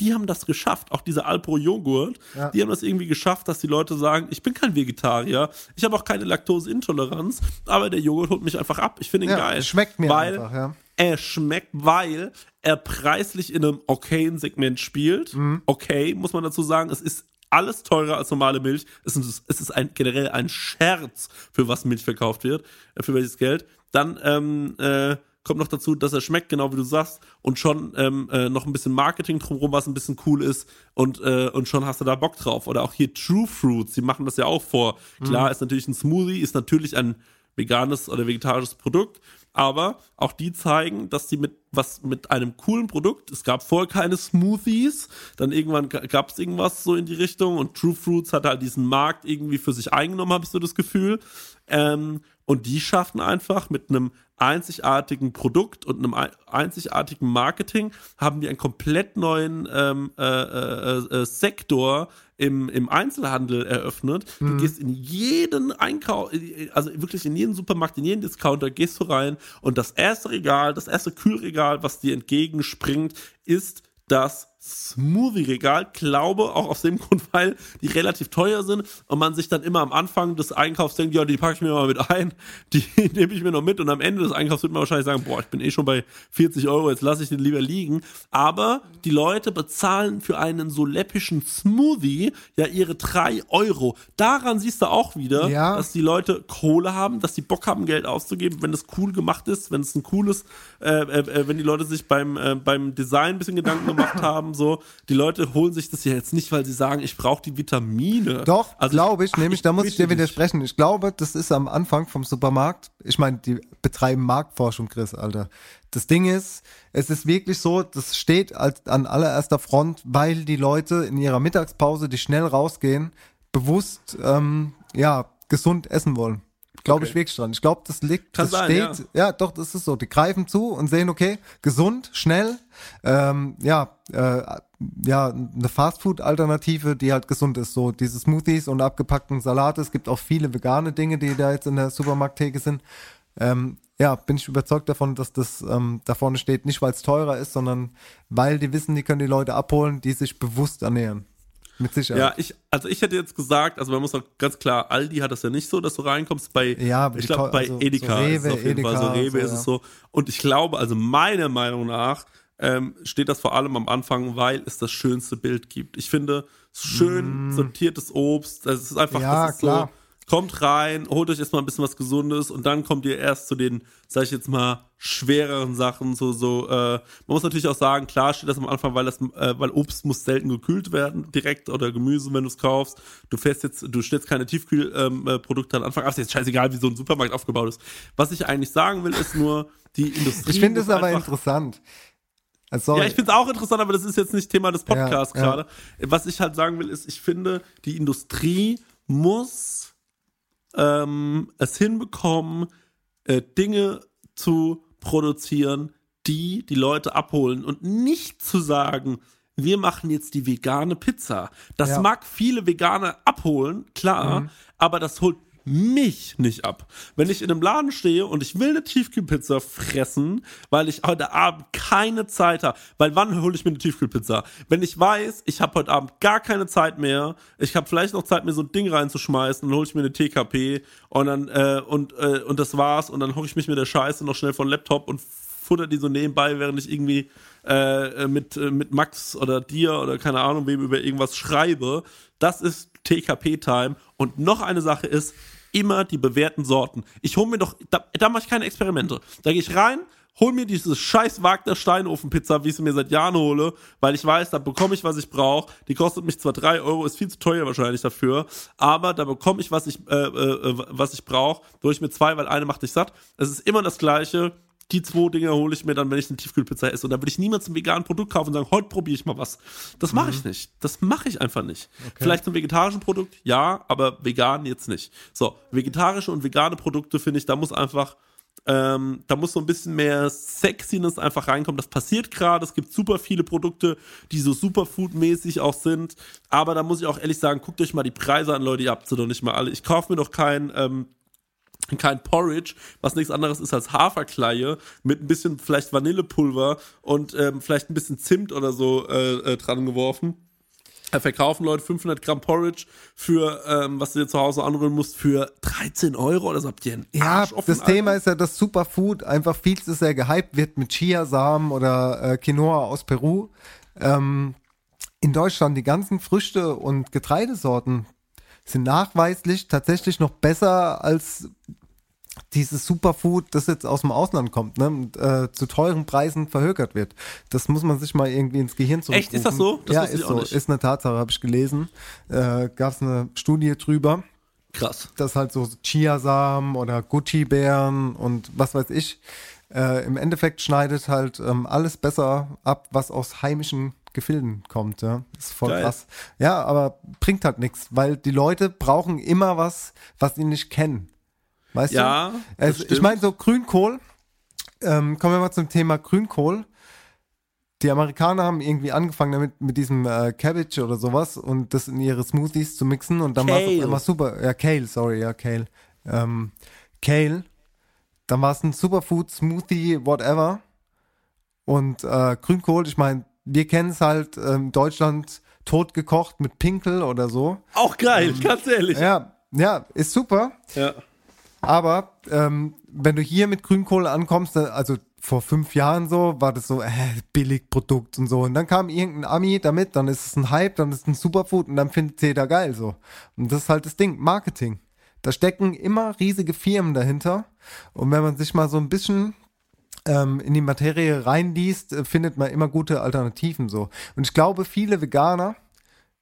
[SPEAKER 7] die haben das geschafft, auch diese Alpro-Joghurt, ja. die haben das irgendwie geschafft, dass die Leute sagen, ich bin kein Vegetarier, ich habe auch keine Laktoseintoleranz, aber der Joghurt holt mich einfach ab. Ich finde ihn ja, geil.
[SPEAKER 6] Schmeckt mir
[SPEAKER 7] weil
[SPEAKER 6] einfach, ja.
[SPEAKER 7] Er schmeckt, weil er preislich in einem okayen Segment spielt. Mhm. Okay, muss man dazu sagen, es ist alles teurer als normale Milch. Es ist, es ist ein, generell ein Scherz, für was Milch verkauft wird, äh, für welches Geld. Dann ähm, äh, kommt noch dazu, dass er schmeckt, genau wie du sagst, und schon ähm, äh, noch ein bisschen Marketing drumherum, was ein bisschen cool ist, und, äh, und schon hast du da Bock drauf. Oder auch hier True Fruits, die machen das ja auch vor. Klar, mhm. ist natürlich ein Smoothie, ist natürlich ein veganes oder vegetarisches Produkt, aber auch die zeigen, dass sie mit was mit einem coolen Produkt, es gab vorher keine Smoothies, dann irgendwann gab es irgendwas so in die Richtung und True Fruits hat halt diesen Markt irgendwie für sich eingenommen, habe ich so das Gefühl. Ähm, und die schaffen einfach mit einem einzigartigen Produkt und einem einzigartigen Marketing haben die einen komplett neuen ähm, äh, äh, äh, Sektor im, im Einzelhandel eröffnet. Mhm. Du gehst in jeden Einkauf, also wirklich in jeden Supermarkt, in jeden Discounter, gehst du rein und das erste Regal, das erste Kühlregal, was dir entgegenspringt, ist das Smoothie-Regal. Glaube auch aus dem Grund, weil die relativ teuer sind und man sich dann immer am Anfang des Einkaufs denkt, ja, die packe ich mir mal mit ein, die nehme ich mir noch mit und am Ende des Einkaufs wird man wahrscheinlich sagen, boah, ich bin eh schon bei 40 Euro, jetzt lasse ich den lieber liegen. Aber die Leute bezahlen für einen so läppischen Smoothie ja ihre drei Euro. Daran siehst du auch wieder, ja. dass die Leute Kohle haben, dass die Bock haben, Geld auszugeben, wenn es cool gemacht ist, wenn es ein cooles, äh, äh, äh wenn die Leute sich beim, äh, beim Design ein bisschen Gedanken gemacht haben, so. Die Leute holen sich das ja jetzt nicht, weil sie sagen, ich brauche die Vitamine.
[SPEAKER 6] Doch, also glaube ich, nämlich, da muss ich dir widersprechen. Ich glaube, das ist am Anfang vom Supermarkt. Ich meine, die betreiben Marktforschung, Chris, Alter. Das Ding ist, es ist wirklich so, das steht als, an allererster Front, weil die Leute in ihrer Mittagspause, die schnell rausgehen, bewusst, ähm, ja, gesund essen wollen. Glaube okay. ich wirklich dran. Ich glaube, das liegt, Kann das sein, steht, ja. ja. doch, das ist so. Die greifen zu und sehen, okay, gesund, schnell, ähm, ja, äh, ja, eine Fastfood-Alternative, die halt gesund ist. So diese Smoothies und abgepackten Salate. Es gibt auch viele vegane Dinge, die da jetzt in der Supermarkttheke sind. Ähm, ja, bin ich überzeugt davon, dass das ähm, da vorne steht, nicht weil es teurer ist, sondern weil die wissen, die können die Leute abholen, die sich bewusst ernähren. Mit Sicherheit.
[SPEAKER 7] Ja, ich, also ich hätte jetzt gesagt, also man muss auch ganz klar, Aldi hat das ja nicht so, dass du reinkommst. Bei,
[SPEAKER 6] ja,
[SPEAKER 7] ich glaube, bei also Edeka so Rewe, ist es auf jeden Edeka, Fall so, Rewe so, ist es so. Und ich glaube, also meiner Meinung nach, ähm, steht das vor allem am Anfang, weil es das schönste Bild gibt. Ich finde, schön mm. sortiertes Obst, das ist einfach, ja, das ist klar. so, kommt rein, holt euch erstmal ein bisschen was Gesundes und dann kommt ihr erst zu den, sag ich jetzt mal, schwereren Sachen. So, so, äh, man muss natürlich auch sagen, klar steht das am Anfang, weil das, äh, weil Obst muss selten gekühlt werden, direkt oder Gemüse, wenn du es kaufst. Du fährst jetzt, du stellst keine Tiefkühlprodukte ähm, äh, am Anfang. Ach, ist jetzt scheißegal, wie so ein Supermarkt aufgebaut ist. Was ich eigentlich sagen will, ist nur, die Industrie.
[SPEAKER 6] Ich finde es aber interessant.
[SPEAKER 7] Also, ja, ich finde es auch interessant, aber das ist jetzt nicht Thema des Podcasts ja, gerade. Ja. Was ich halt sagen will, ist, ich finde, die Industrie muss ähm, es hinbekommen, äh, Dinge zu produzieren, die die Leute abholen und nicht zu sagen, wir machen jetzt die vegane Pizza. Das ja. mag viele Veganer abholen, klar, mhm. aber das holt mich nicht ab. Wenn ich in einem Laden stehe und ich will eine Tiefkühlpizza fressen, weil ich heute Abend keine Zeit habe, weil wann hole ich mir eine Tiefkühlpizza? Wenn ich weiß, ich habe heute Abend gar keine Zeit mehr, ich habe vielleicht noch Zeit, mir so ein Ding reinzuschmeißen, dann hole ich mir eine TKP und dann äh, und äh, und das war's und dann hocke ich mich mit der Scheiße noch schnell von Laptop und futter die so nebenbei, während ich irgendwie äh, mit, äh, mit Max oder dir oder keine Ahnung wem über irgendwas schreibe. Das ist TKP-Time. Und noch eine Sache ist, immer die bewährten Sorten. Ich hole mir doch, da, da mache ich keine Experimente. Da gehe ich rein, hol mir diese scheiß Wagner Steinofenpizza, wie ich sie mir seit Jahren hole, weil ich weiß, da bekomme ich, was ich brauche. Die kostet mich zwar drei Euro, ist viel zu teuer wahrscheinlich dafür, aber da bekomme ich, was ich, äh, äh, was ich brauche. Durch mir zwei, weil eine macht dich satt. Es ist immer das Gleiche. Die zwei Dinge hole ich mir dann, wenn ich eine Tiefkühlpizza esse. Und da würde ich niemals ein veganen Produkt kaufen und sagen, heute probiere ich mal was. Das mache ich nicht. Das mache ich einfach nicht.
[SPEAKER 6] Okay.
[SPEAKER 7] Vielleicht zum vegetarischen Produkt, ja, aber vegan jetzt nicht. So, vegetarische und vegane Produkte finde ich, da muss einfach ähm, da muss so ein bisschen mehr Sexiness einfach reinkommen. Das passiert gerade. Es gibt super viele Produkte, die so Superfood-mäßig auch sind. Aber da muss ich auch ehrlich sagen, guckt euch mal die Preise an, Leute. Ihr habt sie doch nicht mal alle. Ich kaufe mir doch kein, ähm, kein Porridge, was nichts anderes ist als Haferkleie mit ein bisschen vielleicht Vanillepulver und ähm, vielleicht ein bisschen Zimt oder so äh, äh, dran geworfen. Da verkaufen Leute 500 Gramm Porridge für, ähm, was du dir zu Hause anrühren musst, für 13 Euro oder so habt ihr einen
[SPEAKER 6] Ja,
[SPEAKER 7] Arsch offen,
[SPEAKER 6] das
[SPEAKER 7] Alter?
[SPEAKER 6] Thema ist ja, dass Superfood einfach viel zu sehr gehypt wird mit Chiasamen oder äh, Quinoa aus Peru. Ähm, in Deutschland die ganzen Früchte und Getreidesorten sind nachweislich tatsächlich noch besser als dieses Superfood, das jetzt aus dem Ausland kommt, ne, und, äh, zu teuren Preisen verhökert wird. Das muss man sich mal irgendwie ins Gehirn zurückrufen.
[SPEAKER 7] Echt? Ist das so? Das
[SPEAKER 6] ja, ist
[SPEAKER 7] auch
[SPEAKER 6] so.
[SPEAKER 7] nicht.
[SPEAKER 6] Ist eine Tatsache, habe ich gelesen. Äh, Gab es eine Studie drüber.
[SPEAKER 7] Krass.
[SPEAKER 6] Dass halt so Chiasamen oder Gucci-Bären und was weiß ich, äh, im Endeffekt schneidet halt ähm, alles besser ab, was aus heimischen Gefilden kommt. Ja? Das ist voll
[SPEAKER 7] Geil.
[SPEAKER 6] krass. Ja, aber bringt halt nichts, weil die Leute brauchen immer was, was sie nicht kennen. Weißt
[SPEAKER 7] Ja,
[SPEAKER 6] du?
[SPEAKER 7] das
[SPEAKER 6] Es, ich meine, so Grünkohl, ähm, kommen wir mal zum Thema Grünkohl. Die Amerikaner haben irgendwie angefangen damit mit diesem äh, Cabbage oder sowas und das in ihre Smoothies zu mixen und dann war es einmal super. Ja, Kale, sorry, ja, Kale. Ähm, Kale. Dann war es ein Superfood Smoothie, whatever. Und äh, Grünkohl, ich meine, wir kennen es halt ähm, Deutschland totgekocht mit Pinkel oder so.
[SPEAKER 7] Auch geil, ganz ehrlich.
[SPEAKER 6] Ja, ja, ist super.
[SPEAKER 7] Ja.
[SPEAKER 6] Aber ähm, wenn du hier mit Grünkohl ankommst, also vor fünf Jahren so, war das so, äh, Billigprodukt und so. Und dann kam irgendein Ami damit, dann ist es ein Hype, dann ist es ein Superfood und dann findet jeder geil so. Und das ist halt das Ding, Marketing. Da stecken immer riesige Firmen dahinter. Und wenn man sich mal so ein bisschen ähm, in die Materie reinliest, äh, findet man immer gute Alternativen so. Und ich glaube, viele Veganer,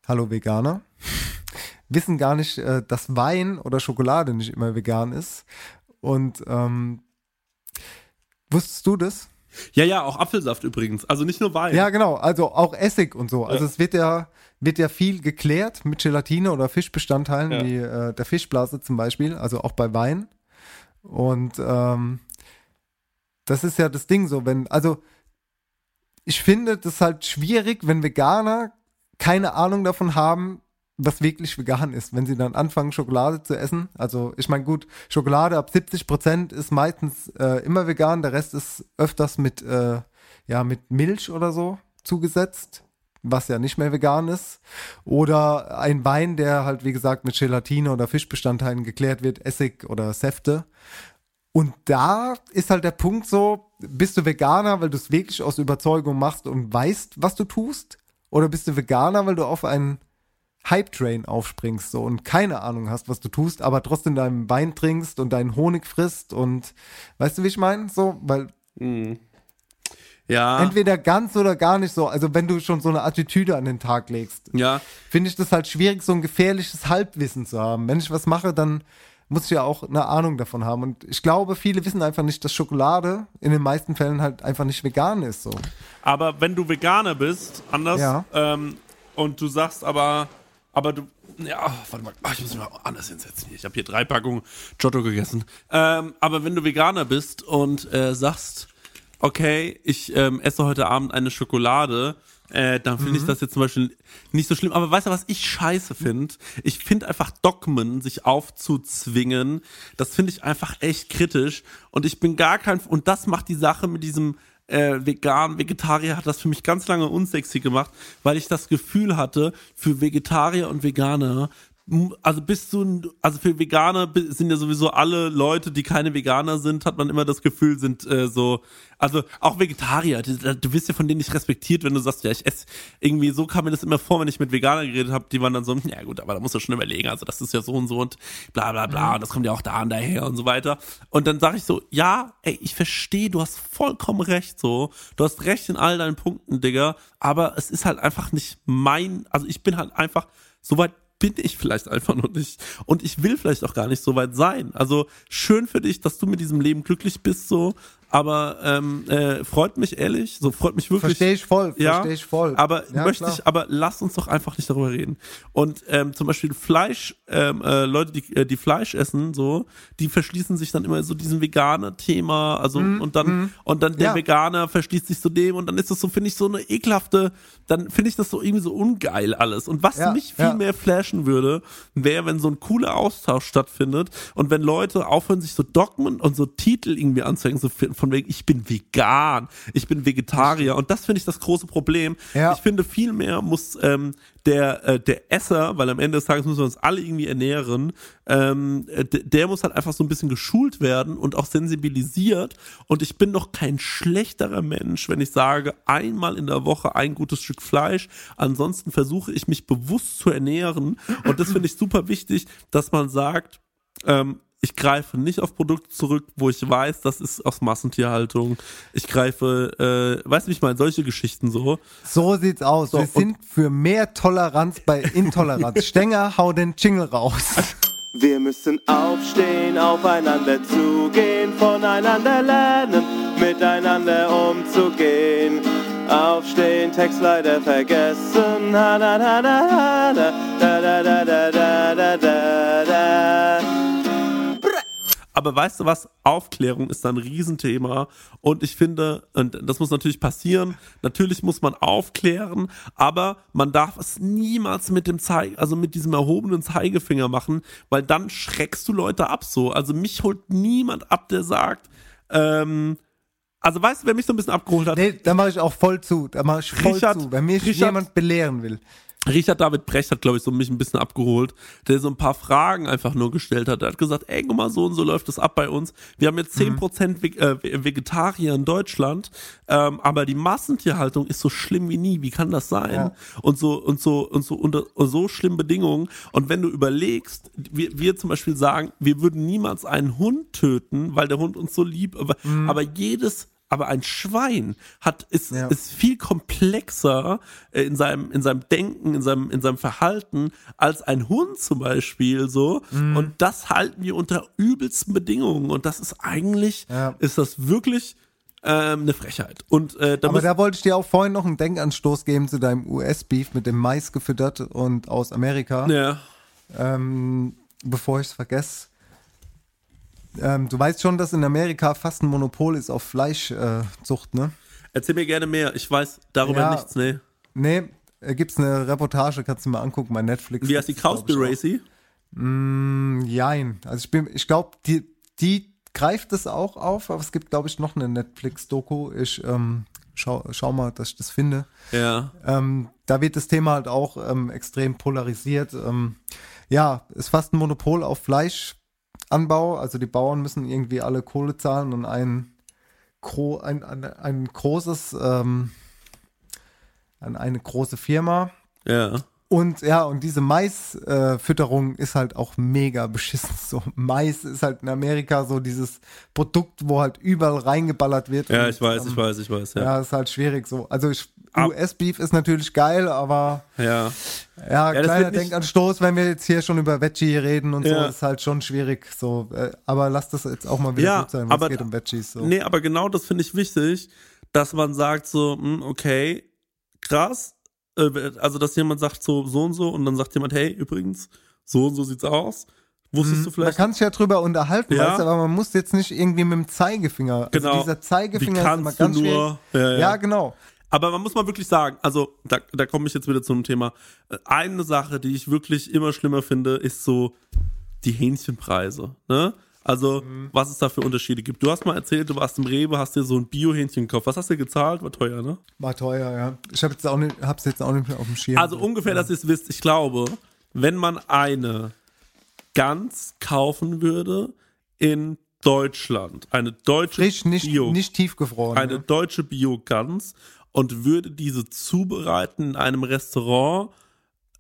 [SPEAKER 6] hallo Veganer, wissen gar nicht, äh, dass Wein oder Schokolade nicht immer vegan ist. Und ähm, wusstest du das?
[SPEAKER 7] Ja, ja, auch Apfelsaft übrigens. Also nicht nur Wein.
[SPEAKER 6] Ja, genau. Also auch Essig und so. Also
[SPEAKER 7] Ja.
[SPEAKER 6] es wird ja, wird ja viel geklärt mit Gelatine oder Fischbestandteilen,
[SPEAKER 7] Ja.
[SPEAKER 6] wie äh, der Fischblase zum Beispiel, also auch bei Wein. Und ähm, das ist ja das Ding so, wenn, also ich finde das halt schwierig, wenn Veganer keine Ahnung davon haben, was wirklich vegan ist, wenn sie dann anfangen, Schokolade zu essen. Also ich meine, gut, Schokolade ab 70 Prozent ist meistens äh, immer vegan, der Rest ist öfters mit, äh, ja, mit Milch oder so zugesetzt, was ja nicht mehr vegan ist. Oder ein Wein, der halt, wie gesagt, mit Gelatine oder Fischbestandteilen geklärt wird, Essig oder Säfte. Und da ist halt der Punkt so, bist du Veganer, weil du es wirklich aus Überzeugung machst und weißt, was du tust? Oder bist du Veganer, weil du auf einen Hype-Train aufspringst so und keine Ahnung hast, was du tust, aber trotzdem deinen Wein trinkst und deinen Honig frisst und weißt du, wie ich meine? So, weil
[SPEAKER 7] Ja.
[SPEAKER 6] entweder ganz oder gar nicht so. Also wenn du schon so eine Attitüde an den Tag legst,
[SPEAKER 7] Ja.
[SPEAKER 6] finde ich das halt schwierig, so ein gefährliches Halbwissen zu haben. Wenn ich was mache, dann muss ja auch eine Ahnung davon haben. Und ich glaube, viele wissen einfach nicht, dass Schokolade in den meisten Fällen halt einfach nicht vegan ist. So.
[SPEAKER 7] Aber wenn du Veganer bist, anders,
[SPEAKER 6] Ja.
[SPEAKER 7] ähm, und du sagst aber, aber du, ja, warte mal, ich muss mich mal anders hinsetzen hier. Ich habe hier drei Packungen Giotto gegessen. Ähm, aber wenn du Veganer bist und äh, sagst, okay, ich ähm, esse heute Abend eine Schokolade, äh, dann finde ich
[SPEAKER 6] Mhm.
[SPEAKER 7] das jetzt zum Beispiel nicht so schlimm. Aber weißt du, was ich scheiße finde? Ich finde einfach Dogmen, sich aufzuzwingen, das finde ich einfach echt kritisch. Und ich bin gar kein, und das macht die Sache mit diesem äh, vegan, Vegetarier hat das für mich ganz lange unsexy gemacht, weil ich das Gefühl hatte, für Vegetarier und Veganer also bist du, ein- also für Veganer sind ja sowieso alle Leute, die keine Veganer sind, hat man immer das Gefühl, sind äh, so, also auch Vegetarier, du, du wirst ja von denen nicht respektiert, wenn du sagst, ja, ich esse irgendwie, so kam mir das immer vor, wenn ich mit Veganern geredet habe, die waren dann so, ja gut, aber da musst du schon überlegen, also das ist ja so und so und bla bla bla, und das kommt ja auch da und daher und so weiter. Und dann sage ich so, ja, ey, ich verstehe, du hast vollkommen recht, so, du hast recht in all deinen Punkten, Digga, aber es ist halt einfach nicht mein, also ich bin halt einfach, soweit bin ich vielleicht einfach noch nicht. Und ich will vielleicht auch gar nicht so weit sein. Also schön für dich, dass du mit diesem Leben glücklich bist, so. Aber ähm, äh, freut mich ehrlich, so freut mich wirklich.
[SPEAKER 6] Verstehe ich voll,
[SPEAKER 7] ja,
[SPEAKER 6] verstehe ich voll.
[SPEAKER 7] Aber
[SPEAKER 6] Ja,
[SPEAKER 7] möchte
[SPEAKER 6] klar.
[SPEAKER 7] ich, aber lass uns doch einfach nicht darüber reden. Und ähm, zum Beispiel Fleisch, ähm, äh, Leute, die, äh, die Fleisch essen, so, die verschließen sich dann immer so diesem veganer Thema, also und dann und dann der
[SPEAKER 6] Ja.
[SPEAKER 7] Veganer verschließt sich zu dem und dann ist das so, finde ich, so eine ekelhafte, dann finde ich das so irgendwie so ungeil alles. Und was
[SPEAKER 6] Ja,
[SPEAKER 7] mich viel
[SPEAKER 6] ja.
[SPEAKER 7] mehr flashen würde, wäre, wenn so ein cooler Austausch stattfindet und wenn Leute aufhören, sich so Dogmen und so Titel irgendwie anzuhängen, so von von wegen, ich bin vegan, ich bin Vegetarier. Und das finde ich das große Problem.
[SPEAKER 6] Ja.
[SPEAKER 7] Ich finde, viel mehr muss ähm, der, äh, der Esser, weil am Ende des Tages müssen wir uns alle irgendwie ernähren, ähm, äh, der muss halt einfach so ein bisschen geschult werden und auch sensibilisiert. Und ich bin doch kein schlechterer Mensch, wenn ich sage, einmal in der Woche ein gutes Stück Fleisch. Ansonsten versuche ich mich bewusst zu ernähren. Und das finde ich super wichtig, dass man sagt, ähm, ich greife nicht auf Produkte zurück, wo ich weiß, das ist aus Massentierhaltung. Ich greife, äh, weißt du, ich meine, solche Geschichten so.
[SPEAKER 6] So sieht's aus.
[SPEAKER 7] So,
[SPEAKER 6] Wir sind für mehr Toleranz bei Intoleranz. Stenger, hau den Jingle raus.
[SPEAKER 12] Wir müssen aufstehen, aufeinander zugehen, voneinander lernen, miteinander umzugehen. Aufstehen, Text leider vergessen. Ha, da, da, da, da, da, da, da, da, da, da.
[SPEAKER 7] Aber weißt du was? Aufklärung ist ein Riesenthema. Und ich finde, und das muss natürlich passieren. Natürlich muss man aufklären, aber man darf es niemals mit dem Zeig, also mit diesem erhobenen Zeigefinger machen, weil dann schreckst du Leute ab so. Also mich holt niemand ab, der sagt, ähm, also weißt du, wer mich so ein bisschen abgeholt hat?
[SPEAKER 6] Nee, da mache ich auch voll zu. Da mache ich voll
[SPEAKER 7] Richard-
[SPEAKER 6] zu. Wenn mich
[SPEAKER 7] Richard-
[SPEAKER 6] jemand belehren will.
[SPEAKER 7] Richard David Brecht hat, glaube ich, so mich ein bisschen abgeholt, der so ein paar Fragen einfach nur gestellt hat. Er hat gesagt, ey, guck mal, so und so läuft das ab bei uns. Wir haben jetzt 10% Ve äh, Vegetarier in Deutschland, ähm, aber die Massentierhaltung ist so schlimm wie nie. Wie kann das sein?
[SPEAKER 6] Ja.
[SPEAKER 7] Und so und so und so unter und so schlimme Bedingungen. Und wenn du überlegst, wir, wir zum Beispiel sagen, wir würden niemals einen Hund töten, weil der Hund uns so lieb, aber, aber jedes aber ein Schwein hat ist,
[SPEAKER 6] Ja.
[SPEAKER 7] ist viel komplexer äh, in seinem in seinem Denken, in seinem in seinem Verhalten als ein Hund zum Beispiel so.
[SPEAKER 6] Mhm.
[SPEAKER 7] Und das halten wir unter übelsten Bedingungen. Und das ist eigentlich
[SPEAKER 6] Ja.
[SPEAKER 7] ist das wirklich ähm, eine Frechheit. Und äh, da
[SPEAKER 6] Aber da wollte ich dir auch vorhin noch einen Denkanstoß geben zu deinem US-Beef mit dem Mais gefüttert und aus Amerika.
[SPEAKER 7] ja.
[SPEAKER 6] Ähm, bevor ich es vergesse. Ähm, du weißt schon, dass in Amerika fast ein Monopol ist auf Fleischzucht, äh, ne?
[SPEAKER 7] Erzähl mir gerne mehr. Ich weiß darüber
[SPEAKER 6] Ja.
[SPEAKER 7] nichts. Nee.
[SPEAKER 6] Nee, äh, gibt's eine Reportage, kannst du mal angucken bei Netflix.
[SPEAKER 7] Wie heißt die
[SPEAKER 6] auch.
[SPEAKER 7] Cowspiracy?
[SPEAKER 6] Mm, jein. Also ich bin, ich glaube, die, die greift es auch auf, aber es gibt, glaube ich, noch eine Netflix-Doku. Ich ähm, schau, schau mal, dass ich das finde.
[SPEAKER 7] Ja.
[SPEAKER 6] Ähm, da wird das Thema halt auch ähm, extrem polarisiert. Ähm, ja, ist fast ein Monopol auf Fleischanbau. Also die Bauern müssen irgendwie alle Kohle zahlen und ein, gro ein, ein, ein großes, ähm, eine große Firma.
[SPEAKER 7] Ja.
[SPEAKER 6] Und ja, und diese Maisfütterung äh, ist halt auch mega beschissen. So, Mais ist halt in Amerika so dieses Produkt, wo halt überall reingeballert wird.
[SPEAKER 7] Ja,
[SPEAKER 6] Und,
[SPEAKER 7] ich weiß,
[SPEAKER 6] ähm,
[SPEAKER 7] ich weiß, ich weiß.
[SPEAKER 6] Ja,
[SPEAKER 7] Ja.
[SPEAKER 6] ist halt schwierig so. Also
[SPEAKER 7] Ab-
[SPEAKER 6] US-Beef ist natürlich geil, aber
[SPEAKER 7] Ja.
[SPEAKER 6] ja,
[SPEAKER 7] Ja,
[SPEAKER 6] kleiner Denkanstoß, wenn wir jetzt hier schon über Veggie reden und
[SPEAKER 7] Ja.
[SPEAKER 6] so, ist halt schon schwierig. So, äh, aber lass das jetzt auch mal wieder
[SPEAKER 7] Ja,
[SPEAKER 6] gut sein, was
[SPEAKER 7] aber-
[SPEAKER 6] geht um Veggies. So.
[SPEAKER 7] Nee, aber genau das finde ich wichtig, dass man sagt so, hm, okay, krass. Äh, Also, dass jemand sagt so, so und so und dann sagt jemand, hey, übrigens, so und so sieht's aus. Wusstest du
[SPEAKER 6] Man
[SPEAKER 7] vielleicht?
[SPEAKER 6] kann sich ja drüber unterhalten,
[SPEAKER 7] Ja.
[SPEAKER 6] weißt du, aber man muss jetzt nicht irgendwie mit dem Zeigefinger.
[SPEAKER 7] Genau.
[SPEAKER 6] Also dieser Zeigefinger
[SPEAKER 7] Wie
[SPEAKER 6] ist immer
[SPEAKER 7] du
[SPEAKER 6] ganz
[SPEAKER 7] nur?
[SPEAKER 6] schwierig.
[SPEAKER 7] Ja, ja.
[SPEAKER 6] ja, genau.
[SPEAKER 7] Aber man muss mal wirklich sagen, also da, da komme ich jetzt wieder zum Thema. Äh, Eine Sache, die ich wirklich immer schlimmer finde, ist so die Hähnchenpreise. Ne? Also,
[SPEAKER 6] Mhm.
[SPEAKER 7] was es da für Unterschiede gibt. Du hast mal erzählt, du warst im Rewe, hast dir so ein Bio-Hähnchen gekauft. Was hast du gezahlt? War teuer, ne?
[SPEAKER 6] War teuer, ja. Ich habe jetzt auch nicht, hab's jetzt auch nicht mehr auf dem Schirm.
[SPEAKER 7] Also ungefähr, dass ihr es wisst, ich glaube, wenn man eine Gans kaufen würde in Deutschland, eine deutsche
[SPEAKER 6] Frisch, nicht,
[SPEAKER 7] Bio,
[SPEAKER 6] nicht tiefgefroren.
[SPEAKER 7] eine
[SPEAKER 6] ne?
[SPEAKER 7] deutsche Bio-Gans und würde diese zubereiten in einem Restaurant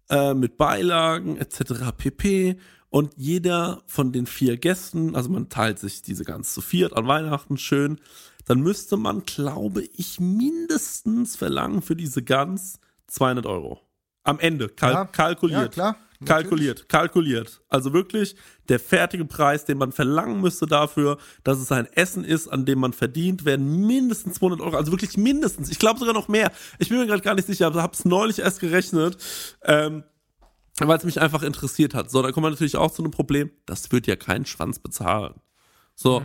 [SPEAKER 7] äh, mit Beilagen etc. pp. Und jeder von den vier Gästen, also man teilt sich diese Gans zu viert an Weihnachten schön, dann müsste man, glaube ich, mindestens verlangen für diese Gans 200 Euro. Am Ende, kal
[SPEAKER 6] Ja.
[SPEAKER 7] kalkuliert.
[SPEAKER 6] Ja, klar.
[SPEAKER 7] Kalkuliert, kalkuliert. Also wirklich der fertige Preis, den man verlangen müsste dafür, dass es ein Essen ist, an dem man verdient, wären mindestens 200 Euro. Also wirklich mindestens. Ich glaube sogar noch mehr. Ich bin mir gerade gar nicht sicher, aber habe es neulich erst gerechnet, ähm, weil es mich einfach interessiert hat. So, da kommt man natürlich auch zu einem Problem. Das wird ja kein Schwanz bezahlen. So,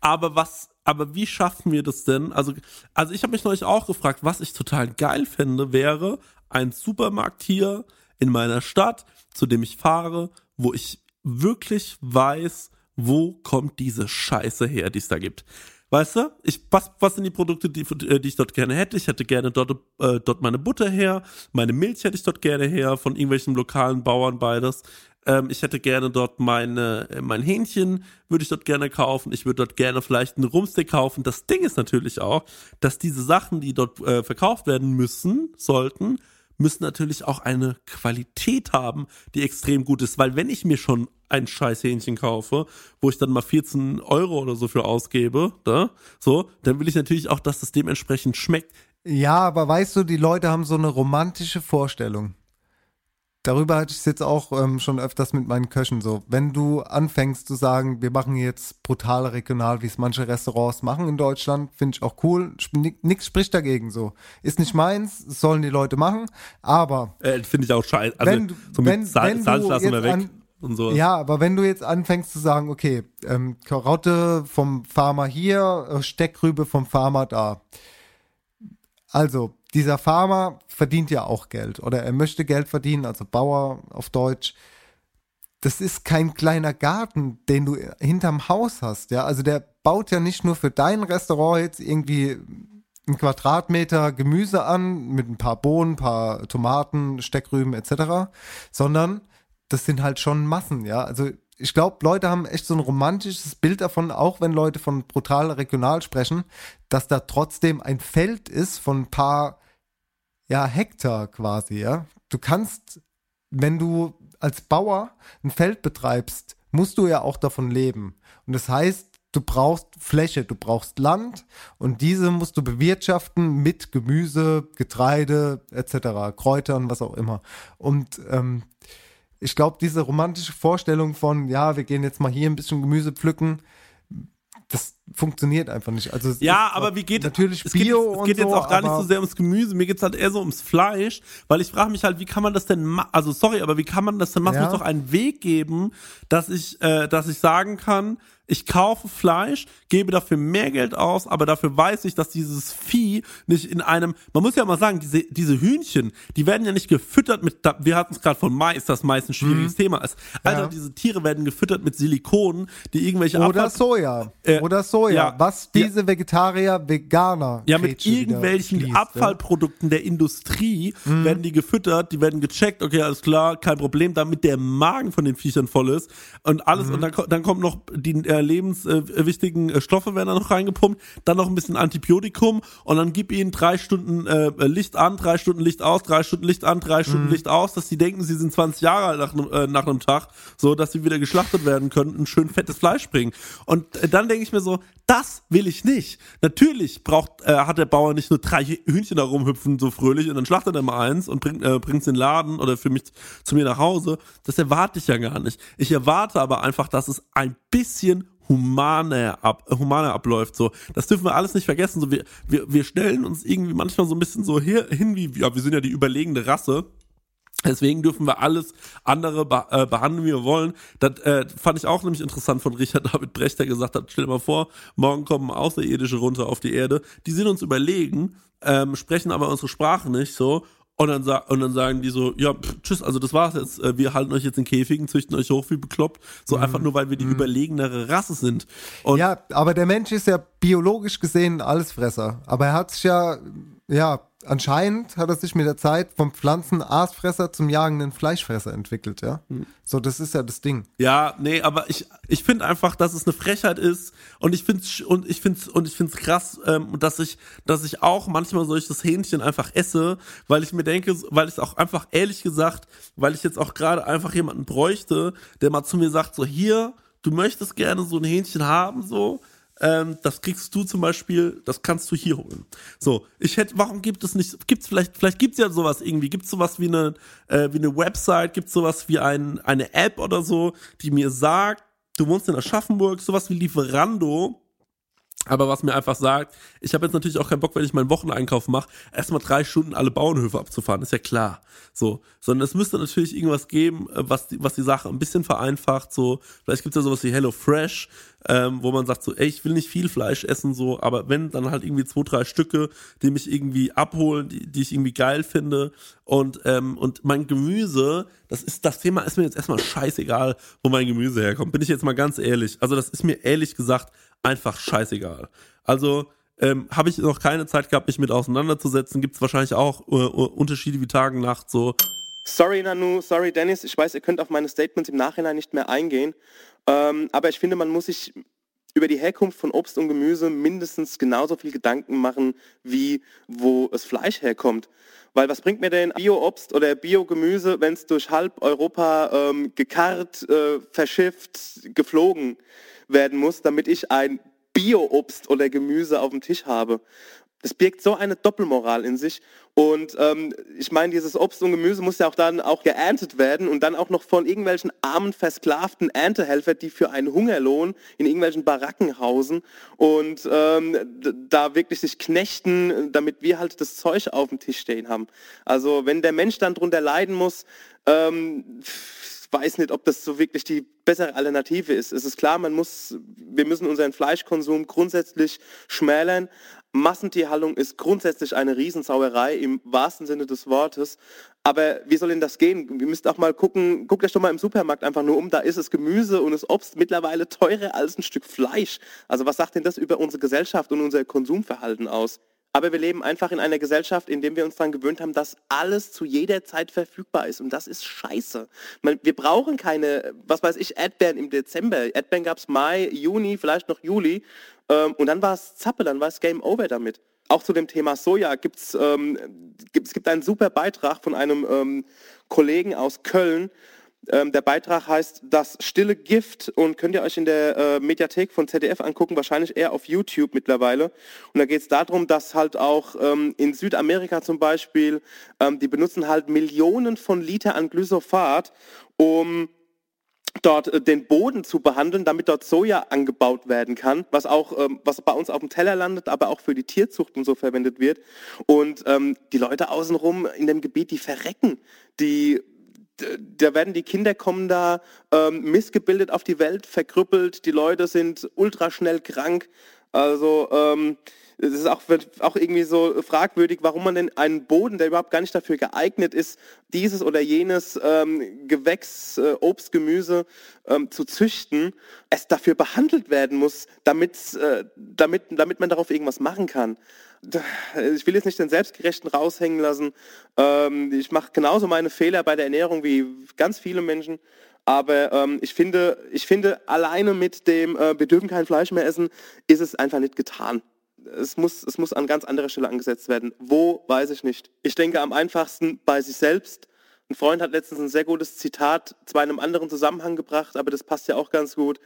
[SPEAKER 7] aber was, aber wie schaffen wir das denn? Also, also ich habe mich neulich auch gefragt, was ich total geil fände, wäre ein Supermarkt hier in meiner Stadt, zu dem ich fahre, wo ich wirklich weiß, wo kommt diese Scheiße her, die es da gibt. Weißt du, ich, was, was sind die Produkte, die, äh, die ich dort gerne hätte? Ich hätte gerne dort, äh, dort meine Butter her, meine Milch hätte ich dort gerne her, von irgendwelchen lokalen Bauern beides. Ähm, ich hätte gerne dort meine, äh, mein Hähnchen, würde ich dort gerne kaufen. Ich würde dort gerne vielleicht einen Rumsteak kaufen. Das Ding ist natürlich auch, dass diese Sachen, die dort äh, verkauft werden müssen, sollten, müssen natürlich auch eine Qualität haben, die extrem gut ist. Weil wenn ich mir schon ein scheiß Hähnchen kaufe, wo ich dann mal 14 Euro oder so für ausgebe, da, so, dann will ich natürlich auch, dass das dementsprechend schmeckt.
[SPEAKER 6] Ja, aber weißt du, die Leute haben so eine romantische Vorstellung. Darüber hatte ich es jetzt auch ähm, schon öfters mit meinen Köchen so. Wenn du anfängst zu sagen, wir machen jetzt brutal regional, wie es manche Restaurants machen in Deutschland, finde ich auch cool. Sp- ni- Nix spricht dagegen so. Ist nicht meins, sollen die Leute machen, aber
[SPEAKER 7] Äh, Finde ich auch scheiße. Also,
[SPEAKER 6] wenn,
[SPEAKER 7] so mit
[SPEAKER 6] wenn,
[SPEAKER 7] Sal
[SPEAKER 6] wenn du
[SPEAKER 7] lassen wir weg
[SPEAKER 6] an,
[SPEAKER 7] und so.
[SPEAKER 6] Ja, aber wenn du jetzt anfängst zu sagen, okay, ähm, Karotte vom Farmer hier, äh, Steckrübe vom Farmer da. Also, dieser Farmer verdient ja auch Geld oder er möchte Geld verdienen, also Bauer auf Deutsch. Das ist kein kleiner Garten, den du hinterm Haus hast, ja. Also der baut ja nicht nur für dein Restaurant jetzt irgendwie einen Quadratmeter Gemüse an mit ein paar Bohnen, ein paar Tomaten, Steckrüben etc., sondern das sind halt schon Massen, ja. Also ich glaube, Leute haben echt so ein romantisches Bild davon, auch wenn Leute von brutal regional sprechen, dass da trotzdem ein Feld ist von ein paar ja, Hektar quasi, ja. Du kannst, wenn du als Bauer ein Feld betreibst, musst du ja auch davon leben. Und das heißt, du brauchst Fläche, du brauchst Land und diese musst du bewirtschaften mit Gemüse, Getreide etc., Kräutern, was auch immer. Und ähm, ich glaube, diese romantische Vorstellung von, ja, wir gehen jetzt mal hier ein bisschen Gemüse pflücken, das funktioniert einfach nicht. Also es
[SPEAKER 7] Ja, aber wie geht
[SPEAKER 6] natürlich
[SPEAKER 7] es geht,
[SPEAKER 6] Bio
[SPEAKER 7] jetzt, es geht jetzt
[SPEAKER 6] so,
[SPEAKER 7] auch gar nicht so sehr ums Gemüse, mir geht's halt eher so ums Fleisch, weil ich frage mich halt, wie kann man das denn also sorry, aber wie kann man das denn machen?
[SPEAKER 6] Ja.
[SPEAKER 7] Es muss doch einen Weg geben, dass ich äh, dass ich sagen kann, ich kaufe Fleisch, gebe dafür mehr Geld aus, aber dafür weiß ich, dass dieses Vieh nicht in einem, man muss ja mal sagen, diese, diese Hühnchen, die werden ja nicht gefüttert mit, wir hatten es gerade von Mais, dass Mais ein schwieriges Thema ist. Alter,
[SPEAKER 6] Mhm. Ja.
[SPEAKER 7] diese Tiere werden gefüttert mit Silikonen, die irgendwelche
[SPEAKER 6] Oder
[SPEAKER 7] Abfall-
[SPEAKER 6] Soja.
[SPEAKER 7] Äh,
[SPEAKER 6] Oder Soja.
[SPEAKER 7] Ja.
[SPEAKER 6] Was diese Vegetarier, Veganer.
[SPEAKER 7] Ja, mit irgendwelchen
[SPEAKER 6] schließt,
[SPEAKER 7] Abfallprodukten der Industrie
[SPEAKER 6] Mhm.
[SPEAKER 7] werden die gefüttert, die werden gecheckt, okay, alles klar, kein Problem, damit der Magen von den Viechern voll ist und alles
[SPEAKER 6] Mhm.
[SPEAKER 7] und dann, dann kommt noch die äh, lebenswichtigen äh, Stoffe werden da noch reingepumpt, dann noch ein bisschen Antibiotikum und dann gib ihnen drei Stunden äh, Licht an, drei Stunden Licht aus, drei Stunden Licht an, drei Stunden
[SPEAKER 6] Mhm.
[SPEAKER 7] Licht aus, dass sie denken, sie sind 20 Jahre alt nach, einem- äh, nach einem Tag, so dass sie wieder geschlachtet werden können, ein schön fettes Fleisch bringen. Und äh, dann denke ich mir so, das will ich nicht. Natürlich braucht, äh, hat der Bauer nicht nur drei Hühnchen da rumhüpfen, so fröhlich, und dann schlachtet er mal eins und bringt äh, bringt's in den Laden oder für mich zu mir nach Hause. Das erwarte ich ja gar nicht. Ich erwarte aber einfach, dass es ein bisschen humaner, ab, humaner abläuft. So, das dürfen wir alles nicht vergessen. So, wir, wir, wir stellen uns irgendwie manchmal so ein bisschen so hier, hin wie, ja, wir sind ja die überlegende Rasse. Deswegen dürfen wir alles andere be äh, behandeln, wie wir wollen. Das äh, fand ich auch nämlich interessant von Richard David Brecht, der gesagt hat, stell dir mal vor, morgen kommen Außerirdische runter auf die Erde. Die sind uns überlegen, ähm, sprechen aber unsere Sprache nicht so. Und dann, und dann sagen die so, ja, pff, tschüss, also das war's jetzt. Äh, Wir halten euch jetzt in Käfigen, züchten euch hoch wie bekloppt. So einfach nur, weil wir die überlegenere Rasse sind. Und
[SPEAKER 6] ja, aber der Mensch ist ja biologisch gesehen ein Allesfresser. Aber er hat sich ja, ja, anscheinend hat er sich mit der Zeit vom Pflanzenaasfresser zum jagenden Fleischfresser entwickelt, ja. So, das ist ja das Ding.
[SPEAKER 7] Ja, nee, aber ich, ich finde einfach, dass es eine Frechheit ist und ich find's und ich find's und ich find's krass, ähm, dass ich, dass ich auch manchmal solches Hähnchen einfach esse, weil ich mir denke, weil ich auch einfach ehrlich gesagt, weil ich jetzt auch gerade einfach jemanden bräuchte, der mal zu mir sagt, so hier, du möchtest gerne so ein Hähnchen haben, so, ähm, das kriegst du zum Beispiel, das kannst du hier holen. So, ich hätte, warum gibt es nicht, gibt's vielleicht, vielleicht gibt's ja sowas irgendwie, gibt's sowas wie eine, äh, wie eine Website, gibt's sowas wie ein, eine App oder so, die mir sagt, du wohnst in Aschaffenburg, sowas wie Lieferando, aber was mir einfach sagt, ich habe jetzt natürlich auch keinen Bock, wenn ich meinen Wocheneinkauf mache, erstmal drei Stunden alle Bauernhöfe abzufahren, ist ja klar. So, sondern es müsste natürlich irgendwas geben, äh, was die, was die Sache ein bisschen vereinfacht. So, vielleicht gibt es ja sowas wie Hello Fresh, ähm, wo man sagt so, ey, ich will nicht viel Fleisch essen, so, aber wenn dann halt irgendwie zwei, drei Stücke, die mich irgendwie abholen, die, die ich irgendwie geil finde und ähm, und mein Gemüse, das ist das Thema ist mir jetzt erstmal scheißegal, wo mein Gemüse herkommt. Bin ich jetzt mal ganz ehrlich. Also das ist mir ehrlich gesagt einfach scheißegal. Also ähm, habe ich noch keine Zeit gehabt, mich mit auseinanderzusetzen. Gibt es wahrscheinlich auch äh, Unterschiede wie Tagen, Nacht so.
[SPEAKER 12] Sorry Nanu, sorry Dennis, ich weiß, ihr könnt auf meine Statements im Nachhinein nicht mehr eingehen, ähm, aber ich finde, man muss sich über die Herkunft von Obst und Gemüse mindestens genauso viel Gedanken machen, wie wo das Fleisch herkommt. Weil was bringt mir denn Bio-Obst oder Bio-Gemüse, wenn es durch halb Europa ähm, gekarrt, äh, verschifft, geflogen werden muss, damit ich ein Bio-Obst oder Gemüse auf dem Tisch habe. Das birgt so eine Doppelmoral in sich. Und ähm, ich meine, dieses Obst und Gemüse muss ja auch dann auch geerntet werden und dann auch noch von irgendwelchen armen, versklavten Erntehelfer, die für einen Hungerlohn in irgendwelchen Baracken hausen und ähm, da wirklich sich knechten, damit wir halt das Zeug auf dem Tisch stehen haben. Also wenn der Mensch dann drunter leiden muss, ähm, weiß nicht, ob das so wirklich die bessere Alternative ist. Es ist klar, man muss, wir müssen unseren Fleischkonsum grundsätzlich schmälern. Massentierhaltung ist grundsätzlich eine Riesensauerei im wahrsten Sinne des Wortes. Aber wie soll denn das gehen? Wir müsst auch mal gucken, guckt euch doch mal im Supermarkt einfach nur um, da ist das Gemüse und das Obst mittlerweile teurer als ein Stück Fleisch. Also was sagt denn das über unsere Gesellschaft und unser Konsumverhalten aus? Aber wir leben einfach in einer Gesellschaft, in der wir uns daran gewöhnt haben, dass alles zu jeder Zeit verfügbar ist. Und das ist scheiße. Wir brauchen keine, was weiß ich, Erdbeeren im Dezember. Erdbeeren gab es Mai, Juni, vielleicht noch Juli. Ähm, und dann war es Zappe, dann war es Game Over damit. Auch zu dem Thema Soja gibt's, ähm, gibt es gibt einen super Beitrag von einem ähm, Kollegen aus Köln, ähm, der Beitrag heißt Das stille Gift und könnt ihr euch in der äh, Mediathek von ZDF angucken, wahrscheinlich eher auf YouTube mittlerweile. Und da geht es darum, dass halt auch ähm, in Südamerika zum Beispiel, ähm, die benutzen halt Millionen von Liter an Glyphosat, um dort äh, den Boden zu behandeln, damit dort Soja angebaut werden kann, was auch ähm, was bei uns auf dem Teller landet, aber auch für die Tierzucht und so verwendet wird. Und ähm, die Leute außenrum in dem Gebiet, die verrecken, die da werden die Kinder kommen da ähm, missgebildet auf die Welt, verkrüppelt, die Leute sind ultraschnell krank. Also ähm, es ist auch, auch irgendwie so fragwürdig, warum man denn einen Boden, der überhaupt gar nicht dafür geeignet ist, dieses oder jenes ähm, Gewächs, äh, Obst, Gemüse ähm, zu züchten, es dafür behandelt werden muss, damit, äh, damit, damit man darauf irgendwas machen kann ich will jetzt nicht den Selbstgerechten raushängen lassen. Ähm, ich mache genauso meine Fehler bei der Ernährung wie ganz viele Menschen. Aber ähm, ich, finde, ich finde, alleine mit dem, äh, wir dürfen kein Fleisch mehr essen, ist es einfach nicht getan. Es muss, es muss an ganz anderer Stelle angesetzt werden. Wo, weiß ich nicht. Ich denke am einfachsten bei sich selbst. Ein Freund hat letztens ein sehr gutes Zitat zwar in einem anderen Zusammenhang gebracht, aber das passt ja auch ganz gut.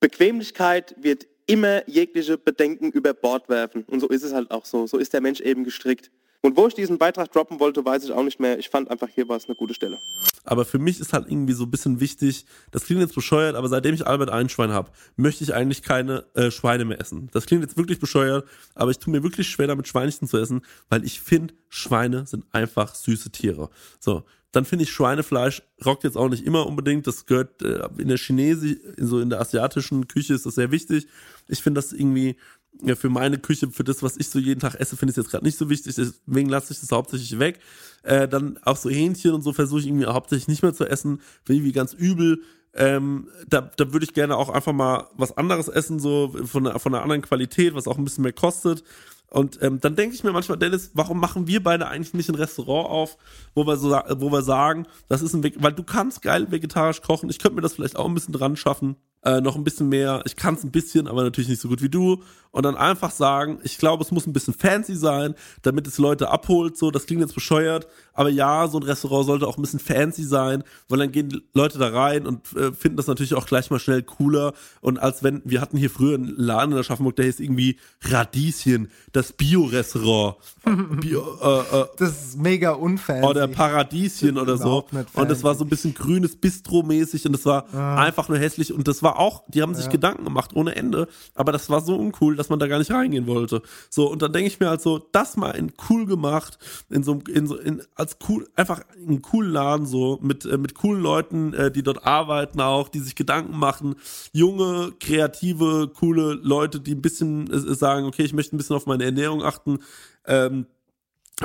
[SPEAKER 12] Bequemlichkeit wird immer jegliche Bedenken über Bord werfen. Und so ist es halt auch so. So ist der Mensch eben gestrickt. Und wo ich diesen Beitrag droppen wollte, weiß ich auch nicht mehr. Ich fand einfach, hier war es eine gute Stelle.
[SPEAKER 7] Aber für mich ist halt irgendwie so ein bisschen wichtig, das klingt jetzt bescheuert, aber seitdem ich Albert Einschwein habe, möchte ich eigentlich keine äh, Schweine mehr essen. Das klingt jetzt wirklich bescheuert, aber ich tue mir wirklich schwer damit Schweinchen zu essen, weil ich finde, Schweine sind einfach süße Tiere. So, dann finde ich Schweinefleisch rockt jetzt auch nicht immer unbedingt. Das gehört äh, in der Chinesi, so in der asiatischen Küche ist das sehr wichtig. Ich finde das irgendwie ja, für meine Küche, für das, was ich so jeden Tag esse, finde ich es jetzt gerade nicht so wichtig. Deswegen lasse ich das hauptsächlich weg. Äh, dann auch so Hähnchen und so versuche ich irgendwie hauptsächlich nicht mehr zu essen. Finde ich irgendwie ganz übel. Ähm, da, da würde ich gerne auch einfach mal was anderes essen, so von, von einer anderen Qualität, was auch ein bisschen mehr kostet. Und ähm, dann denke ich mir manchmal, Dennis, warum machen wir beide eigentlich nicht ein Restaurant auf, wo wir so, wo wir sagen, das ist ein Weg, weil du kannst geil vegetarisch kochen. Ich könnte mir das vielleicht auch ein bisschen dran schaffen äh, noch ein bisschen mehr. Ich kann es ein bisschen, aber natürlich nicht so gut wie du. Und dann einfach sagen, ich glaube, es muss ein bisschen fancy sein, damit es Leute abholt. So, das klingt jetzt bescheuert, aber ja, so ein Restaurant sollte auch ein bisschen fancy sein, weil dann gehen Leute da rein und äh, finden das natürlich auch gleich mal schnell cooler. Und als wenn, wir hatten hier früher einen Laden in der Schaffenburg, der hieß irgendwie Radieschen, das Bio-Restaurant. Bio, äh, äh,
[SPEAKER 6] das ist mega unfancy.
[SPEAKER 7] Oder Paradieschen oder so. Und das war so ein bisschen grünes Bistro-mäßig und das war
[SPEAKER 6] Ah.
[SPEAKER 7] einfach nur hässlich. Und das war auch, die haben sich
[SPEAKER 6] Ja.
[SPEAKER 7] Gedanken gemacht ohne Ende, aber das war so uncool, dass man da gar nicht reingehen wollte. So, und dann denke ich mir halt so, das mal in cool gemacht, in so, in so, in, als cool, einfach in einem coolen Laden so, mit, äh, mit coolen Leuten, äh, die dort arbeiten auch, die sich Gedanken machen, junge, kreative, coole Leute, die ein bisschen äh, sagen, okay, ich möchte ein bisschen auf meine Ernährung achten, ähm,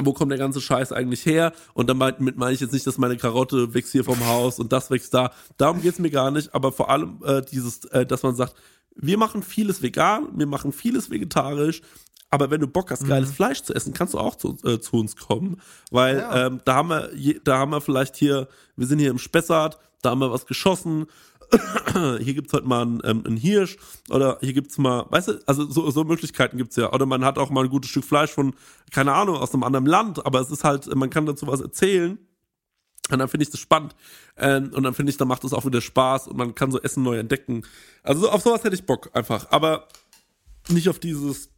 [SPEAKER 7] wo kommt der ganze Scheiß eigentlich her? Und damit meine ich jetzt nicht, dass meine Karotte wächst hier vom Haus und das wächst da. Darum geht's mir gar nicht, aber vor allem äh, dieses, äh, dass man sagt, wir machen vieles vegan, wir machen vieles vegetarisch, aber wenn du Bock hast, geiles Fleisch zu essen, kannst du auch zu, äh, zu uns kommen, weil
[SPEAKER 6] Ja.
[SPEAKER 7] ähm, da haben wir, da haben wir vielleicht hier, wir sind hier im Spessart, da haben wir was geschossen, hier gibt's halt mal einen, ähm, einen Hirsch oder hier gibt's mal, weißt du, also so, so Möglichkeiten gibt's ja. Oder man hat auch mal ein gutes Stück Fleisch von, keine Ahnung, aus einem anderen Land, aber es ist halt, man kann dazu was erzählen. Und dann finde ich das spannend. Ähm, und dann finde ich, dann macht es auch wieder Spaß und man kann so Essen neu entdecken. Also so, auf sowas hätte ich Bock einfach. Aber nicht auf dieses,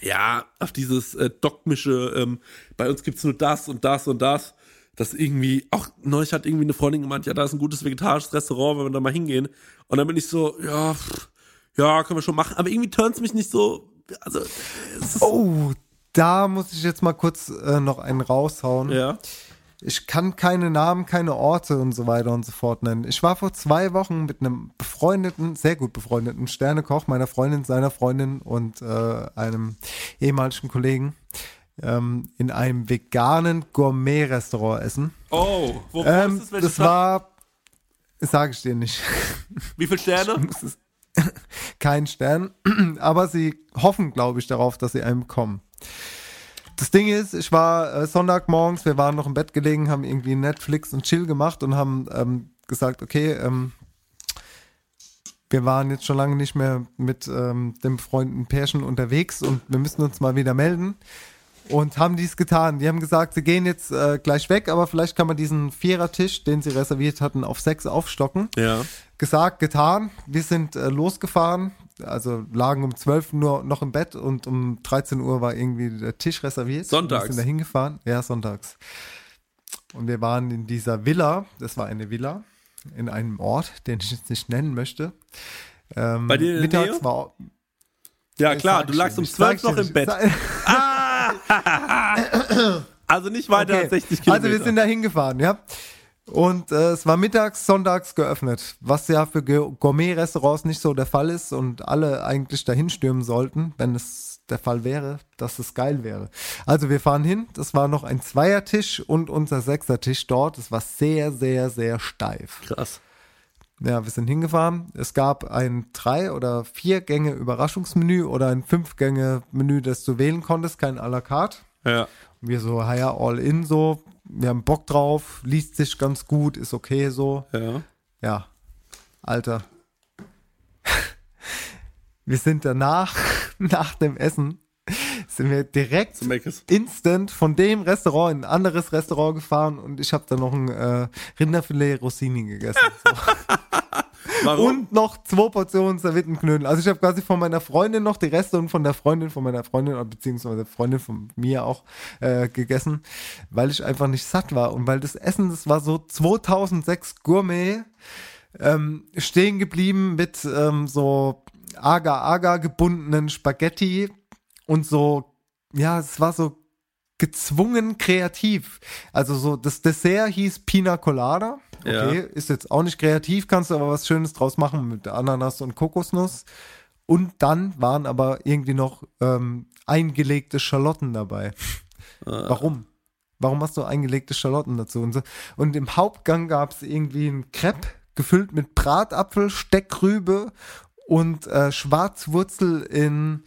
[SPEAKER 7] ja, auf dieses äh, dogmische, ähm, bei uns gibt's nur das und das und das. Das irgendwie, auch neulich hat irgendwie eine Freundin gemeint, ja, da ist ein gutes vegetarisches Restaurant, wenn wir da mal hingehen. Und dann bin ich so, ja, pff, ja, können wir schon machen. Aber irgendwie turns mich nicht so, also, es ist,
[SPEAKER 6] Oh, da muss ich jetzt mal kurz äh, noch einen raushauen.
[SPEAKER 7] Ja.
[SPEAKER 6] Ich kann keine Namen, keine Orte und so weiter und so fort nennen. Ich war vor zwei Wochen mit einem befreundeten, sehr gut befreundeten Sternekoch, meiner Freundin, seiner Freundin und äh, einem ehemaligen Kollegen ähm, in einem veganen Gourmet-Restaurant essen.
[SPEAKER 7] oh, wo,
[SPEAKER 6] Ähm,
[SPEAKER 7] ist das?
[SPEAKER 6] Das war, sage ich dir nicht.
[SPEAKER 7] Wie viele Sterne?
[SPEAKER 6] kein Stern, aber sie hoffen, glaube ich, darauf, dass sie einen bekommen. Das Ding ist, ich war äh, Sonntagmorgens, wir waren noch im Bett gelegen, haben irgendwie Netflix und Chill gemacht und haben ähm, gesagt, okay, ähm, wir waren jetzt schon lange nicht mehr mit ähm, dem befreundeten Pärchen unterwegs und wir müssen uns mal wieder melden. Und haben dies getan. Die haben gesagt, sie gehen jetzt äh, gleich weg, aber vielleicht kann man diesen Vierertisch, den sie reserviert hatten, auf sechs aufstocken
[SPEAKER 7] Ja.
[SPEAKER 6] gesagt, getan. Wir sind äh, losgefahren, also lagen um 12 Uhr noch im Bett und um 13 Uhr war irgendwie der Tisch reserviert.
[SPEAKER 7] Sonntags?
[SPEAKER 6] Wir sind da hingefahren. Ja, sonntags. Und wir waren in dieser Villa, das war eine Villa, in einem Ort, den ich jetzt nicht nennen möchte. Ähm,
[SPEAKER 7] Bei dir in der
[SPEAKER 6] mittags
[SPEAKER 7] Nähe?
[SPEAKER 6] war
[SPEAKER 7] Ja, klar, du lagst um
[SPEAKER 6] nicht,
[SPEAKER 7] 12
[SPEAKER 6] sag ich
[SPEAKER 7] noch im. Bett.
[SPEAKER 6] Sag-
[SPEAKER 7] Also nicht weiter
[SPEAKER 6] Okay.
[SPEAKER 7] als 60 Kilometer.
[SPEAKER 6] Also wir sind da hingefahren, ja. Und äh, es war mittags, sonntags geöffnet, was ja für Gourmet-Restaurants nicht so der Fall ist und alle eigentlich dahin stürmen sollten, wenn es der Fall wäre, dass es geil wäre. Also wir fahren hin, das war noch ein Zweiertisch und unser Sechsertisch dort. Es war sehr, sehr, sehr steif.
[SPEAKER 7] Krass.
[SPEAKER 6] Ja, wir sind hingefahren. Es gab ein drei oder vier Gänge Überraschungsmenü oder ein fünf Gänge Menü, das du wählen konntest, kein à la carte.
[SPEAKER 7] Ja.
[SPEAKER 6] Und wir so, ja, all in so. Wir haben Bock drauf, liest sich ganz gut, ist okay so.
[SPEAKER 7] Ja.
[SPEAKER 6] Ja, Alter. Wir sind danach, nach dem Essen, sind wir direkt instant von dem Restaurant in ein anderes Restaurant gefahren und ich habe da noch ein äh, Rinderfilet Rossini gegessen. So.
[SPEAKER 7] Warum?
[SPEAKER 6] Und noch zwei Portionen Serviettenknödel. Also ich habe quasi von meiner Freundin noch die Reste und von der Freundin von meiner Freundin, beziehungsweise Freundin von mir auch äh, gegessen, weil ich einfach nicht satt war. Und weil das Essen, das war so 2006 Gourmet, ähm, stehen geblieben mit ähm, so agar-agar gebundenen Spaghetti und so, ja, es war so gezwungen kreativ. Also so, das Dessert hieß Pina Colada. Okay,
[SPEAKER 7] Ja.
[SPEAKER 6] ist jetzt auch nicht kreativ, kannst du aber was Schönes draus machen mit Ananas und Kokosnuss. Und dann waren aber irgendwie noch ähm, eingelegte Schalotten dabei. Warum? Warum hast du eingelegte Schalotten dazu? Und, so. und im Hauptgang gab es irgendwie ein Crepe gefüllt mit Bratapfel, Steckrübe und äh, Schwarzwurzel in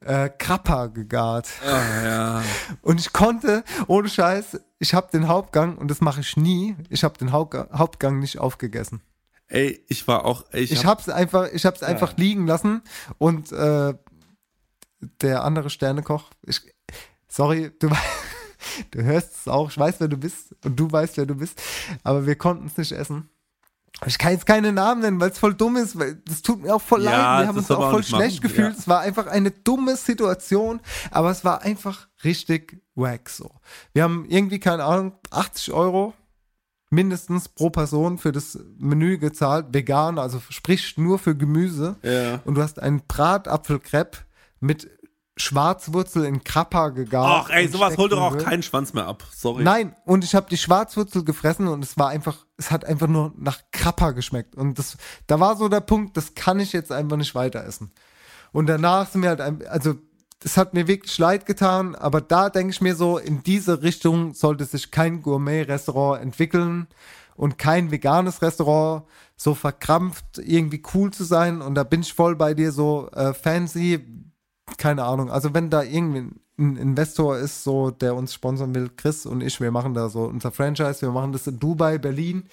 [SPEAKER 6] äh, Krapper gegart.
[SPEAKER 7] Ah, ja.
[SPEAKER 6] Und ich konnte, ohne Scheiß, ich habe den Hauptgang, und das mache ich nie, ich habe den Hauptgang, Hauptgang nicht aufgegessen.
[SPEAKER 7] Ey, ich war auch. Ey,
[SPEAKER 6] Ich,
[SPEAKER 7] ich
[SPEAKER 6] hab's einfach, ich hab's einfach liegen lassen und äh, der andere Sternekoch, ich, sorry, du, du hörst es auch, ich weiß, wer du bist und du weißt, wer du bist, aber wir konnten es nicht essen. Ich kann jetzt keine Namen nennen, weil es voll dumm ist, weil das tut mir auch voll
[SPEAKER 7] Ja,
[SPEAKER 6] leid. Wir haben uns auch voll schlecht
[SPEAKER 7] machen,
[SPEAKER 6] gefühlt.
[SPEAKER 7] ja.
[SPEAKER 6] Es war einfach eine dumme Situation, aber es war einfach richtig wack so. Wir haben irgendwie, keine Ahnung, 80 Euro mindestens pro Person für das Menü gezahlt, vegan, also sprich nur für Gemüse.
[SPEAKER 7] Ja.
[SPEAKER 6] Und du hast einen Bratapfelcrepe mit Schwarzwurzel in Krapper gegart.
[SPEAKER 7] Ach, ey, sowas holt doch auch keinen Schwanz mehr ab. Sorry.
[SPEAKER 6] Nein, und ich habe die Schwarzwurzel gefressen und es war einfach, es hat einfach nur nach Krapper geschmeckt. Und das, da war so der Punkt, das kann ich jetzt einfach nicht weiter essen. Und danach sind wir halt, ein- also es hat mir wirklich leid getan, aber da denke ich mir so, in diese Richtung sollte sich kein Gourmet-Restaurant entwickeln und kein veganes Restaurant so verkrampft irgendwie cool zu sein. Und da bin ich voll bei dir so äh, fancy, keine Ahnung. Also wenn da irgendwie ein Investor ist, so der uns sponsern will, Chris und ich, wir machen da so unser Franchise, wir machen das in Dubai, Berlin,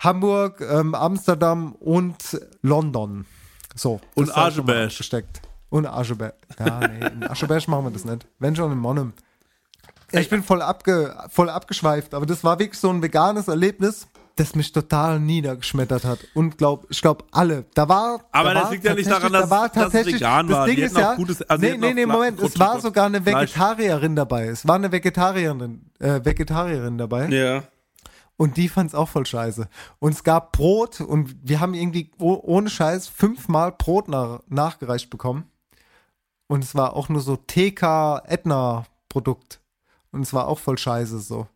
[SPEAKER 6] Hamburg, ähm, Amsterdam und London. So.
[SPEAKER 7] Und Ascheberg.
[SPEAKER 6] abgesteckt. Und Ascheberg. Ja, nee, in Ascheberg machen wir das nicht. Wenn schon in Monnem. Ja, ich bin voll, abge, voll abgeschweift, aber das war wirklich so ein veganes Erlebnis, das mich total niedergeschmettert hat. Und glaub, ich glaube, alle. Da war.
[SPEAKER 7] Aber
[SPEAKER 6] da
[SPEAKER 7] das
[SPEAKER 6] war
[SPEAKER 7] liegt ja nicht
[SPEAKER 6] tatsächlich-
[SPEAKER 7] daran, dass-
[SPEAKER 6] da war
[SPEAKER 7] dass es
[SPEAKER 6] tatsächlich,
[SPEAKER 7] vegan
[SPEAKER 6] das
[SPEAKER 7] war.
[SPEAKER 6] Ding ist ja,
[SPEAKER 7] gutes- also
[SPEAKER 6] nee, nee, nee, Moment, es war sogar eine
[SPEAKER 7] Fleisch.
[SPEAKER 6] Vegetarierin dabei. Es war eine Vegetarierin, äh, Vegetarierin dabei.
[SPEAKER 7] Ja.
[SPEAKER 6] Und die fand es auch voll scheiße. Und es gab Brot und wir haben irgendwie oh, ohne Scheiß fünfmal Brot nach, nachgereicht bekommen. Und es war auch nur so TK-Edna-Produkt. Und es war auch voll scheiße so.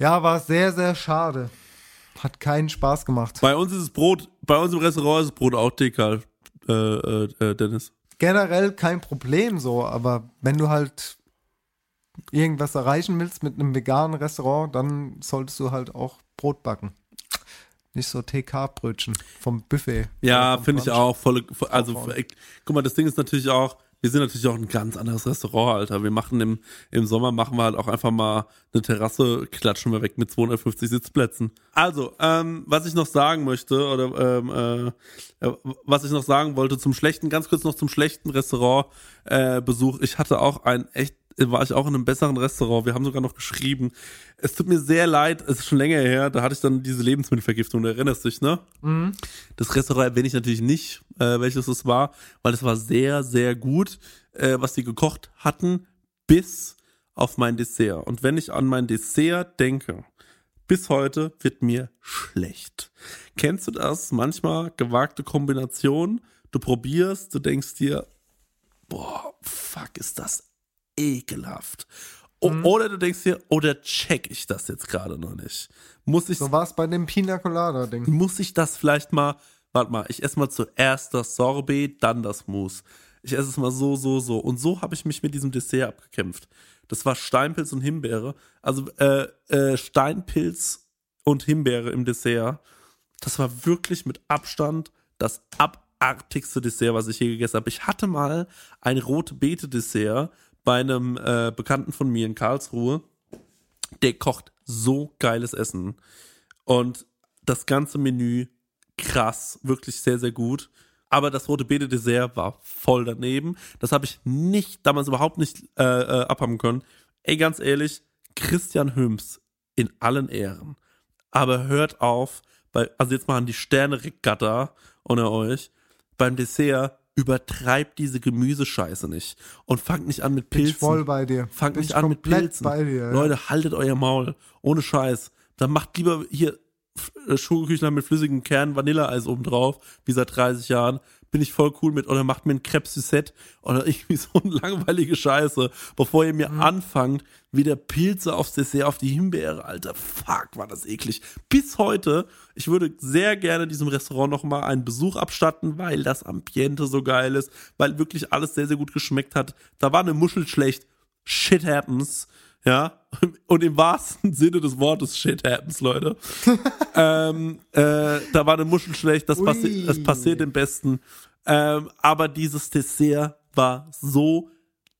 [SPEAKER 6] Ja, war sehr, sehr schade. Hat keinen Spaß gemacht.
[SPEAKER 7] Bei uns ist es Brot, bei uns im Restaurant ist das Brot auch TK, äh, äh, äh, Dennis.
[SPEAKER 6] Generell kein Problem so, aber wenn du halt irgendwas erreichen willst mit einem veganen Restaurant, dann solltest du halt auch Brot backen. Nicht so TK-Brötchen vom Buffet.
[SPEAKER 7] Ja, finde ich auch. Voll, voll, also, guck mal, das Ding ist natürlich auch, wir sind natürlich auch ein ganz anderes Restaurant, Alter. Wir machen im, im Sommer machen wir halt auch einfach mal eine Terrasse, klatschen wir weg mit 250 Sitzplätzen. Also, ähm, was ich noch sagen möchte, oder ähm, äh, äh, was ich noch sagen wollte zum schlechten, ganz kurz noch zum schlechten Restaurantbesuch. Äh, ich hatte auch ein echt war ich auch in einem besseren Restaurant. Wir haben sogar noch geschrieben. Es tut mir sehr leid, es ist schon länger her, da hatte ich dann diese Lebensmittelvergiftung, du erinnerst dich, ne?
[SPEAKER 6] Mhm.
[SPEAKER 7] Das Restaurant erwähne ich natürlich nicht, äh, welches es war, weil es war sehr, sehr gut, äh, was sie gekocht hatten, bis auf mein Dessert. Und wenn ich an mein Dessert denke, bis heute wird mir schlecht. Kennst du das? Manchmal gewagte Kombination, du probierst, du denkst dir, boah, fuck, ist das ekelhaft. O Oder du denkst dir, oder check ich das jetzt gerade noch nicht? Muss ich
[SPEAKER 6] So war es bei dem Pina Colada-Ding.
[SPEAKER 7] muss ich das vielleicht mal, warte mal, ich esse mal zuerst das Sorbet, dann das Mousse. Ich esse es mal so, so, so. Und so habe ich mich mit diesem Dessert abgekämpft. Das war Steinpilz und Himbeere. Also äh, äh, Steinpilz und Himbeere im Dessert. Das war wirklich mit Abstand das abartigste Dessert, was ich je gegessen habe. Ich hatte mal ein rote Beete Dessert bei einem äh, Bekannten von mir in Karlsruhe. Der kocht so geiles Essen. Und das ganze Menü krass, wirklich sehr, sehr gut. Aber das rote Beete Dessert war voll daneben. Das habe ich nicht, damals überhaupt nicht äh, äh, abhaben können. Ey, ganz ehrlich, Christian Hüms in allen Ehren. Aber hört auf, bei, also jetzt mal an die Sterne-Regatta unter euch. Beim Dessert übertreibt diese Gemüsescheiße nicht. Und fangt nicht an mit
[SPEAKER 6] Bin
[SPEAKER 7] Pilzen.
[SPEAKER 6] ich voll bei dir.
[SPEAKER 7] Fangt
[SPEAKER 6] Bin
[SPEAKER 7] nicht
[SPEAKER 6] ich
[SPEAKER 7] an mit Pilzen.
[SPEAKER 6] bei dir, ja.
[SPEAKER 7] Leute, haltet euer Maul. Ohne Scheiß. Dann macht lieber hier äh, Schokoküchlein mit flüssigem Kern Vanilleeis oben drauf, wie seit 30 Jahren. Bin ich voll cool mit. Oder macht mir ein Crepe Suzette oder irgendwie so eine langweilige Scheiße, bevor ihr mir
[SPEAKER 6] Mhm.
[SPEAKER 7] anfangt, wieder Pilze aufs Dessert, auf die Himbeere. Alter, fuck, war das eklig. Bis heute, ich würde sehr gerne diesem Restaurant nochmal einen Besuch abstatten, weil das Ambiente so geil ist, weil wirklich alles sehr, sehr gut geschmeckt hat. Da war eine Muschel schlecht. Shit happens. Ja, und im wahrsten Sinne des Wortes Shit happens, Leute. ähm, äh, da war eine Muschel schlecht, das, passi das passiert im Besten. Ähm, aber dieses Dessert war so,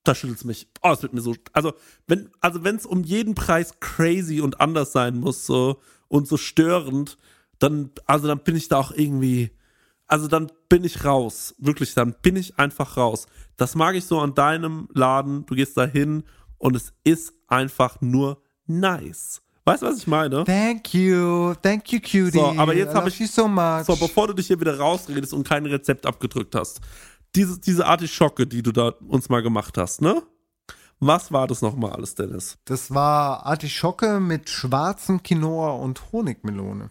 [SPEAKER 7] da schüttelt's mich. Oh, das wird mir so, also wenn, also wenn es um jeden Preis crazy und anders sein muss, so, und so störend, dann, also dann bin ich da auch irgendwie, also dann bin ich raus. Wirklich, dann bin ich einfach raus. Das mag ich so an deinem Laden. Du gehst da hin und es ist einfach nur nice. Weißt du, was ich meine?
[SPEAKER 6] Thank you, thank you, cutie.
[SPEAKER 7] So, aber jetzt habe ich
[SPEAKER 6] so much.
[SPEAKER 7] So, bevor du dich hier wieder rausredest und kein Rezept abgedrückt hast. Diese, diese Artischocke, die du da uns mal gemacht hast, ne? Was war das nochmal alles, Dennis?
[SPEAKER 6] Das war Artischocke mit schwarzem Quinoa und Honigmelone.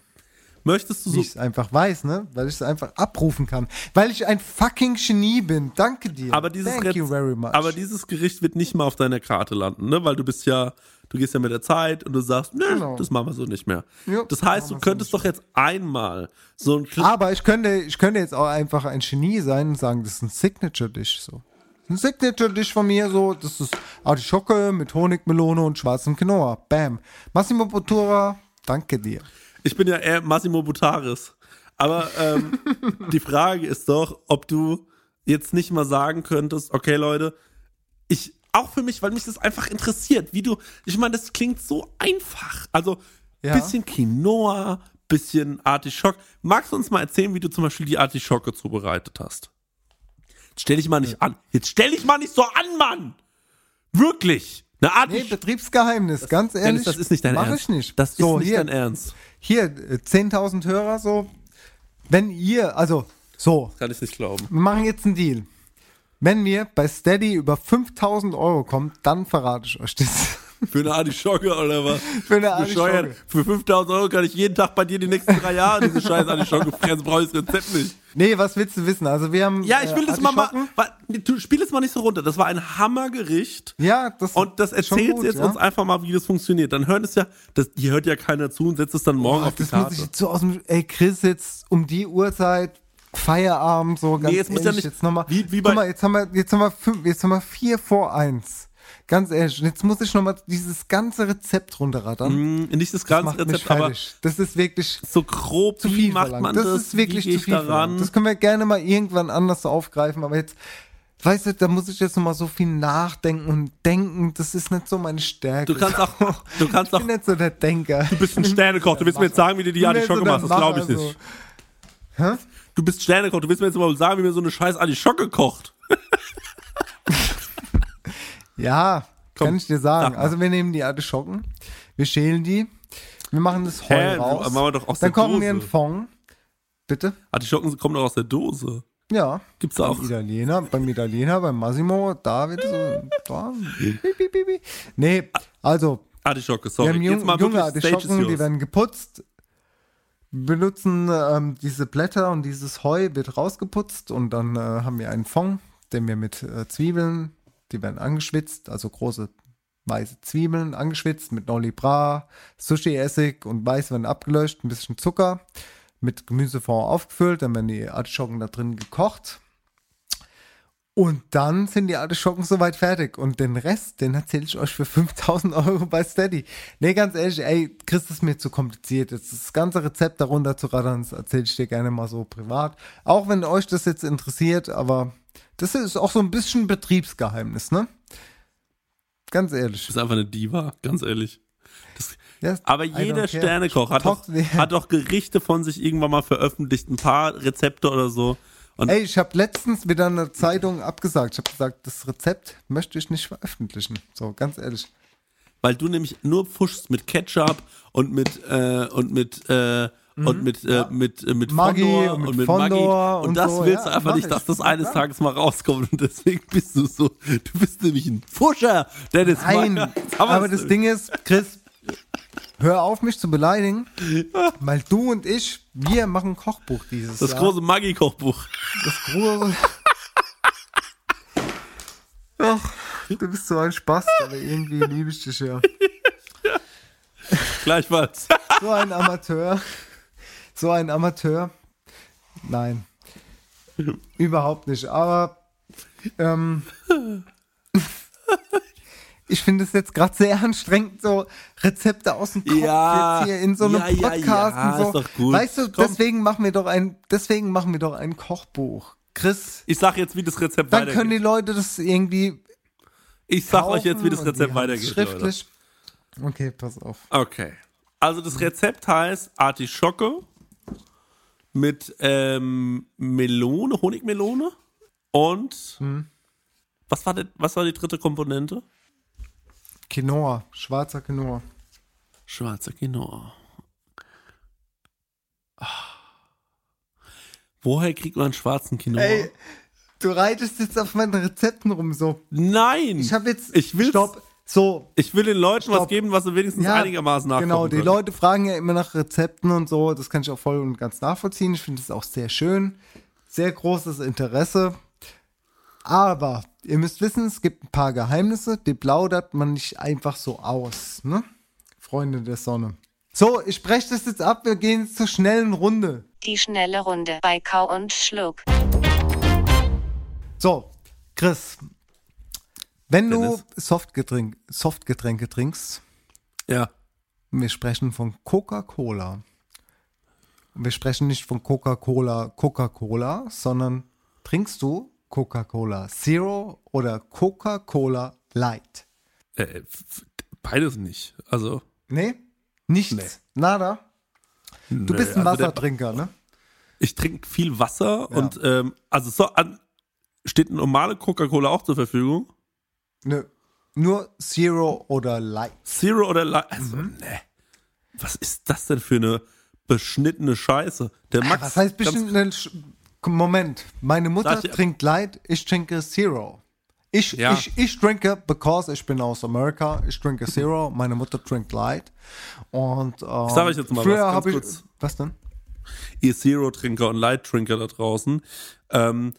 [SPEAKER 7] Möchtest du
[SPEAKER 6] Wie
[SPEAKER 7] so.
[SPEAKER 6] ich es einfach weiß, ne? Weil ich es einfach abrufen kann. Weil ich ein fucking Genie bin. Danke dir.
[SPEAKER 7] Aber dieses,
[SPEAKER 6] Thank you very much.
[SPEAKER 7] aber dieses Gericht wird nicht mal auf deiner Karte landen, ne? Weil du bist ja, du gehst ja mit der Zeit und du sagst, nö,
[SPEAKER 6] Genau.
[SPEAKER 7] das machen wir so nicht mehr.
[SPEAKER 6] Ja,
[SPEAKER 7] das heißt, du könntest doch jetzt einmal so ein
[SPEAKER 6] Aber ich könnte, ich könnte jetzt auch einfach ein Genie sein und sagen, das ist ein Signature-Dish so. Ein Signature-Dish von mir so, das ist Artischocke mit Honigmelone und schwarzem Quinoa. Bam. Massimo Bottura, danke dir.
[SPEAKER 7] Ich bin ja eher Massimo Butaris. Aber ähm, die Frage ist doch, ob du jetzt nicht mal sagen könntest, okay, Leute, ich, auch für mich, weil mich das einfach interessiert, wie du, ich meine, das klingt so einfach. Also,
[SPEAKER 6] Ja.
[SPEAKER 7] bisschen Quinoa, bisschen Artischock. Magst du uns mal erzählen, wie du zum Beispiel die Artischocke zubereitet hast? Jetzt stell dich mal nicht an. Jetzt stell dich mal nicht so an, Mann! Wirklich! Eine Art
[SPEAKER 6] Nee, Betriebsgeheimnis, ganz ehrlich.
[SPEAKER 7] Dennis, das ist nicht dein
[SPEAKER 6] mach
[SPEAKER 7] Ernst.
[SPEAKER 6] ich nicht.
[SPEAKER 7] Das ist
[SPEAKER 6] so,
[SPEAKER 7] nicht
[SPEAKER 6] hier,
[SPEAKER 7] dein Ernst.
[SPEAKER 6] Hier, äh, 10.000 Hörer so. Wenn ihr, also, so,
[SPEAKER 7] Kann ich nicht glauben.
[SPEAKER 6] wir machen jetzt einen Deal. Wenn wir bei Steady über 5.000 Euro kommen, dann verrate ich euch das.
[SPEAKER 7] Für eine Artischocke oder was?
[SPEAKER 6] Für eine. Artischocke.
[SPEAKER 7] Für 5000 Euro kann ich jeden Tag bei dir die nächsten drei Jahre diese scheiß Artischocke fressen. Brauche ich das Rezept nicht.
[SPEAKER 6] Nee, was willst du wissen? Also wir haben
[SPEAKER 7] Ja, ich will
[SPEAKER 6] äh,
[SPEAKER 7] das mal, mal du spiel es mal nicht so runter. Das war ein Hammergericht.
[SPEAKER 6] Ja, das
[SPEAKER 7] Und das erzählt
[SPEAKER 6] gut,
[SPEAKER 7] jetzt
[SPEAKER 6] ja.
[SPEAKER 7] uns einfach mal, wie das funktioniert. Dann hören es ja, das, hier hört ja keiner zu und setzt es dann morgen
[SPEAKER 6] Oh,
[SPEAKER 7] auf die
[SPEAKER 6] das muss
[SPEAKER 7] Karte.
[SPEAKER 6] ich jetzt so aus dem, ey Chris, jetzt um die Uhrzeit, Feierabend, so ganz
[SPEAKER 7] Nee, jetzt muss ja
[SPEAKER 6] ehrlich,
[SPEAKER 7] nicht-
[SPEAKER 6] jetzt nochmal,
[SPEAKER 7] wie- wie bei-
[SPEAKER 6] guck mal, jetzt haben wir, jetzt haben wir fünf, jetzt haben wir vier vor eins. Ganz ehrlich, jetzt muss ich nochmal dieses ganze Rezept runterrattern.
[SPEAKER 7] Mm, nicht das
[SPEAKER 6] Das
[SPEAKER 7] ganze
[SPEAKER 6] mich
[SPEAKER 7] Rezept, aber.
[SPEAKER 6] Das ist wirklich
[SPEAKER 7] so grob,
[SPEAKER 6] zu
[SPEAKER 7] wie
[SPEAKER 6] viel
[SPEAKER 7] macht man
[SPEAKER 6] das?
[SPEAKER 7] das?
[SPEAKER 6] ist wirklich zu viel
[SPEAKER 7] daran?
[SPEAKER 6] Das können wir gerne mal irgendwann anders aufgreifen, aber jetzt, weißt du, da muss ich jetzt nochmal so viel nachdenken und denken, das ist nicht so meine Stärke.
[SPEAKER 7] Du kannst auch, du kannst
[SPEAKER 6] ich
[SPEAKER 7] auch,
[SPEAKER 6] bin nicht so der Denker.
[SPEAKER 7] du bist ein Sternekoch. Du willst mir jetzt sagen, wie du die Artischocke
[SPEAKER 6] so
[SPEAKER 7] machst. Das glaube ich
[SPEAKER 6] Macher,
[SPEAKER 7] nicht.
[SPEAKER 6] Hä?
[SPEAKER 7] Du bist Sternekoch. Du willst mir jetzt mal sagen, wie mir so eine scheiß Artischocke kocht.
[SPEAKER 6] Ja, kann ich dir sagen. Also wir nehmen die Artischocken, wir schälen die, wir machen das Heu
[SPEAKER 7] Hä?
[SPEAKER 6] raus.
[SPEAKER 7] Machen wir doch aus
[SPEAKER 6] dann
[SPEAKER 7] der
[SPEAKER 6] kochen wir einen. Fond. Bitte?
[SPEAKER 7] Artischocken kommen doch aus der Dose.
[SPEAKER 6] Ja.
[SPEAKER 7] Gibt's
[SPEAKER 6] beim
[SPEAKER 7] auch.
[SPEAKER 6] Italiener, beim Italiener, beim Massimo, da wird so, da, piep, piep, piep. Nee, also,
[SPEAKER 7] Artischocke,
[SPEAKER 6] wir
[SPEAKER 7] sorry.
[SPEAKER 6] haben
[SPEAKER 7] Jetzt
[SPEAKER 6] jung,
[SPEAKER 7] mal
[SPEAKER 6] junge Artischocken, die werden geputzt, benutzen ähm, diese Blätter und dieses Heu wird rausgeputzt und dann äh, haben wir einen Fond, den wir mit äh, Zwiebeln, die werden angeschwitzt, also große weiße Zwiebeln angeschwitzt mit Nolli Bra, Sushi-Essig und Weiß werden abgelöscht, ein bisschen Zucker, mit Gemüsefond aufgefüllt, dann werden die Artischocken da drin gekocht. Und dann sind die Artischocken soweit fertig. Und den Rest, den erzähle ich euch für 5000 Euro bei Steady. Nee, ganz ehrlich, ey, Chris, das ist mir zu kompliziert. Jetzt das ganze Rezept darunter zu rattern, das erzähle ich dir gerne mal so privat. Auch wenn euch das jetzt interessiert, aber das ist auch so ein bisschen Betriebsgeheimnis, ne? Ganz ehrlich.
[SPEAKER 7] Du bist einfach eine Diva, ganz ehrlich. Das,
[SPEAKER 6] Ja,
[SPEAKER 7] aber jeder. Sternekoch hat doch, hat doch Gerichte von sich irgendwann mal veröffentlicht, ein paar Rezepte oder so. Und
[SPEAKER 6] Ey, ich habe letztens wieder eine Zeitung abgesagt. Ich habe gesagt, das Rezept möchte ich nicht veröffentlichen. So, ganz ehrlich.
[SPEAKER 7] weil du nämlich nur pfuschst mit Ketchup und mit äh, und mit äh, und mit äh, mit äh, mit
[SPEAKER 6] Mhm. Maggi
[SPEAKER 7] Fondor
[SPEAKER 6] und mit
[SPEAKER 7] und mit
[SPEAKER 6] Fondor
[SPEAKER 7] und,
[SPEAKER 6] und
[SPEAKER 7] das
[SPEAKER 6] so,
[SPEAKER 7] willst
[SPEAKER 6] ja,
[SPEAKER 7] du einfach
[SPEAKER 6] mach
[SPEAKER 7] nicht,
[SPEAKER 6] ich.
[SPEAKER 7] dass das eines
[SPEAKER 6] Ja.
[SPEAKER 7] Tages mal rauskommt und deswegen bist du so du bist nämlich ein Fuscher, Dennis.
[SPEAKER 6] Nein, aber das. Ding ist, Chris, hör auf mich zu beleidigen, weil du und ich, wir machen ein Kochbuch dieses
[SPEAKER 7] das
[SPEAKER 6] Jahr.
[SPEAKER 7] große Maggi Kochbuch.
[SPEAKER 6] Das große. Ach, du bist so ein Spaß, aber irgendwie liebe ich dich ja.
[SPEAKER 7] Gleichfalls.
[SPEAKER 6] So ein Amateur. So ein Amateur. Nein. Überhaupt nicht. Aber ähm, ich finde es jetzt gerade sehr anstrengend, so Rezepte aus dem Kopf
[SPEAKER 7] Ja,
[SPEAKER 6] jetzt hier in so einem
[SPEAKER 7] ja, ja,
[SPEAKER 6] Podcast
[SPEAKER 7] ja,
[SPEAKER 6] und so.
[SPEAKER 7] ist doch gut.
[SPEAKER 6] Weißt du,
[SPEAKER 7] Komm.
[SPEAKER 6] deswegen machen wir doch ein, deswegen machen wir doch ein Kochbuch. Chris,
[SPEAKER 7] Ich sag jetzt, wie das Rezept
[SPEAKER 6] dann
[SPEAKER 7] weitergeht.
[SPEAKER 6] können die Leute das irgendwie.
[SPEAKER 7] ich sag euch jetzt, wie das Rezept weitergeht. Leute.
[SPEAKER 6] Schriftlich. Okay, pass auf.
[SPEAKER 7] Okay. Also das Rezept heißt Artischocke mit ähm, Melone, Honigmelone und
[SPEAKER 6] Hm.
[SPEAKER 7] was, war denn, was war die dritte Komponente?
[SPEAKER 6] Quinoa, schwarzer Quinoa.
[SPEAKER 7] Schwarzer Quinoa. Woher kriegt man schwarzen Quinoa?
[SPEAKER 6] Ey, du reitest jetzt auf meinen Rezepten rum so.
[SPEAKER 7] Nein!
[SPEAKER 6] Ich habe jetzt.
[SPEAKER 7] Ich will's-
[SPEAKER 6] Stopp. So.
[SPEAKER 7] Ich will den Leuten was
[SPEAKER 6] Stopp.
[SPEAKER 7] geben, was sie wenigstens einigermaßen nachgucken
[SPEAKER 6] Genau, die
[SPEAKER 7] können.
[SPEAKER 6] Leute fragen ja immer nach Rezepten und so. Das kann ich auch voll und ganz nachvollziehen. Ich finde es auch sehr schön. Sehr großes Interesse. Aber ihr müsst wissen, es gibt ein paar Geheimnisse, die plaudert man nicht einfach so aus, ne? Freunde der Sonne. So, ich spreche das jetzt ab. Wir gehen jetzt zur schnellen Runde.
[SPEAKER 13] Die schnelle Runde bei Kau und Schluck.
[SPEAKER 6] So, Chris. Wenn
[SPEAKER 7] Dennis?
[SPEAKER 6] du Softgetränk, Softgetränke trinkst,
[SPEAKER 7] Ja.
[SPEAKER 6] wir sprechen von Coca-Cola. Wir sprechen nicht von Coca-Cola, Coca-Cola, sondern trinkst du Coca-Cola Zero oder Coca-Cola Light?
[SPEAKER 7] Äh, beides nicht. Also.
[SPEAKER 6] Nee? Nichts? Nada? Du
[SPEAKER 7] nö,
[SPEAKER 6] bist ein
[SPEAKER 7] also der-
[SPEAKER 6] Wassertrinker, ne?
[SPEAKER 7] Ich trinke viel Wasser und ähm, also so an, steht eine normale Coca-Cola auch zur Verfügung.
[SPEAKER 6] Nö. Nur Zero oder Light.
[SPEAKER 7] Zero oder Light. Also,
[SPEAKER 6] Mhm.
[SPEAKER 7] ne. Was ist das denn für eine beschnittene Scheiße? Der Max.
[SPEAKER 6] Ah, Was heißt ein Sch- Moment, meine Mutter
[SPEAKER 7] ich-
[SPEAKER 6] trinkt Light, ich trinke Zero. Ich,
[SPEAKER 7] Ja.
[SPEAKER 6] ich, ich trinke, because ich bin aus Amerika, ich trinke Zero, meine Mutter trinkt Light. Und ähm,
[SPEAKER 7] Ich sag euch jetzt mal was,
[SPEAKER 6] früher
[SPEAKER 7] ganz
[SPEAKER 6] habe ich.
[SPEAKER 7] kurz.
[SPEAKER 6] Was denn?
[SPEAKER 7] ihr Zero-Trinker und Light-Trinker da draußen, ähm,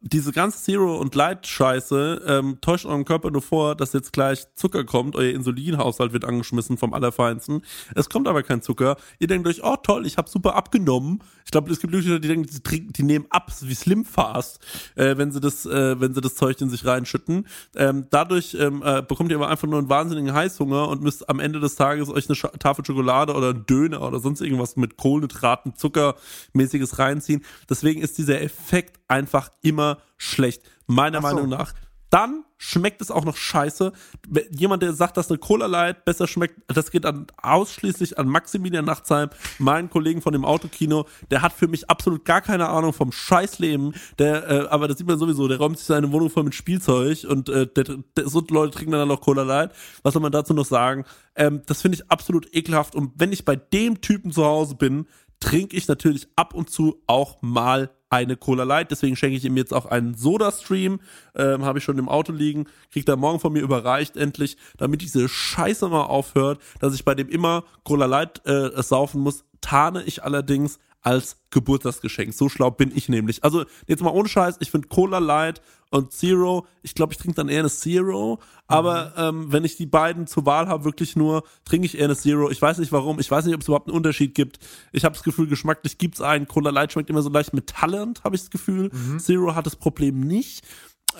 [SPEAKER 7] diese ganze Zero- und Light-Scheiße ähm, täuscht eurem Körper nur vor, dass jetzt gleich Zucker kommt, euer Insulinhaushalt wird angeschmissen vom Allerfeinsten. Es kommt aber kein Zucker. Ihr denkt euch, oh toll, ich habe super abgenommen. Ich glaube, es gibt Leute, die denken, die, trinken, die nehmen ab, wie Slim Fast, äh, wenn sie das, äh, wenn sie das Zeug in sich reinschütten. Ähm, dadurch ähm, äh, bekommt ihr aber einfach nur einen wahnsinnigen Heißhunger und müsst am Ende des Tages euch eine Scha Tafel Schokolade oder einen Döner oder sonst irgendwas mit Kohlenhydraten, Zuckermäßiges reinziehen. Deswegen ist dieser Effekt einfach immer schlecht. Meiner
[SPEAKER 6] so.
[SPEAKER 7] Meinung nach. Dann schmeckt es auch noch scheiße. Wenn Jemand, der sagt, dass eine Cola Light besser schmeckt, das geht an, ausschließlich an Maximilian Nachtsheim, meinen Kollegen von dem Autokino. Der hat für mich absolut gar keine Ahnung vom Scheißleben. Der, äh, aber das sieht man sowieso, der räumt sich seine Wohnung voll mit Spielzeug und äh, der, der, so Leute trinken dann noch Cola Light. Was soll man dazu noch sagen? Ähm, das finde ich absolut ekelhaft. Und wenn ich bei dem Typen zu Hause bin, trinke ich natürlich ab und zu auch mal eine Cola Light. Deswegen schenke ich ihm jetzt auch einen Soda-Stream. Ähm, Habe ich schon im Auto liegen. Kriegt er morgen von mir überreicht endlich, damit diese Scheiße mal aufhört, dass ich bei dem immer Cola Light äh, saufen muss. Tarne ich allerdings als Geburtstagsgeschenk. So schlau bin ich nämlich. Also jetzt mal ohne Scheiß, ich finde Cola Light und Zero, ich glaube, ich trinke dann eher eine Zero, aber ähm, wenn ich die beiden zur Wahl habe, wirklich nur, trinke ich eher eine Zero. Ich weiß nicht warum, ich weiß nicht, ob es überhaupt einen Unterschied gibt. Ich habe das Gefühl, geschmacklich gibt's einen. Cola Light schmeckt immer so leicht metallend, habe ich das Gefühl. Zero hat das Problem nicht.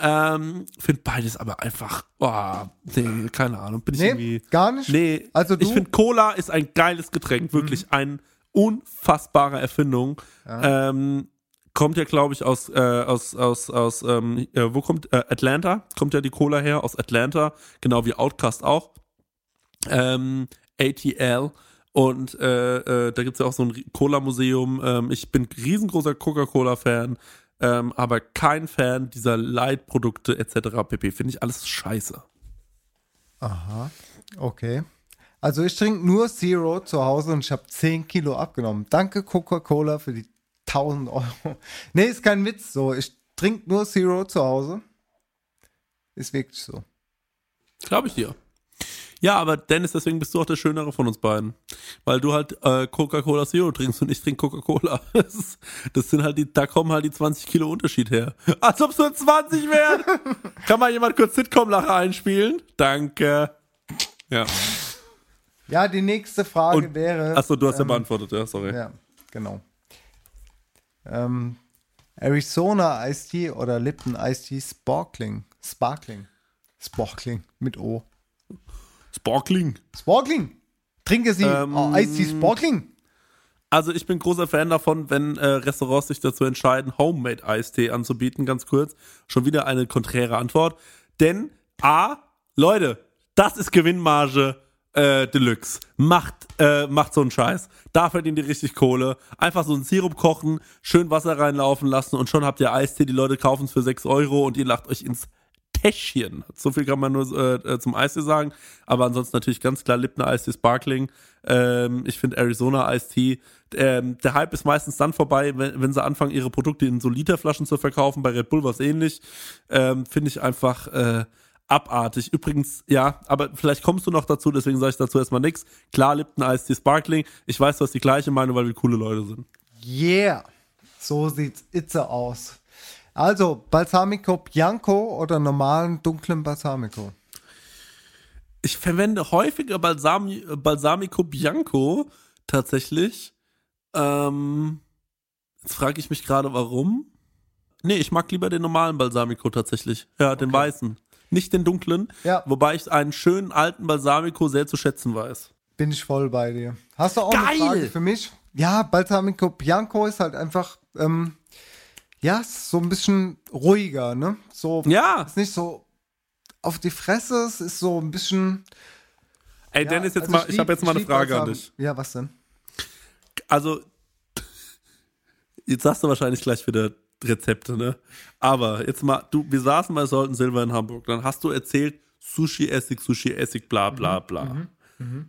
[SPEAKER 7] Ähm, finde beides aber einfach, oh, nee, keine Ahnung, bin ich
[SPEAKER 6] Nee,
[SPEAKER 7] irgendwie.
[SPEAKER 6] gar nicht?
[SPEAKER 7] Nee,
[SPEAKER 6] Also
[SPEAKER 7] ich
[SPEAKER 6] du-
[SPEAKER 7] finde Cola ist ein geiles Getränk, wirklich ein unfassbare Erfindung. Ähm, kommt ja, glaube ich, aus, äh, aus, aus, aus, ähm, äh, wo kommt, äh, Atlanta, kommt ja die Cola her, aus Atlanta, genau wie Outcast auch. Ähm, ATL. Und äh, äh, da gibt's ja auch so ein Cola-Museum. Ähm, ich bin riesengroßer Coca-Cola-Fan, ähm, aber kein Fan dieser Light-Produkte etc. pp. Finde ich alles scheiße.
[SPEAKER 6] Aha, okay. Also ich trinke nur Zero zu Hause und ich habe 10 Kilo abgenommen. Danke Coca-Cola für die 1000 Euro. Nee, ist kein Witz so. Ich trinke nur Zero zu Hause. Ist wirklich so.
[SPEAKER 7] Glaube ich dir. Ja, aber Dennis, deswegen bist du auch der Schönere von uns beiden. Weil du halt äh, Coca-Cola Zero trinkst und ich trinke Coca-Cola. Das, das sind halt die, da kommen halt die 20 Kilo Unterschied her. Als ob es nur 20 wären. Kann mal jemand kurz Sitcom-Lache einspielen? Danke. Ja.
[SPEAKER 6] Ja, die nächste Frage
[SPEAKER 7] Und-
[SPEAKER 6] wäre.
[SPEAKER 7] Achso, du hast ja
[SPEAKER 6] ähm,
[SPEAKER 7] beantwortet, ja, sorry.
[SPEAKER 6] Ja, genau. Ähm, Arizona Iced Tea oder Lipton Iced Tea Sparkling. Sparkling. Sparkling mit O.
[SPEAKER 7] Sparkling.
[SPEAKER 6] Sparkling. Trinke Sie
[SPEAKER 7] Ähm,
[SPEAKER 6] oh, Iced Tea Sparkling.
[SPEAKER 7] Also ich bin großer Fan davon, wenn äh, Restaurants sich dazu entscheiden, Homemade Eistee anzubieten, ganz kurz. Schon wieder eine konträre Antwort. Denn A, Leute, das ist Gewinnmarge äh, Deluxe. Macht, äh, macht so einen Scheiß. Da verdient ihr richtig Kohle. Einfach so einen Sirup kochen, schön Wasser reinlaufen lassen und schon habt ihr Eistee. Die Leute kaufen es für 6 Euro und ihr lacht euch ins Täschchen. So viel kann man nur äh, zum Eistee sagen. Aber ansonsten natürlich ganz klar Lipner Eistee Sparkling. Ähm, ich finde Arizona Eistee. Ähm, der Hype ist meistens dann vorbei, wenn, wenn sie anfangen, ihre Produkte in so Literflaschen zu verkaufen. Bei Red Bull war es ähnlich. Ähm, finde ich einfach äh, abartig. Übrigens, ja, aber vielleicht kommst du noch dazu, deswegen sage ich dazu erstmal nichts. Klar, Lipton Eistee Sparkling. Ich weiß, du hast die gleiche Meinung, weil wir coole Leute sind.
[SPEAKER 6] Yeah, so sieht's itze aus. Also, Balsamico Bianco oder normalen dunklen Balsamico?
[SPEAKER 7] Ich verwende häufiger Balsami Balsamico Bianco tatsächlich. Ähm, jetzt frage ich mich gerade, warum. Nee, ich mag lieber den normalen Balsamico tatsächlich. Ja, den weißen. Nicht den dunklen.
[SPEAKER 6] Ja.
[SPEAKER 7] Wobei ich einen schönen alten Balsamico sehr zu schätzen weiß.
[SPEAKER 6] Bin ich voll bei dir. Hast du auch
[SPEAKER 7] Geil!
[SPEAKER 6] eine Frage für mich? Ja, Balsamico Bianco ist halt einfach, ähm, ja, so ein bisschen ruhiger, ne? So,
[SPEAKER 7] Ja.
[SPEAKER 6] Ist nicht so auf die Fresse, es ist so ein bisschen.
[SPEAKER 7] Ey,
[SPEAKER 6] ja,
[SPEAKER 7] Dennis, jetzt
[SPEAKER 6] also
[SPEAKER 7] mal, ich
[SPEAKER 6] lieb-
[SPEAKER 7] habe jetzt mal eine Frage an
[SPEAKER 6] Balsam-
[SPEAKER 7] dich.
[SPEAKER 6] Ja, was denn?
[SPEAKER 7] Also, jetzt sagst du wahrscheinlich gleich wieder Rezepte, ne? Aber jetzt mal, du, wir saßen bei Solten Silver in Hamburg, dann hast du erzählt, Sushi-Essig, Sushi-Essig, bla bla bla.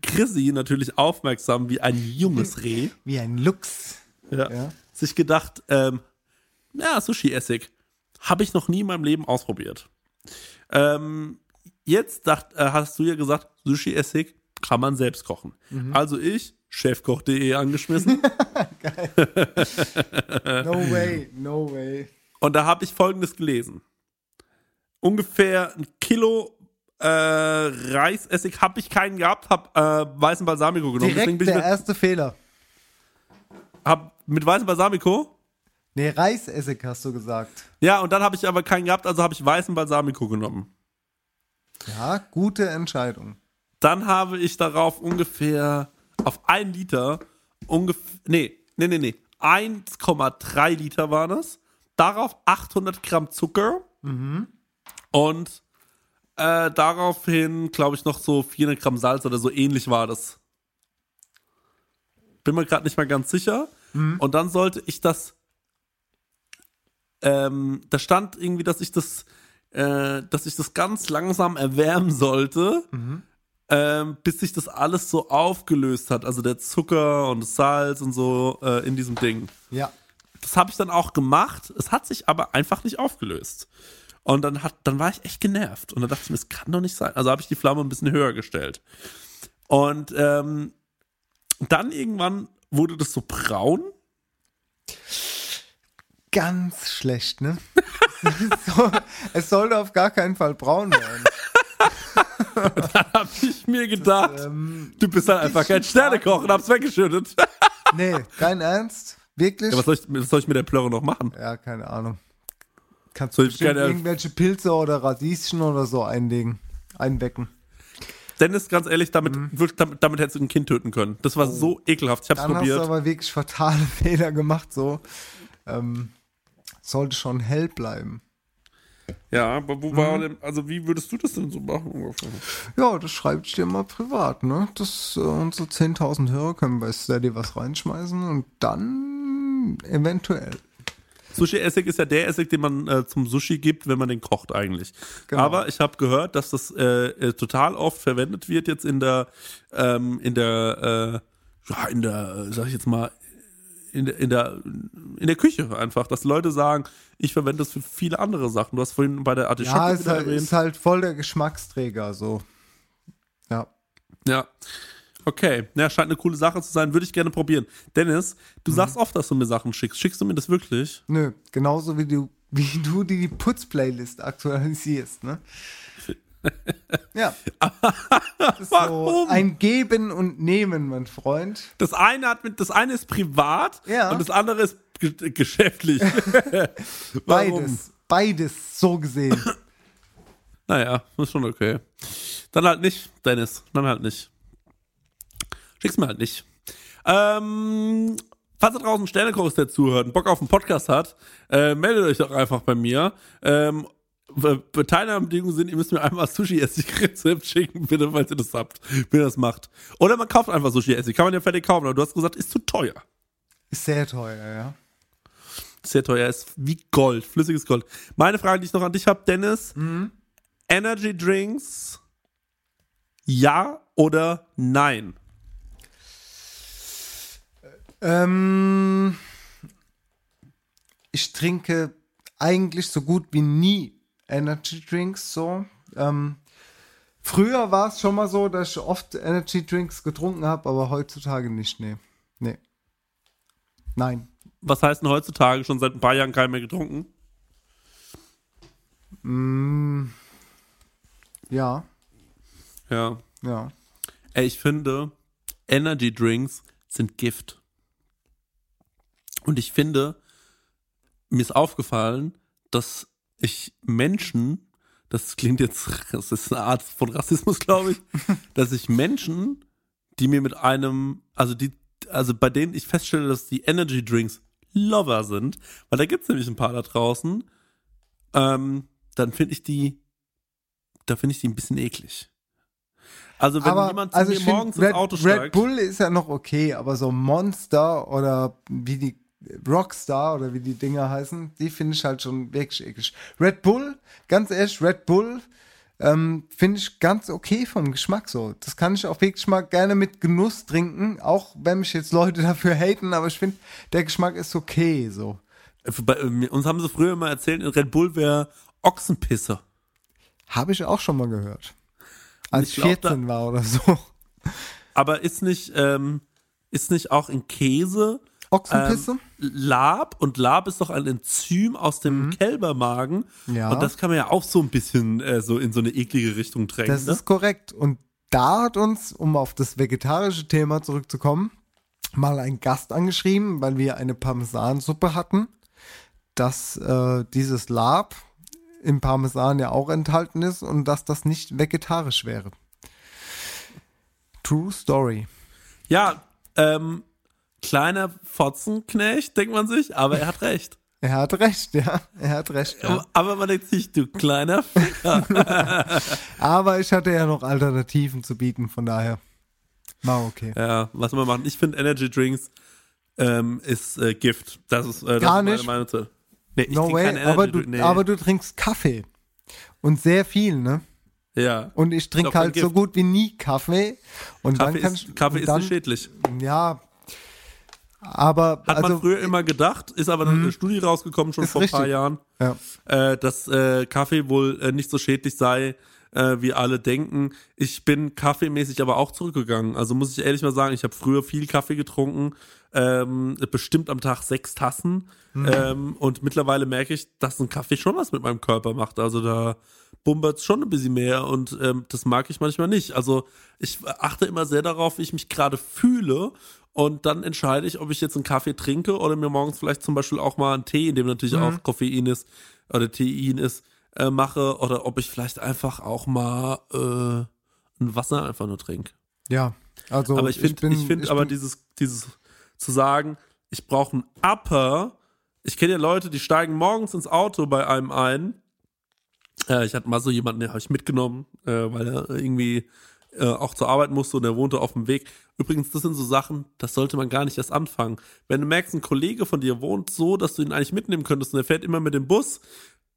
[SPEAKER 7] Chrissy natürlich aufmerksam wie ein junges Reh.
[SPEAKER 6] Wie ein Lux.
[SPEAKER 7] Ja.
[SPEAKER 6] Ja.
[SPEAKER 7] Sich gedacht, ähm, ja, Sushi-Essig. Habe ich noch nie in meinem Leben ausprobiert. Ähm, jetzt dacht, äh, hast du ja gesagt, Sushi-Essig kann man selbst kochen.
[SPEAKER 6] Mhm.
[SPEAKER 7] Also ich, chefkoch.de angeschmissen.
[SPEAKER 6] No way, no way.
[SPEAKER 7] Und da habe ich folgendes gelesen. Ungefähr ein Kilo äh, Reisessig habe ich keinen gehabt, habe äh, weißen Balsamico genommen.
[SPEAKER 6] Direkt der
[SPEAKER 7] mit,
[SPEAKER 6] erste Fehler.
[SPEAKER 7] hab mit weißem Balsamico.
[SPEAKER 6] Nee, Reisessig hast du gesagt.
[SPEAKER 7] Ja, und dann habe ich aber keinen gehabt, also habe ich weißen Balsamico genommen.
[SPEAKER 6] Ja, gute Entscheidung.
[SPEAKER 7] Dann habe ich darauf ungefähr auf ein Liter ungefähr, nee, nee, nee, nee, 1,3 Liter waren es. Darauf 800 Gramm Zucker und äh, daraufhin, glaube ich, noch so 400 Gramm Salz oder so ähnlich war das. Bin mir gerade nicht mal ganz sicher. Und dann sollte ich das, ähm, da stand irgendwie, dass ich das, äh, dass ich das ganz langsam erwärmen sollte ähm, bis sich das alles so aufgelöst hat. Also der Zucker und das Salz und so äh, in diesem Ding.
[SPEAKER 6] Ja.
[SPEAKER 7] Das habe ich dann auch gemacht. Es hat sich aber einfach nicht aufgelöst. Und dann, hat, dann war ich echt genervt. Und dann dachte ich mir, das kann doch nicht sein. Also habe ich die Flamme ein bisschen höher gestellt. Und ähm, dann irgendwann wurde das so braun.
[SPEAKER 6] Ganz schlecht, ne? so, es sollte auf gar keinen Fall braun werden.
[SPEAKER 7] dann habe ich mir gedacht, du bist halt einfach kein Sternekoch und hab's weggeschüttet.
[SPEAKER 6] Nee, kein Ernst? Wirklich?
[SPEAKER 7] Ja, was, soll ich, was soll ich mit der Plörre noch machen?
[SPEAKER 6] Ja, keine Ahnung. Kannst du
[SPEAKER 7] keine-
[SPEAKER 6] irgendwelche Pilze oder Radieschen oder so einlegen, einwecken.
[SPEAKER 7] Dennis, ganz ehrlich, damit, wirklich, damit, damit hättest du ein Kind töten können. Das war so ekelhaft. Ich hab's
[SPEAKER 6] Dann hast
[SPEAKER 7] probiert.
[SPEAKER 6] du aber wirklich fatale Fehler gemacht, so. Ähm, sollte schon hell bleiben.
[SPEAKER 7] Ja, aber wo war denn, also wie würdest du das denn so machen ungefähr?
[SPEAKER 6] Ja, das schreibe ich dir mal privat, ne? Das, äh, unsere 10.000 Hörer können bei Steady was reinschmeißen und dann eventuell.
[SPEAKER 7] Sushi-Essig ist ja der Essig, den man äh, zum Sushi gibt, wenn man den kocht eigentlich.
[SPEAKER 6] Genau.
[SPEAKER 7] Aber ich habe gehört, dass das äh, äh, total oft verwendet wird jetzt in der, ähm, in der, äh, ja, in der, äh, sag ich jetzt mal, in der, in der, in der Küche einfach, dass Leute sagen, ich verwende das für viele andere Sachen. Du hast vorhin bei der Artischocke
[SPEAKER 6] Ja, ist halt,
[SPEAKER 7] erwähnt.
[SPEAKER 6] ist halt voll der Geschmacksträger, so. Ja.
[SPEAKER 7] Ja. Okay, ja, scheint eine coole Sache zu sein. Würde ich gerne probieren. Dennis, du sagst oft, dass du mir Sachen schickst. Schickst du mir das wirklich?
[SPEAKER 6] Nö, genauso wie du, wie du die Putzplaylist aktualisierst, ne? Ja. Ist so
[SPEAKER 7] Warum?
[SPEAKER 6] ein Geben und Nehmen, mein Freund.
[SPEAKER 7] Das eine hat mit, das eine ist privat
[SPEAKER 6] Ja.
[SPEAKER 7] und das andere ist ge geschäftlich. Warum?
[SPEAKER 6] Beides. Beides, so gesehen.
[SPEAKER 7] Naja, ist schon okay. Dann halt nicht, Dennis. Dann halt nicht. Schick's mir halt nicht. Ähm, falls da draußen Sternekoch der zuhört und Bock auf einen Podcast hat, äh, meldet euch doch einfach bei mir. Ähm, Teilnahmebedingungen sind, ihr müsst mir einmal Sushi-Essig-Rezept schicken, bitte, falls ihr das habt, wenn ihr das macht. Oder man kauft einfach Sushi-Essig. Kann man ja fertig kaufen, aber du hast gesagt, ist zu teuer.
[SPEAKER 6] Ist sehr teuer, ja.
[SPEAKER 7] Sehr teuer, ist wie Gold, flüssiges Gold. Meine Frage, die ich noch an dich habe, Dennis. Energy Drinks, ja oder nein?
[SPEAKER 6] Ähm, ich trinke eigentlich so gut wie nie Energy Drinks so. Ähm, früher war es schon mal so, dass ich oft Energy Drinks getrunken habe, aber heutzutage nicht. Nee. Nee. Nein.
[SPEAKER 7] Was heißt denn heutzutage schon seit ein paar Jahren keinen mehr getrunken?
[SPEAKER 6] Mm, ja.
[SPEAKER 7] Ja.
[SPEAKER 6] Ja.
[SPEAKER 7] Ey, ich finde, Energy Drinks sind Gift. Und ich finde, mir ist aufgefallen, dass ich Menschen, das klingt jetzt, das ist eine Art von Rassismus, glaube ich, dass ich Menschen, die mir mit einem, also die, also bei denen ich feststelle, dass die Energy Drinks Lover sind, weil da gibt es nämlich ein paar da draußen, ähm, dann finde ich die, da finde ich die ein bisschen eklig. Also wenn
[SPEAKER 6] aber,
[SPEAKER 7] jemand zu
[SPEAKER 6] also
[SPEAKER 7] mir morgens
[SPEAKER 6] Red,
[SPEAKER 7] ins Auto
[SPEAKER 6] Red
[SPEAKER 7] steigt,
[SPEAKER 6] Bull ist ja noch okay, aber so Monster oder wie die Rockstar oder wie die Dinger heißen, die finde ich halt schon wirklich eklig. Red Bull, ganz ehrlich, Red Bull ähm, finde ich ganz okay vom Geschmack so. Das kann ich auch wirklich mal gerne mit Genuss trinken, auch wenn mich jetzt Leute dafür haten, aber ich finde, der Geschmack ist okay so.
[SPEAKER 7] Bei, äh, uns haben sie früher immer erzählt, Red Bull wäre Ochsenpisse.
[SPEAKER 6] Habe ich auch schon mal gehört. Als
[SPEAKER 7] Ich
[SPEAKER 6] ich
[SPEAKER 7] glaub,
[SPEAKER 6] 14 war oder so.
[SPEAKER 7] Aber ist nicht, ähm, ist nicht auch in Käse
[SPEAKER 6] Ochsenpisse?
[SPEAKER 7] Ähm, Lab und Lab ist doch ein Enzym aus dem Kälbermagen.
[SPEAKER 6] Mhm. Ja.
[SPEAKER 7] Und das kann man ja auch so ein bisschen äh, so in so eine eklige Richtung drängen.
[SPEAKER 6] Das
[SPEAKER 7] ne?
[SPEAKER 6] ist korrekt. Und da hat uns, um auf das vegetarische Thema zurückzukommen, mal ein Gast angeschrieben, weil wir eine Parmesansuppe hatten, dass äh, dieses Lab im Parmesan ja auch enthalten ist und dass das nicht vegetarisch wäre. True Story.
[SPEAKER 7] Ja, ähm, kleiner Fotzenknecht, denkt man sich, aber er hat recht.
[SPEAKER 6] Er hat recht, ja. Er hat recht. Ja.
[SPEAKER 7] Aber, man denkt sich, du kleiner Ficker.
[SPEAKER 6] Aber ich hatte ja noch Alternativen zu bieten, von daher war okay.
[SPEAKER 7] ja, was wir machen. Ich finde Energy Drinks ähm, ist äh, Gift. Das ist, äh, das
[SPEAKER 6] Gar
[SPEAKER 7] ist meine
[SPEAKER 6] nicht.
[SPEAKER 7] Meinung zu. Nee, ich
[SPEAKER 6] no
[SPEAKER 7] trinke
[SPEAKER 6] way, aber
[SPEAKER 7] Energy
[SPEAKER 6] du,
[SPEAKER 7] Drink. Nee.
[SPEAKER 6] aber du trinkst Kaffee. Und sehr viel, ne?
[SPEAKER 7] ja.
[SPEAKER 6] Und ich trinke halt so gut wie nie Kaffee. Und
[SPEAKER 7] Kaffee
[SPEAKER 6] dann kann
[SPEAKER 7] ist,
[SPEAKER 6] ich,
[SPEAKER 7] Kaffee
[SPEAKER 6] und
[SPEAKER 7] ist
[SPEAKER 6] dann,
[SPEAKER 7] nicht schädlich.
[SPEAKER 6] Ja. Aber
[SPEAKER 7] Hat
[SPEAKER 6] also,
[SPEAKER 7] man früher immer gedacht, ist aber eine Studie rausgekommen, schon vor ein paar. Jahren,
[SPEAKER 6] Ja.
[SPEAKER 7] äh, dass äh, Kaffee wohl äh, nicht so schädlich sei, äh, wie alle denken. Ich bin kaffeemäßig aber auch zurückgegangen. Also muss ich ehrlich mal sagen, ich habe früher viel Kaffee getrunken, ähm, bestimmt am Tag sechs Tassen.
[SPEAKER 6] Mhm.
[SPEAKER 7] Ähm, und mittlerweile merke ich, dass ein Kaffee schon was mit meinem Körper macht. Also da bumbert schon ein bisschen mehr und ähm, das mag ich manchmal nicht. Also ich achte immer sehr darauf, wie ich mich gerade fühle und dann entscheide ich, ob ich jetzt einen Kaffee trinke oder mir morgens vielleicht zum Beispiel auch mal einen Tee, in dem natürlich
[SPEAKER 6] Mhm.
[SPEAKER 7] auch Koffein ist oder Tein ist, äh, mache oder ob ich vielleicht einfach auch mal äh, ein Wasser einfach nur trinke.
[SPEAKER 6] ja. Also,
[SPEAKER 7] aber ich finde,
[SPEAKER 6] bin-
[SPEAKER 7] ich finde aber dieses, dieses zu sagen, ich brauche einen Upper. Ich kenne ja Leute, die steigen morgens ins Auto bei einem ein. Äh, ich hatte mal so jemanden, den habe ich mitgenommen, äh, weil er irgendwie äh, auch zur Arbeit musste und er wohnte auf dem Weg. Übrigens, das sind so Sachen, das sollte man gar nicht erst anfangen. Wenn du merkst, ein Kollege von dir wohnt so, dass du ihn eigentlich mitnehmen könntest und er fährt immer mit dem Bus,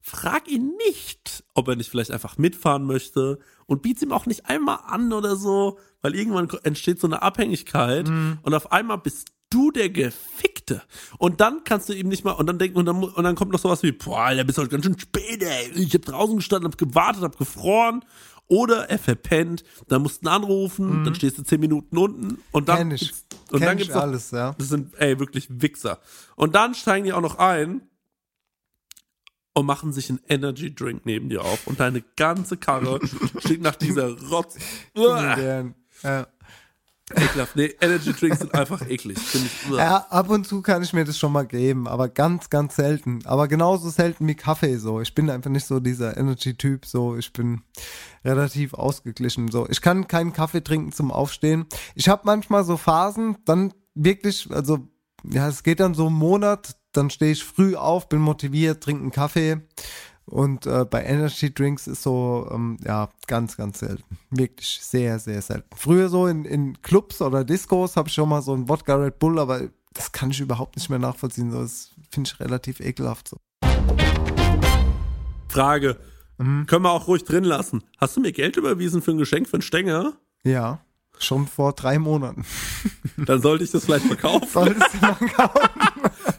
[SPEAKER 7] frag ihn nicht, ob er nicht vielleicht einfach mitfahren möchte und biet's ihm auch nicht einmal an oder so, weil irgendwann entsteht so eine Abhängigkeit und auf einmal bist du der Gefickte. Und dann kannst du ihm nicht mal, und dann denken, und dann, und dann kommt noch sowas wie, boah, der bist heute ganz schön spät, ey. Ich hab draußen gestanden, hab gewartet, hab gefroren. Oder er verpennt, dann musst du ihn anrufen, dann stehst du zehn Minuten unten und dann
[SPEAKER 6] Kenn ich.
[SPEAKER 7] gibt's- und
[SPEAKER 6] Kenn
[SPEAKER 7] dann gibt's noch,
[SPEAKER 6] alles, ja.
[SPEAKER 7] Das sind ey wirklich Wichser. Und dann steigen die auch noch ein und machen sich einen Energy Drink neben dir auf und deine ganze Karre stinkt nach dieser Rotz.
[SPEAKER 6] Ja.
[SPEAKER 7] Ekelhaft. Nee, Energy Drinks sind einfach eklig. Ich.
[SPEAKER 6] Ja, ab und zu kann ich mir das schon mal geben, aber ganz, ganz selten. Aber genauso selten wie Kaffee so. Ich bin einfach nicht so dieser Energy-Typ, so. Ich bin relativ ausgeglichen, so. Ich kann keinen Kaffee trinken zum Aufstehen. Ich habe manchmal so Phasen, dann wirklich, also ja, es geht dann so einen Monat, dann stehe ich früh auf, bin motiviert, trinke einen Kaffee. Und äh, bei Energy Drinks ist so, ähm, ja, ganz, ganz selten. Wirklich sehr, sehr selten. Früher so in, in Clubs oder Discos habe ich schon mal so einen Wodka Red Bull, aber das kann ich überhaupt nicht mehr nachvollziehen. So, das finde ich relativ ekelhaft so.
[SPEAKER 7] Frage. Können wir auch ruhig drin lassen. Hast du mir Geld überwiesen für ein Geschenk für einen Stänger?
[SPEAKER 6] Ja, schon vor drei Monaten.
[SPEAKER 7] Dann sollte ich das vielleicht verkaufen.
[SPEAKER 6] Solltest du mal kaufen.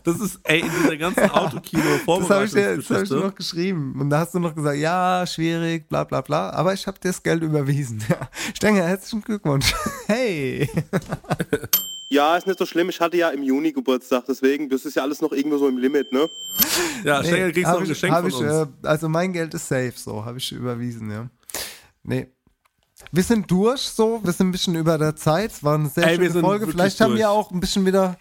[SPEAKER 7] Das ist, ey, in dieser ganzen Autokino
[SPEAKER 6] Das habe ich, dir- das hab ich dir noch geschrieben. Und da hast du noch gesagt, ja, schwierig, bla bla bla. Aber ich habe dir das Geld überwiesen. Ja. Stenger, herzlichen Glückwunsch. Hey.
[SPEAKER 12] Ja, ist nicht so schlimm. Ich hatte ja im Juni Geburtstag, deswegen, das ist ja alles noch irgendwo so im Limit, ne?
[SPEAKER 7] Ja, Stenger, kriegst
[SPEAKER 6] hab
[SPEAKER 7] noch ein
[SPEAKER 6] ich-
[SPEAKER 7] Geschenk von
[SPEAKER 6] ich,
[SPEAKER 7] uns.
[SPEAKER 6] Äh, also mein Geld ist safe, so habe ich überwiesen, ja. Nee. Wir sind durch, so. Wir sind ein bisschen über der Zeit. Es war eine sehr
[SPEAKER 7] Ey,
[SPEAKER 6] schöne Folge. Vielleicht haben
[SPEAKER 7] durch.
[SPEAKER 6] wir auch ein bisschen wieder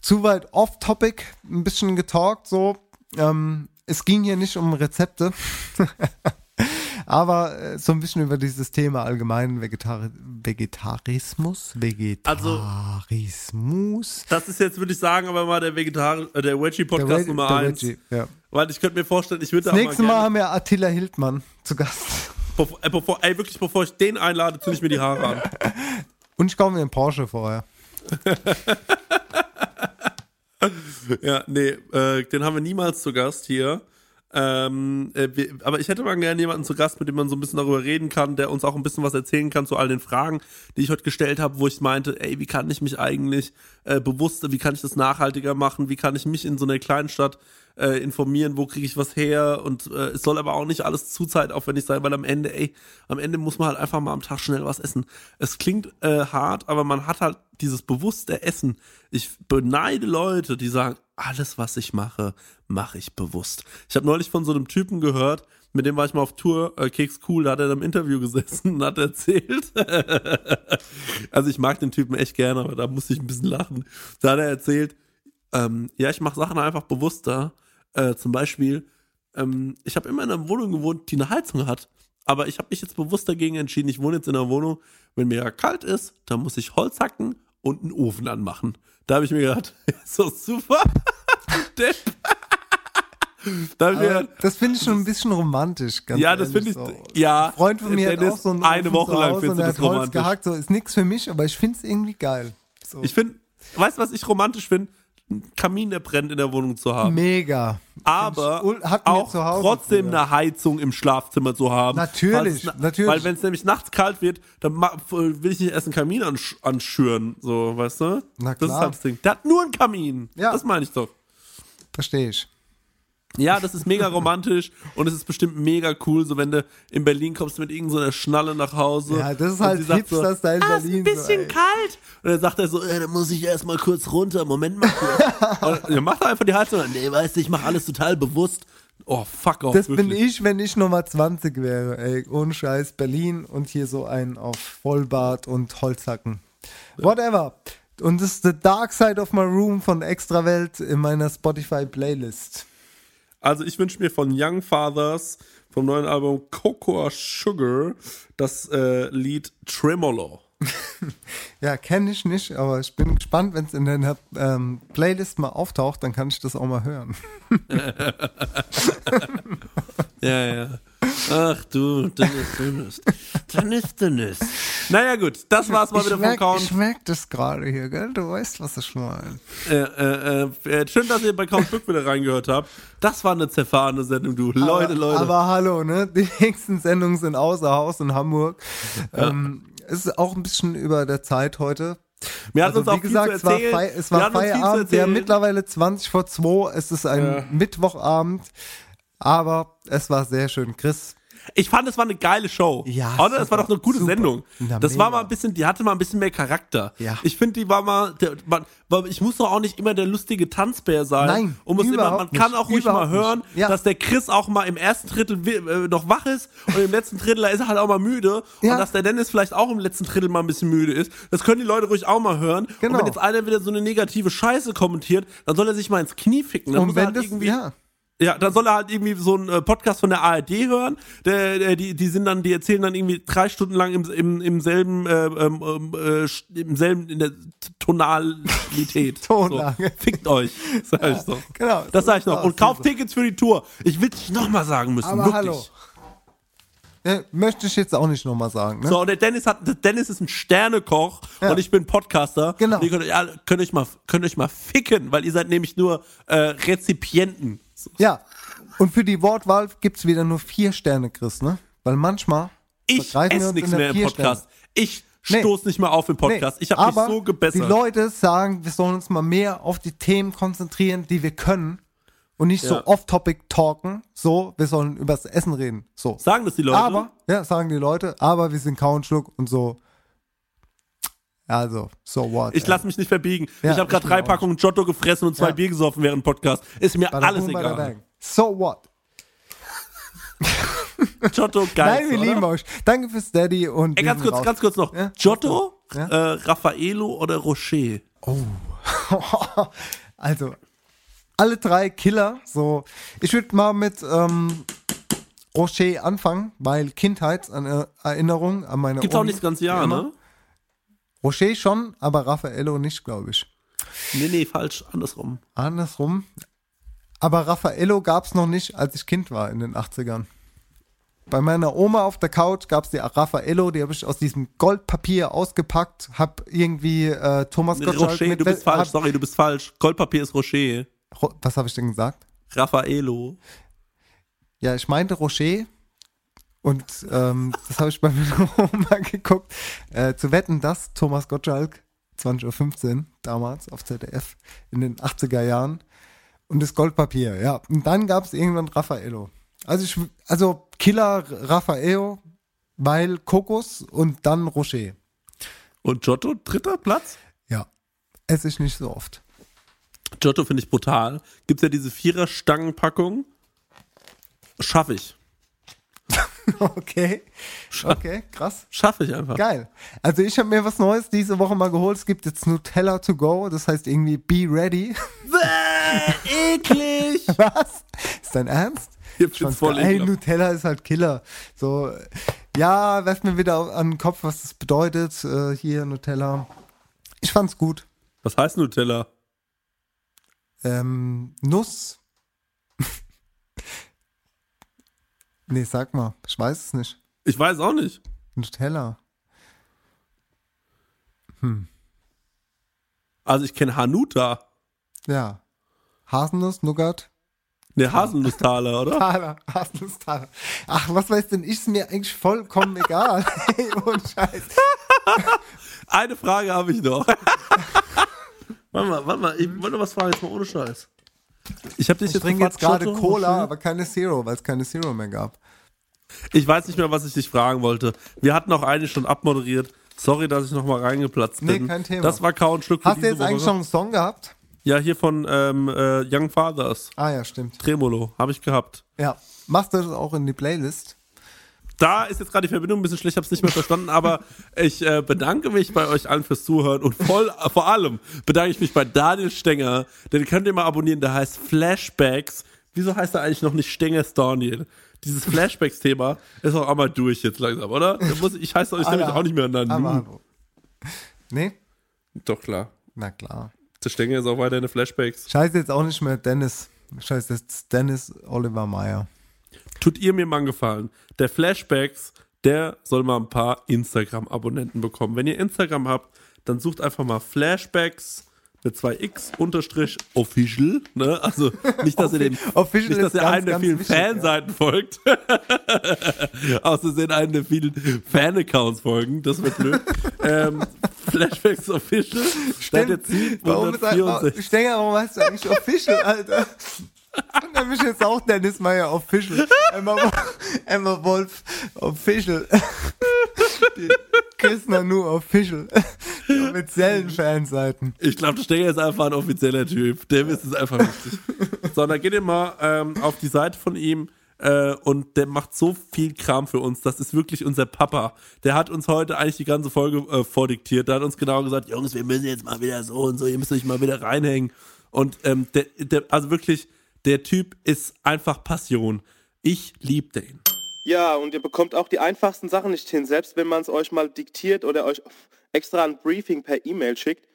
[SPEAKER 6] zu weit off-topic, ein bisschen getalkt, so. Ähm, es ging hier nicht um Rezepte. Aber äh, so ein bisschen über dieses Thema allgemein Vegetari Vegetarismus, Vegetarismus.
[SPEAKER 7] Das ist jetzt, würde ich sagen, aber mal der Vegetar äh, der Veggie-Podcast
[SPEAKER 6] Der Veg-
[SPEAKER 7] Nummer
[SPEAKER 6] der
[SPEAKER 7] 1.
[SPEAKER 6] Veggie, ja.
[SPEAKER 7] Weil ich könnte mir vorstellen, ich würde
[SPEAKER 6] Das nächste
[SPEAKER 7] mal,
[SPEAKER 6] Mal haben wir Attila Hildmann zu Gast.
[SPEAKER 7] Bevor, äh, bevor, ey, wirklich, bevor ich den einlade, zünde ich mir die Haare an.
[SPEAKER 6] Und ich kaufe mir einen Porsche vorher.
[SPEAKER 7] Ja, nee, äh, den haben wir niemals zu Gast hier. Ähm, äh, wir, aber ich hätte mal gerne jemanden zu Gast, mit dem man so ein bisschen darüber reden kann, der uns auch ein bisschen was erzählen kann zu all den Fragen, die ich heute gestellt habe, wo ich meinte, ey, wie kann ich mich eigentlich äh, bewusster, wie kann ich das nachhaltiger machen, wie kann ich mich in so einer Kleinstadt äh, informieren, wo kriege ich was her und äh, es soll aber auch nicht alles zu zeitaufwendig sein, weil am Ende, ey, am Ende muss man halt einfach mal am Tag schnell was essen. Es klingt äh, hart, aber man hat halt dieses bewusste Essen. Ich beneide Leute, die sagen, alles, was ich mache, mache ich bewusst. Ich habe neulich von so einem Typen gehört, mit dem war ich mal auf Tour, äh, Keks Cool, da hat er im Interview gesessen und hat erzählt. also ich mag den Typen echt gerne, aber da musste ich ein bisschen lachen. Da hat er erzählt, ähm, ja, ich mache Sachen einfach bewusster. Äh, zum Beispiel, ähm, ich habe immer in einer Wohnung gewohnt, die eine Heizung hat. Aber ich habe mich jetzt bewusst dagegen entschieden, ich wohne jetzt in einer Wohnung, wenn mir ja kalt ist, dann muss ich Holz hacken und einen Ofen anmachen. Da habe ich mir gedacht, so super. Depp. Da
[SPEAKER 6] das finde ich schon ein bisschen romantisch. Ganz
[SPEAKER 7] ja, das finde ich,
[SPEAKER 6] so.
[SPEAKER 7] ja.
[SPEAKER 6] Ein Freund von mir hat auch so einen
[SPEAKER 7] eine Woche lang findest du das romantisch.
[SPEAKER 6] gehackt. So, ist nichts für mich, aber ich finde es irgendwie geil. So.
[SPEAKER 7] Ich finde, weißt du, was ich romantisch finde? Einen Kamin, der brennt in der Wohnung zu haben.
[SPEAKER 6] Mega.
[SPEAKER 7] Aber auch
[SPEAKER 6] zu Hause
[SPEAKER 7] trotzdem
[SPEAKER 6] früher.
[SPEAKER 7] eine Heizung im Schlafzimmer zu haben.
[SPEAKER 6] Natürlich,
[SPEAKER 7] Falls
[SPEAKER 6] natürlich.
[SPEAKER 7] Weil wenn es nämlich nachts kalt wird, dann will ich nicht erst einen Kamin ansch anschüren, so, weißt du?
[SPEAKER 6] Na
[SPEAKER 7] Das ist
[SPEAKER 6] klar.
[SPEAKER 7] halt das Ding. Der hat nur einen Kamin.
[SPEAKER 6] Ja.
[SPEAKER 7] Das meine ich doch.
[SPEAKER 6] Verstehe ich.
[SPEAKER 7] Ja, das ist mega romantisch und es ist bestimmt mega cool, so wenn du in Berlin kommst mit irgendeiner Schnalle nach Hause.
[SPEAKER 6] Ja, das ist halt Hipster-Style
[SPEAKER 7] ah, ist
[SPEAKER 6] Berlin,
[SPEAKER 7] ein bisschen
[SPEAKER 6] so, ey."
[SPEAKER 7] kalt. Und dann sagt er so, äh, dann muss ich erst mal kurz runter, Moment mal kurz. und dann macht er einfach die Heizung an. Nee, weißt du, ich mache alles total bewusst. Oh, fuck off.
[SPEAKER 6] Das bin
[SPEAKER 7] wirklich.
[SPEAKER 6] ich, wenn ich Nummer 20 wäre. Ey, ohne Scheiß. Berlin und hier so ein auf Vollbart und Holzhacken. Whatever. Und das ist The Dark Side of My Room von Extrawelt in meiner Spotify-Playlist.
[SPEAKER 7] Also ich wünsche mir von Young Fathers vom neuen Album Cocoa Sugar das äh, Lied Tremolo.
[SPEAKER 6] Ja, kenne ich nicht, aber ich bin gespannt, wenn es in deiner ähm, Playlist mal auftaucht, dann kann ich das auch mal hören.
[SPEAKER 7] Ja, ja. Ach du, Dennis, Dennis. Dennis, Dennis. Naja gut, das war's mal
[SPEAKER 6] ich
[SPEAKER 7] wieder vom
[SPEAKER 6] merk,
[SPEAKER 7] Count.
[SPEAKER 6] Ich merke das gerade hier, gell? Du weißt, was ich meine.
[SPEAKER 7] Äh, äh, äh, schön, dass ihr bei Count Glück wieder reingehört habt. Das war eine zerfahrene Sendung, du. Leute,
[SPEAKER 6] aber,
[SPEAKER 7] Leute.
[SPEAKER 6] Aber hallo, ne? Die nächsten Sendungen sind außer Haus in Hamburg. Ähm, es ist auch ein bisschen über der Zeit heute.
[SPEAKER 7] Wir
[SPEAKER 6] also,
[SPEAKER 7] uns auch
[SPEAKER 6] wie gesagt, es war. Fei es war Feierabend. Wir haben mittlerweile 20 vor 2. Es ist ein
[SPEAKER 7] Ja.
[SPEAKER 6] Mittwochabend. Aber es war sehr schön. Chris,
[SPEAKER 7] Ich fand, es war eine geile Show.
[SPEAKER 6] Ja,
[SPEAKER 7] Oder? Es war doch eine gute
[SPEAKER 6] super.
[SPEAKER 7] Sendung.
[SPEAKER 6] Na,
[SPEAKER 7] das war
[SPEAKER 6] mega.
[SPEAKER 7] mal ein bisschen, die hatte mal ein bisschen mehr Charakter.
[SPEAKER 6] Ja.
[SPEAKER 7] Ich finde, die war mal, der, man, ich muss doch auch nicht immer der lustige Tanzbär sein.
[SPEAKER 6] Nein,
[SPEAKER 7] und muss immer, man kann
[SPEAKER 6] nicht,
[SPEAKER 7] auch ruhig mal
[SPEAKER 6] überhaupt
[SPEAKER 7] hören,
[SPEAKER 6] nicht. Ja.
[SPEAKER 7] dass der Chris auch mal im ersten Drittel äh, noch wach ist und im letzten Drittel ist er halt auch mal müde.
[SPEAKER 6] Ja.
[SPEAKER 7] Und dass der Dennis vielleicht auch im letzten Drittel mal ein bisschen müde ist. Das können die Leute ruhig auch mal hören.
[SPEAKER 6] Genau.
[SPEAKER 7] Und wenn jetzt einer wieder so eine negative Scheiße kommentiert, dann soll er sich mal ins Knie ficken. Dann
[SPEAKER 6] und wenn
[SPEAKER 7] halt
[SPEAKER 6] das,
[SPEAKER 7] irgendwie,
[SPEAKER 6] ja.
[SPEAKER 7] Ja, dann soll er halt irgendwie so einen äh, Podcast von der ARD hören. Der, der, die, die sind dann, die erzählen dann irgendwie drei Stunden lang im, im, im selben, äh, ähm, ähm, äh, im selben, in der Tonalität.
[SPEAKER 6] Tonlage.
[SPEAKER 7] So. Fickt euch, sag ich so.
[SPEAKER 6] Genau.
[SPEAKER 7] Das sag ich noch.
[SPEAKER 6] Ja,
[SPEAKER 7] Und kauft Tickets für die Tour. Ich will es nochmal sagen müssen.
[SPEAKER 6] Aber
[SPEAKER 7] wirklich.
[SPEAKER 6] hallo. Ja, möchte ich jetzt auch nicht nochmal sagen. Ne?
[SPEAKER 7] So, und der Dennis hat, der Dennis ist ein Sternekoch
[SPEAKER 6] Ja.
[SPEAKER 7] und ich bin Podcaster.
[SPEAKER 6] Genau.
[SPEAKER 7] Und ihr könnt euch, könnt euch mal, könnt euch mal ficken, weil ihr seid nämlich nur äh, Rezipienten. So.
[SPEAKER 6] Ja. Und für die Wortwahl gibt's wieder nur vier Sterne, Chris, ne? Weil manchmal
[SPEAKER 7] Ich esse nichts mehr im Podcast. Ich
[SPEAKER 6] Nee.
[SPEAKER 7] stoß nicht mehr auf im Podcast.
[SPEAKER 6] Nee,
[SPEAKER 7] ich habe mich so gebessert.
[SPEAKER 6] Die Leute sagen, wir sollen uns mal mehr auf die Themen konzentrieren, die wir können. Und nicht so
[SPEAKER 7] Ja.
[SPEAKER 6] off-topic talken. So, wir sollen übers Essen reden. So.
[SPEAKER 7] Sagen das die Leute?
[SPEAKER 6] Aber, ja, sagen die Leute, aber wir sind Kau und Schluck und so. Also, so what?
[SPEAKER 7] Ich lasse mich nicht verbiegen.
[SPEAKER 6] Ja,
[SPEAKER 7] ich habe gerade drei
[SPEAKER 6] auch
[SPEAKER 7] Packungen Giotto gefressen und zwei
[SPEAKER 6] Ja.
[SPEAKER 7] Bier gesoffen während Podcast. Ist mir
[SPEAKER 6] Bada
[SPEAKER 7] alles egal.
[SPEAKER 6] bang. So what?
[SPEAKER 7] Giotto, geil.
[SPEAKER 6] Nein, wir
[SPEAKER 7] oder?
[SPEAKER 6] lieben euch. Danke fürs Daddy und
[SPEAKER 7] Ey, ganz kurz,
[SPEAKER 6] raus.
[SPEAKER 7] ganz kurz noch.
[SPEAKER 6] Ja?
[SPEAKER 7] Giotto,
[SPEAKER 6] Ja?
[SPEAKER 7] äh, Raffaello oder Rocher?
[SPEAKER 6] also, alle drei Killer. So, ich würde mal mit ähm, Rocher anfangen, weil Kindheitserinnerung an meine
[SPEAKER 7] Gibt's auch
[SPEAKER 6] Omi,
[SPEAKER 7] nicht das ganze Jahr,
[SPEAKER 6] immer.
[SPEAKER 7] ne?
[SPEAKER 6] Rocher schon, aber Raffaello nicht, glaube ich.
[SPEAKER 7] Nee, nee, falsch. Andersrum.
[SPEAKER 6] Andersrum. Aber Raffaello gab es noch nicht, als ich Kind war in den 80ern. Bei meiner Oma auf der Couch gab es die Raffaello, die habe ich aus diesem Goldpapier ausgepackt, hab irgendwie äh, Thomas Gottschalk
[SPEAKER 7] Rocher,
[SPEAKER 6] mit
[SPEAKER 7] du bist falsch.
[SPEAKER 6] hab-
[SPEAKER 7] Sorry, du bist falsch. Goldpapier ist Rocher.
[SPEAKER 6] Ro- Was habe ich denn gesagt?
[SPEAKER 7] Raffaello.
[SPEAKER 6] Ja, ich meinte Rocher. Und ähm, das habe ich bei meiner Oma geguckt. Äh, zu wetten, dass Thomas Gottschalk, 20.15 Uhr damals auf ZDF, in den 80er Jahren. Und das Goldpapier, ja. Und dann gab es irgendwann Raffaello. Also, ich, also Killer Raffaello, weil Kokos und dann Rocher.
[SPEAKER 7] Und Giotto, dritter Platz?
[SPEAKER 6] Ja. Esse ich nicht so oft.
[SPEAKER 7] Giotto finde ich brutal. Gibt's ja diese Vierer-Stangenpackung. Schaffe ich.
[SPEAKER 6] Okay. Okay, krass.
[SPEAKER 7] Schaffe ich einfach.
[SPEAKER 6] Geil. Also ich habe mir was Neues diese Woche mal geholt. Es gibt jetzt Nutella to go. Das heißt irgendwie be ready.
[SPEAKER 7] eklig.
[SPEAKER 6] Was? Ist dein Ernst?
[SPEAKER 7] Ich
[SPEAKER 6] fand's
[SPEAKER 7] voll
[SPEAKER 6] geil. Ey. Nutella ist halt Killer. So, ja, werft mir wieder an den Kopf, was das bedeutet. Äh, hier Nutella. Ich fand's gut.
[SPEAKER 7] Was heißt Nutella?
[SPEAKER 6] Ähm, Nuss. Nee, sag mal. Ich weiß es nicht.
[SPEAKER 7] Ich weiß auch nicht.
[SPEAKER 6] Nutella. Hm.
[SPEAKER 7] Also ich kenne Hanuta.
[SPEAKER 6] Ja. Haselnuss, Nougat.
[SPEAKER 7] Ne, Haselnusstaler, oder?
[SPEAKER 6] Taler, Haselnusstaler. Ach, was weiß denn ich? Ist mir eigentlich vollkommen egal. Ey, ohne Scheiß.
[SPEAKER 7] Eine Frage habe ich noch. warte mal, warte mal, ich wollte noch was fragen, jetzt mal ohne Scheiß. Ich habe dich
[SPEAKER 6] Ich
[SPEAKER 7] jetzt
[SPEAKER 6] trinke jetzt gerade Cola, aber keine Zero, weil es keine Zero mehr gab.
[SPEAKER 7] Ich weiß nicht mehr, was ich dich fragen wollte. Wir hatten auch eigentlich schon abmoderiert. Sorry, dass ich noch mal reingeplatzt
[SPEAKER 6] Nee,
[SPEAKER 7] bin.
[SPEAKER 6] kein Thema.
[SPEAKER 7] Das war Kau und Schluck
[SPEAKER 6] Hast du jetzt
[SPEAKER 7] Woche.
[SPEAKER 6] eigentlich schon einen Song gehabt?
[SPEAKER 7] Ja, hier von ähm, äh, Young Fathers.
[SPEAKER 6] Ah ja, stimmt.
[SPEAKER 7] Tremolo, habe ich gehabt.
[SPEAKER 6] Ja. Machst du das auch in die Playlist?
[SPEAKER 7] Da ist jetzt gerade die Verbindung ein bisschen schlecht, ich habe es nicht mehr verstanden, aber ich äh, bedanke mich bei euch allen fürs Zuhören und voll, vor allem bedanke ich mich bei Daniel Stenger, den könnt ihr mal abonnieren, der heißt Flashbacks. Wieso heißt er eigentlich noch nicht Stengers Daniel? Dieses Flashbacks-Thema ist auch einmal durch jetzt langsam, oder? Muss, ich heiße euch nämlich
[SPEAKER 6] Alter,
[SPEAKER 7] auch nicht mehr Nanu.
[SPEAKER 6] aber- Nee?
[SPEAKER 7] Doch, klar.
[SPEAKER 6] Na klar.
[SPEAKER 7] Der Stenger ist auch weiterhin Flashbacks.
[SPEAKER 6] Scheiße jetzt auch nicht mehr Dennis. Scheiße jetzt Dennis Oliver Meyer.
[SPEAKER 7] Tut ihr mir mal einen Gefallen. Der Flashbacks, der soll mal ein paar Instagram-Abonnenten bekommen. Wenn ihr Instagram habt, dann sucht einfach mal Flashbacks mit 2x unterstrich official. Ne? Also nicht, dass ihr dem
[SPEAKER 6] Official
[SPEAKER 7] nicht, dass ihr einem der vielen
[SPEAKER 6] wichtig, ja.
[SPEAKER 7] Fanseiten folgt. Außerdem einem der vielen Fan-Accounts folgen. Das wird blöd. ähm, Flashbacks official. Stimmt.
[SPEAKER 6] Warum ist er,
[SPEAKER 7] 764.
[SPEAKER 6] ich denke, warum heißt du eigentlich Official, Alter? Nämlich jetzt auch Dennis Meyer Official. Emma, Emma Wolf Official. Die Chris Nanu Official. Die offiziellen Fanseiten.
[SPEAKER 7] Ich glaube, der Stenger ist einfach ein offizieller Typ. Dem ist es einfach wichtig. so, dann geht ihr mal ähm, auf die Seite von ihm äh, und der macht so viel Kram für uns. Das ist wirklich unser Papa. Der hat uns heute eigentlich die ganze Folge äh, vordiktiert. Der hat uns genau gesagt, Jungs, wir müssen jetzt mal wieder so und so, ihr müsst euch mal wieder reinhängen. Und ähm, der, der, also wirklich, Der Typ ist einfach Passion. Ich lieb den.
[SPEAKER 12] Ja, und ihr bekommt auch die einfachsten Sachen nicht hin, selbst wenn man es euch mal diktiert oder euch extra ein Briefing per E-Mail schickt.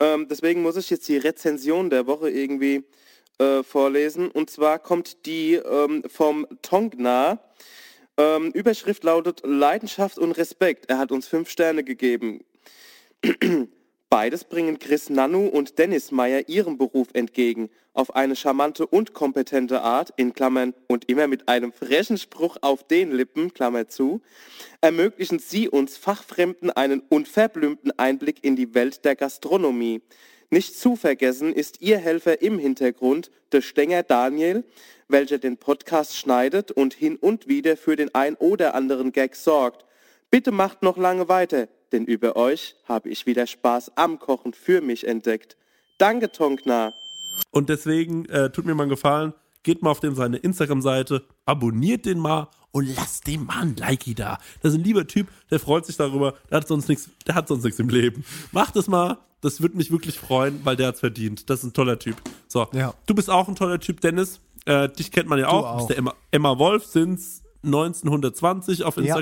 [SPEAKER 12] Ähm, deswegen muss ich jetzt die Rezension der Woche irgendwie äh, vorlesen. Und zwar kommt die ähm, vom Tongna. Ähm, Überschrift lautet Leidenschaft und Respekt. Er hat uns fünf Sterne gegeben. Beides bringen Chris Nanu und Dennis Meyer ihrem Beruf entgegen. Auf eine charmante und kompetente Art, in Klammern und immer mit einem frechen Spruch auf den Lippen, Klammer zu, ermöglichen sie uns Fachfremden einen unverblümten Einblick in die Welt der Gastronomie. Nicht zu vergessen ist ihr Helfer im Hintergrund, der Stenger Daniel, welcher den Podcast schneidet und hin und wieder für den ein oder anderen Gag sorgt. Bitte macht noch lange weiter, denn über euch habe ich wieder Spaß am Kochen für mich entdeckt. Danke, Tonkna.
[SPEAKER 7] Und deswegen äh, tut mir mal einen Gefallen, geht mal auf dem seine Instagram-Seite, abonniert den mal und lasst dem mal ein Likey da. Das ist ein lieber Typ, der freut sich darüber, der hat sonst nichts, der hat sonst nichts im Leben. Macht es mal, das würde mich wirklich freuen, weil der hat's verdient. Das ist ein toller Typ. So,
[SPEAKER 6] Ja.
[SPEAKER 7] du bist auch ein toller Typ, Dennis. Äh, dich kennt man ja auch. Du
[SPEAKER 6] auch.
[SPEAKER 7] bist der Emma, Emma Wolf, sind's 1920 auf
[SPEAKER 6] Ja.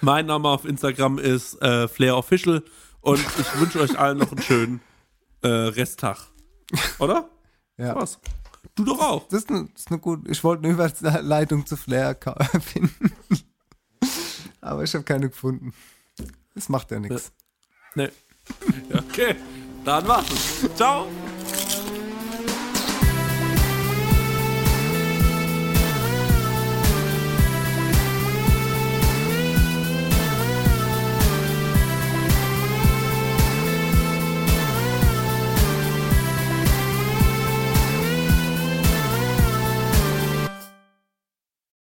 [SPEAKER 7] Mein Name auf Instagram ist äh, Flair Official und ich wünsche euch allen noch einen schönen äh, Resttag. Oder?
[SPEAKER 6] Ja.
[SPEAKER 7] Was? Du doch auch.
[SPEAKER 6] Das ist eine, das ist eine gute. Ich wollte eine Überleitung zu Flair finden. Aber ich habe keine gefunden. Das macht ja nichts.
[SPEAKER 7] Nee. Ja, okay. Dann war's. Ciao.